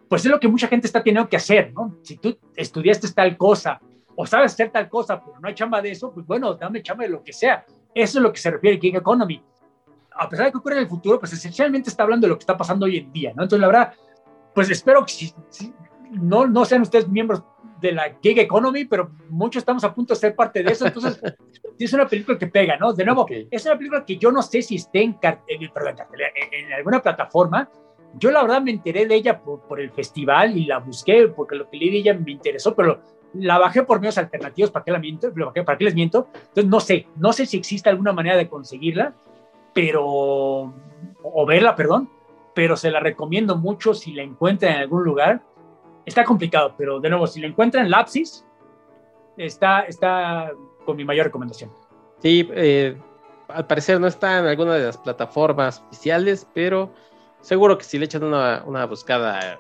pues es lo que mucha gente está teniendo que hacer, ¿no? Si tú estudiaste tal cosa o sabes hacer tal cosa, pero no hay chamba de eso, pues bueno, dame chamba de lo que sea. Eso es lo que se refiere King Economy. A pesar de que ocurre en el futuro, pues esencialmente está hablando de lo que está pasando hoy en día, ¿no? Entonces, la verdad, pues espero que si, no, no sean ustedes miembros de la gig economy, pero muchos estamos a punto de ser parte de eso. Entonces, es una película que pega, ¿no? De nuevo, es una película que yo no sé si esté en, perdón, en, alguna plataforma. Yo la verdad me enteré de ella por, por, el festival y la busqué porque lo que leí de ella me interesó, pero la bajé por medios alternativos, ¿para qué, la miento? ¿para qué les miento? Entonces no sé, no sé si existe alguna manera de conseguirla, pero, o verla, perdón, pero se la recomiendo mucho si la encuentran en algún lugar está complicado, pero de nuevo, si lo encuentran Lapsis, está, está con mi mayor recomendación. Sí, eh, al parecer no está en alguna de las plataformas oficiales, pero seguro que si le echan una, una buscada,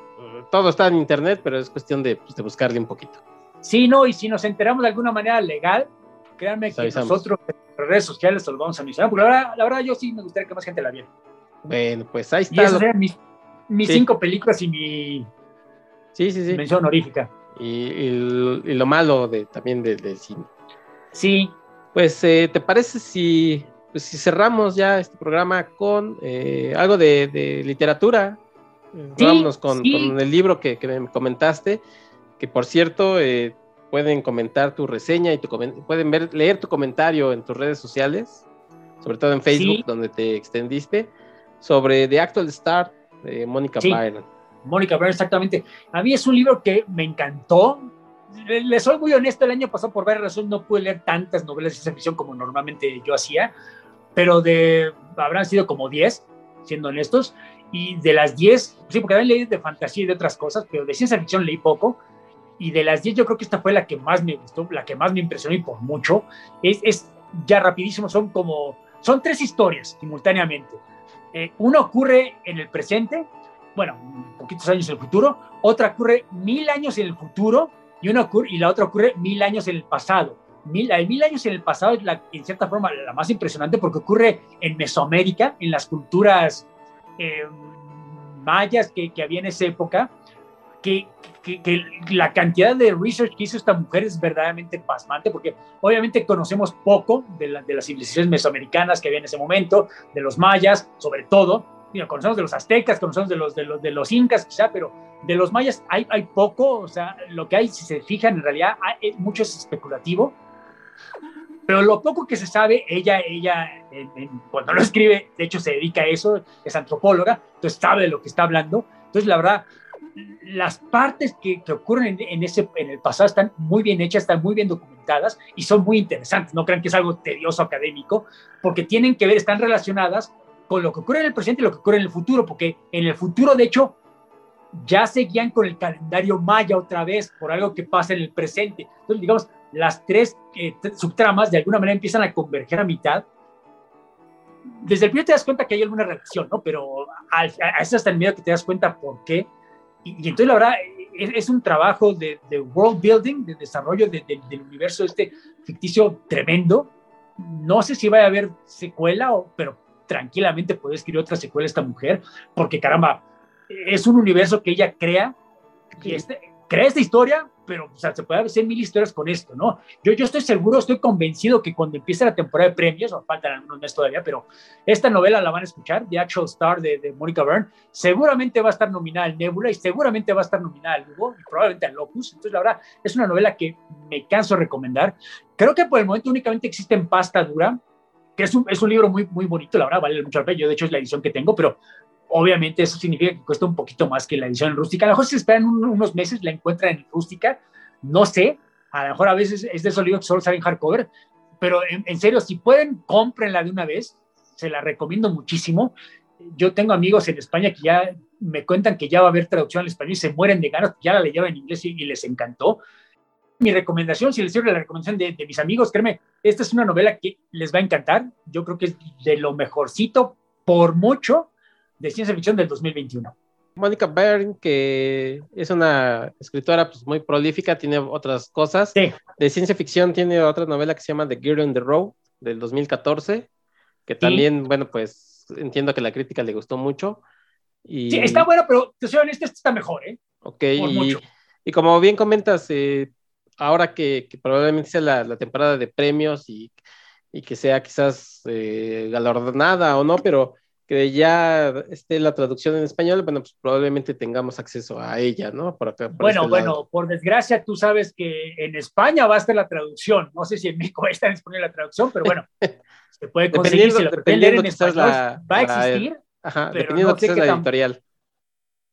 todo está en internet, pero es cuestión de, pues, de, buscarle un poquito. Sí, no, y si nos enteramos de alguna manera legal, créanme que nosotros en redes sociales lo vamos a mencionar, porque la verdad, la verdad yo sí me gustaría que más gente la viera. Bueno, pues ahí está. Y esas eran mis, mis cinco películas y mi Sí, sí, sí. Mención honorífica. Y, lo malo de, también del cine. Sí. Pues, eh, ¿te parece si, pues, si cerramos ya este programa con eh, algo de, literatura? Sí, Vámonos con, el libro que, me comentaste, que por cierto, eh, pueden comentar tu reseña y tu, pueden ver, leer tu comentario en tus redes sociales, sobre todo en Facebook, donde te extendiste, sobre The Actual Start de Mónica Byron. Mónica Byrne, exactamente. A mí es un libro que me encantó. Le, soy muy honesto, el año pasado por varias razones no pude leer tantas novelas de ciencia ficción como normalmente yo hacía, pero de, habrán sido como 10, siendo honestos, y de las 10, sí, porque también leí de fantasía y de otras cosas, pero de ciencia ficción leí poco, y de las 10 yo creo que esta fue la que más me gustó, la que más me impresionó y por mucho. Es, es ya rapidísimo, son como, son tres historias simultáneamente. Eh, uno ocurre en el presente, bueno, poquitos años en el futuro, otra ocurre mil años en el futuro y, una ocurre, y la otra ocurre mil años en el pasado. Mil, la mil años en el pasado es la, en cierta forma la más impresionante porque ocurre en Mesoamérica, en las culturas eh, mayas que, que, había en esa época, que, que, que, la cantidad de research que hizo esta mujer es verdaderamente pasmante, porque obviamente conocemos poco de, la, de las civilizaciones mesoamericanas que había en ese momento, de los mayas, sobre todo, conocemos de los aztecas, conocemos de los, de los, de los incas quizá, pero de los mayas hay, hay poco, o sea, lo que hay, si se fijan, en realidad hay, mucho es especulativo, pero lo poco que se sabe, ella, ella en, en, cuando lo escribe, de hecho se dedica a eso, es antropóloga, entonces sabe de lo que está hablando, entonces la verdad, las partes que, que ocurren en, en, ese, en el pasado están muy bien hechas, están muy bien documentadas y son muy interesantes, no crean que es algo tedioso académico, porque tienen que ver, están relacionadas con lo que ocurre en el presente y lo que ocurre en el futuro, porque en el futuro, de hecho, ya seguían con el calendario maya otra vez por algo que pasa en el presente. Entonces, digamos, las tres eh, subtramas de alguna manera empiezan a converger a mitad. Desde el principio te das cuenta que hay alguna relación, ¿no? Pero a, a hasta el medio que te das cuenta por qué. Y, y entonces, la verdad, es, es un trabajo de, de, world building, de desarrollo de, de, del universo este ficticio tremendo. No sé si va a haber secuela, o, pero tranquilamente puede escribir otra secuela esta mujer, porque caramba, es un universo que ella crea, y este, crea esta historia, pero o sea, se puede hacer mil historias con esto, ¿no? Yo, yo estoy seguro, estoy convencido que cuando empiece la temporada de premios, o faltan algunos meses todavía, pero esta novela la van a escuchar, The Actual Star de, de Monica Byrne, seguramente va a estar nominada al Nebula y seguramente va a estar nominada al Hugo y probablemente al Locus. Entonces, la verdad, es una novela que me canso de recomendar. Creo que por el momento únicamente existe en pasta dura, que es un, es un libro muy, muy bonito, la verdad, vale mucho la pena. Yo, de hecho, es la edición que tengo, pero obviamente eso significa que cuesta un poquito más que la edición rústica. A lo mejor si esperan unos meses la encuentran en rústica, no sé, a lo mejor a veces es de esos libros que solo salen hardcover, pero en, en, serio, si pueden, cómprenla de una vez, se la recomiendo muchísimo. Yo tengo amigos en España que ya me cuentan que ya va a haber traducción al español y se mueren de ganas, ya la leyeron en inglés y, y les encantó. Mi recomendación, si les sirve la recomendación de, de mis amigos, créeme, esta es una novela que les va a encantar. Yo creo que es de lo mejorcito, por mucho, de ciencia ficción del 2021. Mónica Byrne, que es una escritora pues, muy prolífica, tiene otras cosas. Sí. De ciencia ficción tiene otra novela que se llama The Girl in the Row, del 2014, que también, sí. bueno, pues entiendo que la crítica le gustó mucho. Y... Sí, está bueno, pero te soy honesto, este está mejor, ¿eh? Ok, y, y, como bien comentas, eh, ahora que, que, probablemente sea la, la temporada de premios y, y que sea quizás eh, galardonada o no, pero que ya esté la traducción en español, bueno, pues probablemente tengamos acceso a ella, ¿no? Por acá, por bueno, este bueno, por desgracia tú sabes que en España va a estar la traducción. No sé si en México está disponible la traducción, pero bueno, se puede conseguir si lo dependiendo en español, la, va a existir. La, ajá, pero dependiendo no sé que la editorial.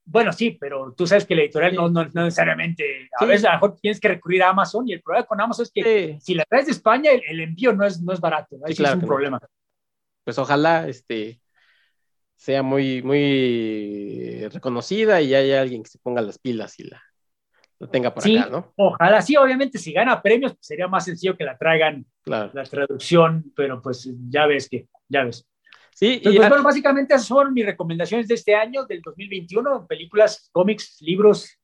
Bueno, sí, pero tú sabes que la editorial sí. no, no, no, necesariamente, a sí. veces a lo mejor tienes que recurrir a Amazon y el problema con Amazon es que sí. si la traes de España, el, el, envío no es, no es barato, claro, es un problema. Pues ojalá este, sea muy, muy reconocida y haya alguien que se ponga las pilas y la, tenga por acá, ¿no? Ojalá sí, obviamente, si gana premios, pues sería más sencillo que la traigan claro. la traducción, pero pues ya ves que, ya ves. Sí, Entonces, y pues, bueno, básicamente esas son mis recomendaciones de este año, del 2021, películas, cómics, libros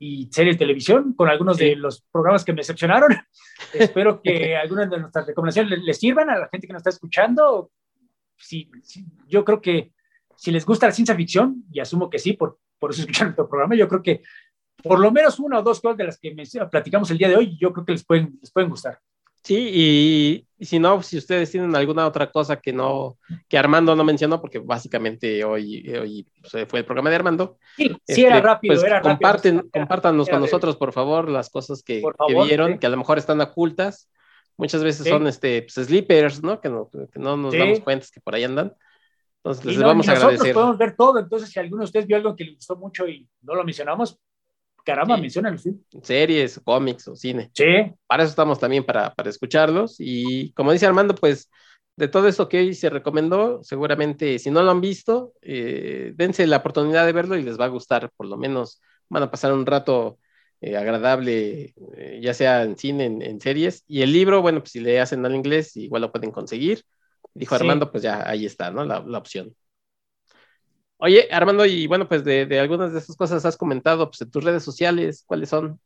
y series de televisión, con algunos sí. de los programas que me decepcionaron. Espero que algunas de nuestras recomendaciones les, les, sirvan a la gente que nos está escuchando. Sí, sí, yo creo que si les gusta la ciencia ficción, y asumo que sí, por, por eso escuchan nuestro programa, yo creo que por lo menos una o dos cosas de las que me, platicamos el día de hoy, yo creo que les pueden, les pueden gustar. Sí, y, y, si no, si ustedes tienen alguna otra cosa que no, que Armando no mencionó, porque básicamente hoy, hoy pues, fue el programa de Armando. Sí, este, sí era rápido, pues, era comparten, rápido. Compártanos con nosotros, por favor, las cosas que, favor, que vieron, sí. que a lo mejor están ocultas. Muchas veces sí. son este, pues, sleepers, ¿no? Que no, que no nos damos cuenta que por ahí andan. Entonces, les no, vamos a nosotros agradecer. podemos ver todo, entonces si alguno de ustedes vio algo que les gustó mucho y no lo mencionamos, caramba, sí. mencionan, sí. Series, cómics o cine. Sí. Para eso estamos también, para, para escucharlos. Y como dice Armando, pues de todo esto que hoy se recomendó, seguramente si no lo han visto, eh, dense la oportunidad de verlo y les va a gustar, por lo menos van a pasar un rato eh, agradable, eh, ya sea en cine, en, en, series. Y el libro, bueno, pues si le hacen al inglés, igual lo pueden conseguir. Dijo sí. Armando, pues ya ahí está, ¿no? La, la opción. Oye, Armando, y bueno, pues de, de, algunas de esas cosas has comentado, pues en tus redes sociales, ¿cuáles son?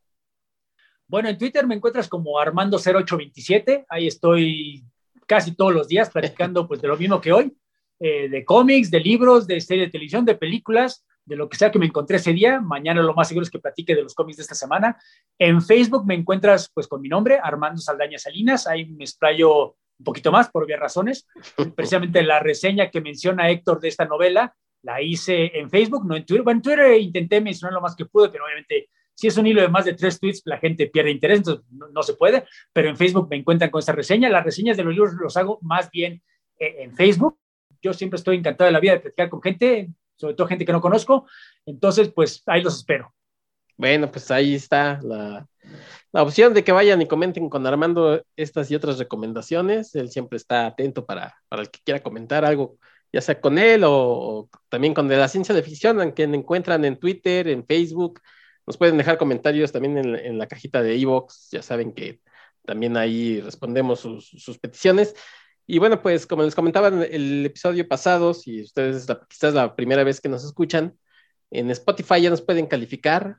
Bueno, en Twitter me encuentras como Armando0827, ahí estoy casi todos los días platicando pues de lo mismo que hoy. eh, de cómics, de libros, de serie de televisión, de películas, de lo que sea que me encontré ese día. Mañana lo más seguro es que platique de los cómics de esta semana. En Facebook me encuentras pues con mi nombre, Armando Saldaña Salinas. Ahí me explayo un poquito más por obvias razones. Precisamente la reseña que menciona Héctor de esta novela la hice en Facebook, no en Twitter. Bueno, en Twitter intenté mencionar lo más que pude, pero obviamente si es un hilo de más de tres tweets, la gente pierde interés, entonces no, se puede. Pero en Facebook me encuentran con esta reseña. Las reseñas de los libros los hago más bien eh, en Facebook. Yo siempre estoy encantado de la vida de platicar con gente, sobre todo gente que no conozco. Entonces, pues ahí los espero. Bueno, pues ahí está la, la opción de que vayan y comenten con Armando estas y otras recomendaciones. Él siempre está atento para, para el que quiera comentar algo, ya sea con él o, también con de la ciencia de ficción, en que encuentran en Twitter, en Facebook. Nos pueden dejar comentarios también en, la cajita de Evox. Ya saben que también ahí respondemos sus, sus peticiones. Y bueno, pues como les comentaba en el episodio pasado, si ustedes quizás la primera vez que nos escuchan, en Spotify ya nos pueden calificar.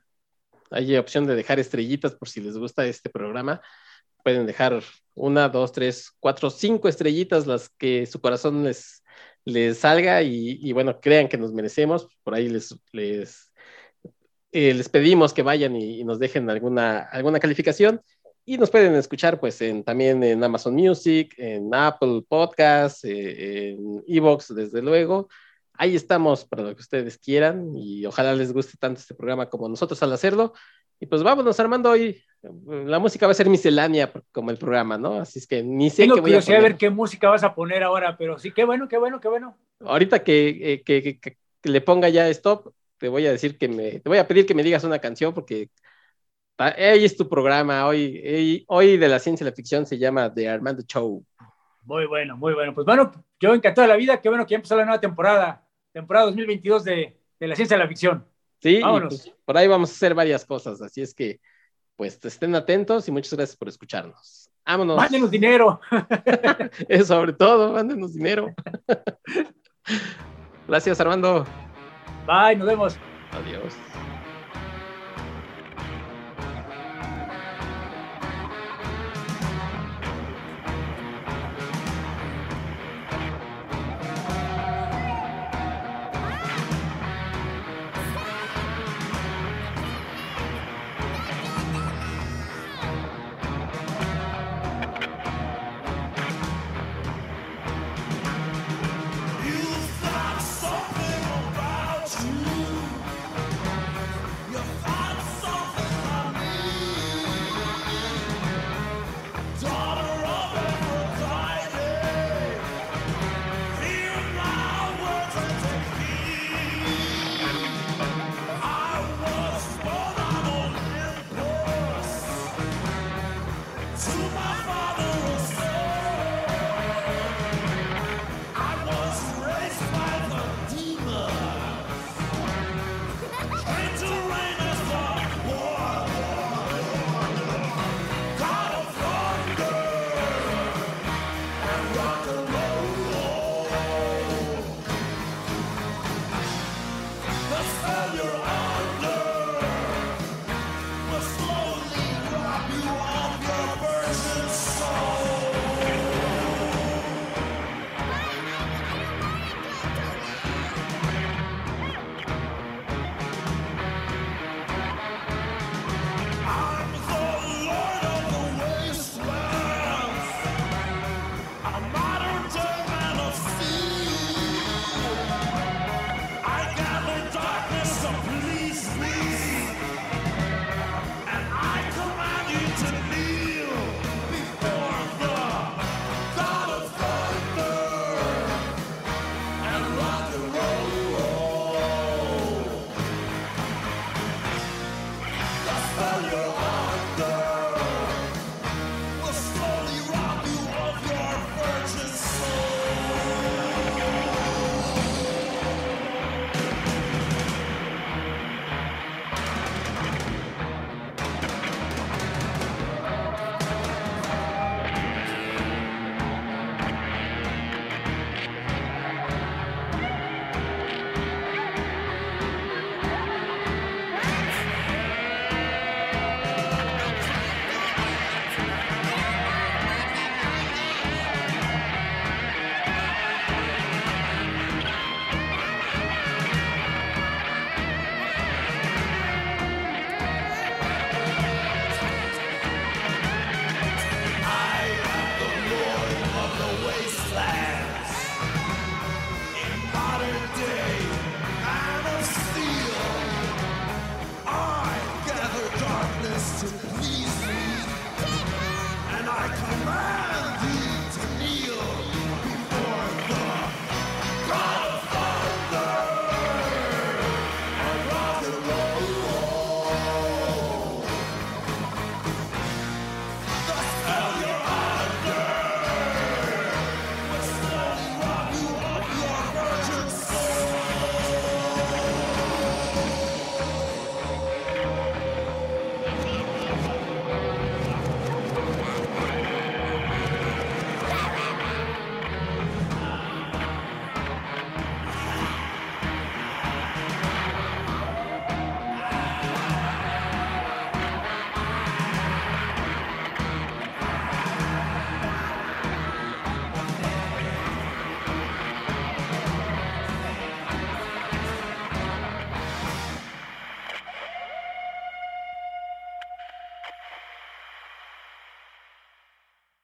Hay opción de dejar estrellitas por si les gusta este programa. Pueden dejar una, dos, tres, cuatro, cinco estrellitas, las que su corazón les, les salga y, bueno, crean que nos merecemos. Por ahí les, les, eh, les pedimos que vayan y, nos dejen alguna, alguna calificación. Y nos pueden escuchar pues en, también en Amazon Music, en Apple Podcasts, eh, en Evox, desde luego. Ahí estamos para lo que ustedes quieran y ojalá les guste tanto este programa como nosotros al hacerlo. Y pues vámonos, Armando, hoy la música va a ser miscelánea como el programa, ¿no? Así es que ni sé qué voy a poner. ver qué música vas a poner ahora, pero sí, qué bueno, qué bueno, qué bueno. Ahorita que, que, que le ponga ya stop, te voy a decir que me, te voy a pedir que me digas una canción porque Hoy es tu programa, hoy, hoy de la ciencia y la ficción se llama The Armando Show. Muy bueno, muy bueno. Pues bueno, yo encantado de la vida, qué bueno que ya empezó la nueva temporada, temporada 2022 de, de la ciencia y la ficción. Sí, pues, por ahí vamos a hacer varias cosas, así es que pues estén atentos y muchas gracias por escucharnos. Vámonos. Mándenos dinero. sobre todo, mándenos dinero. gracias, Armando. Bye, nos vemos. Adiós. to my father.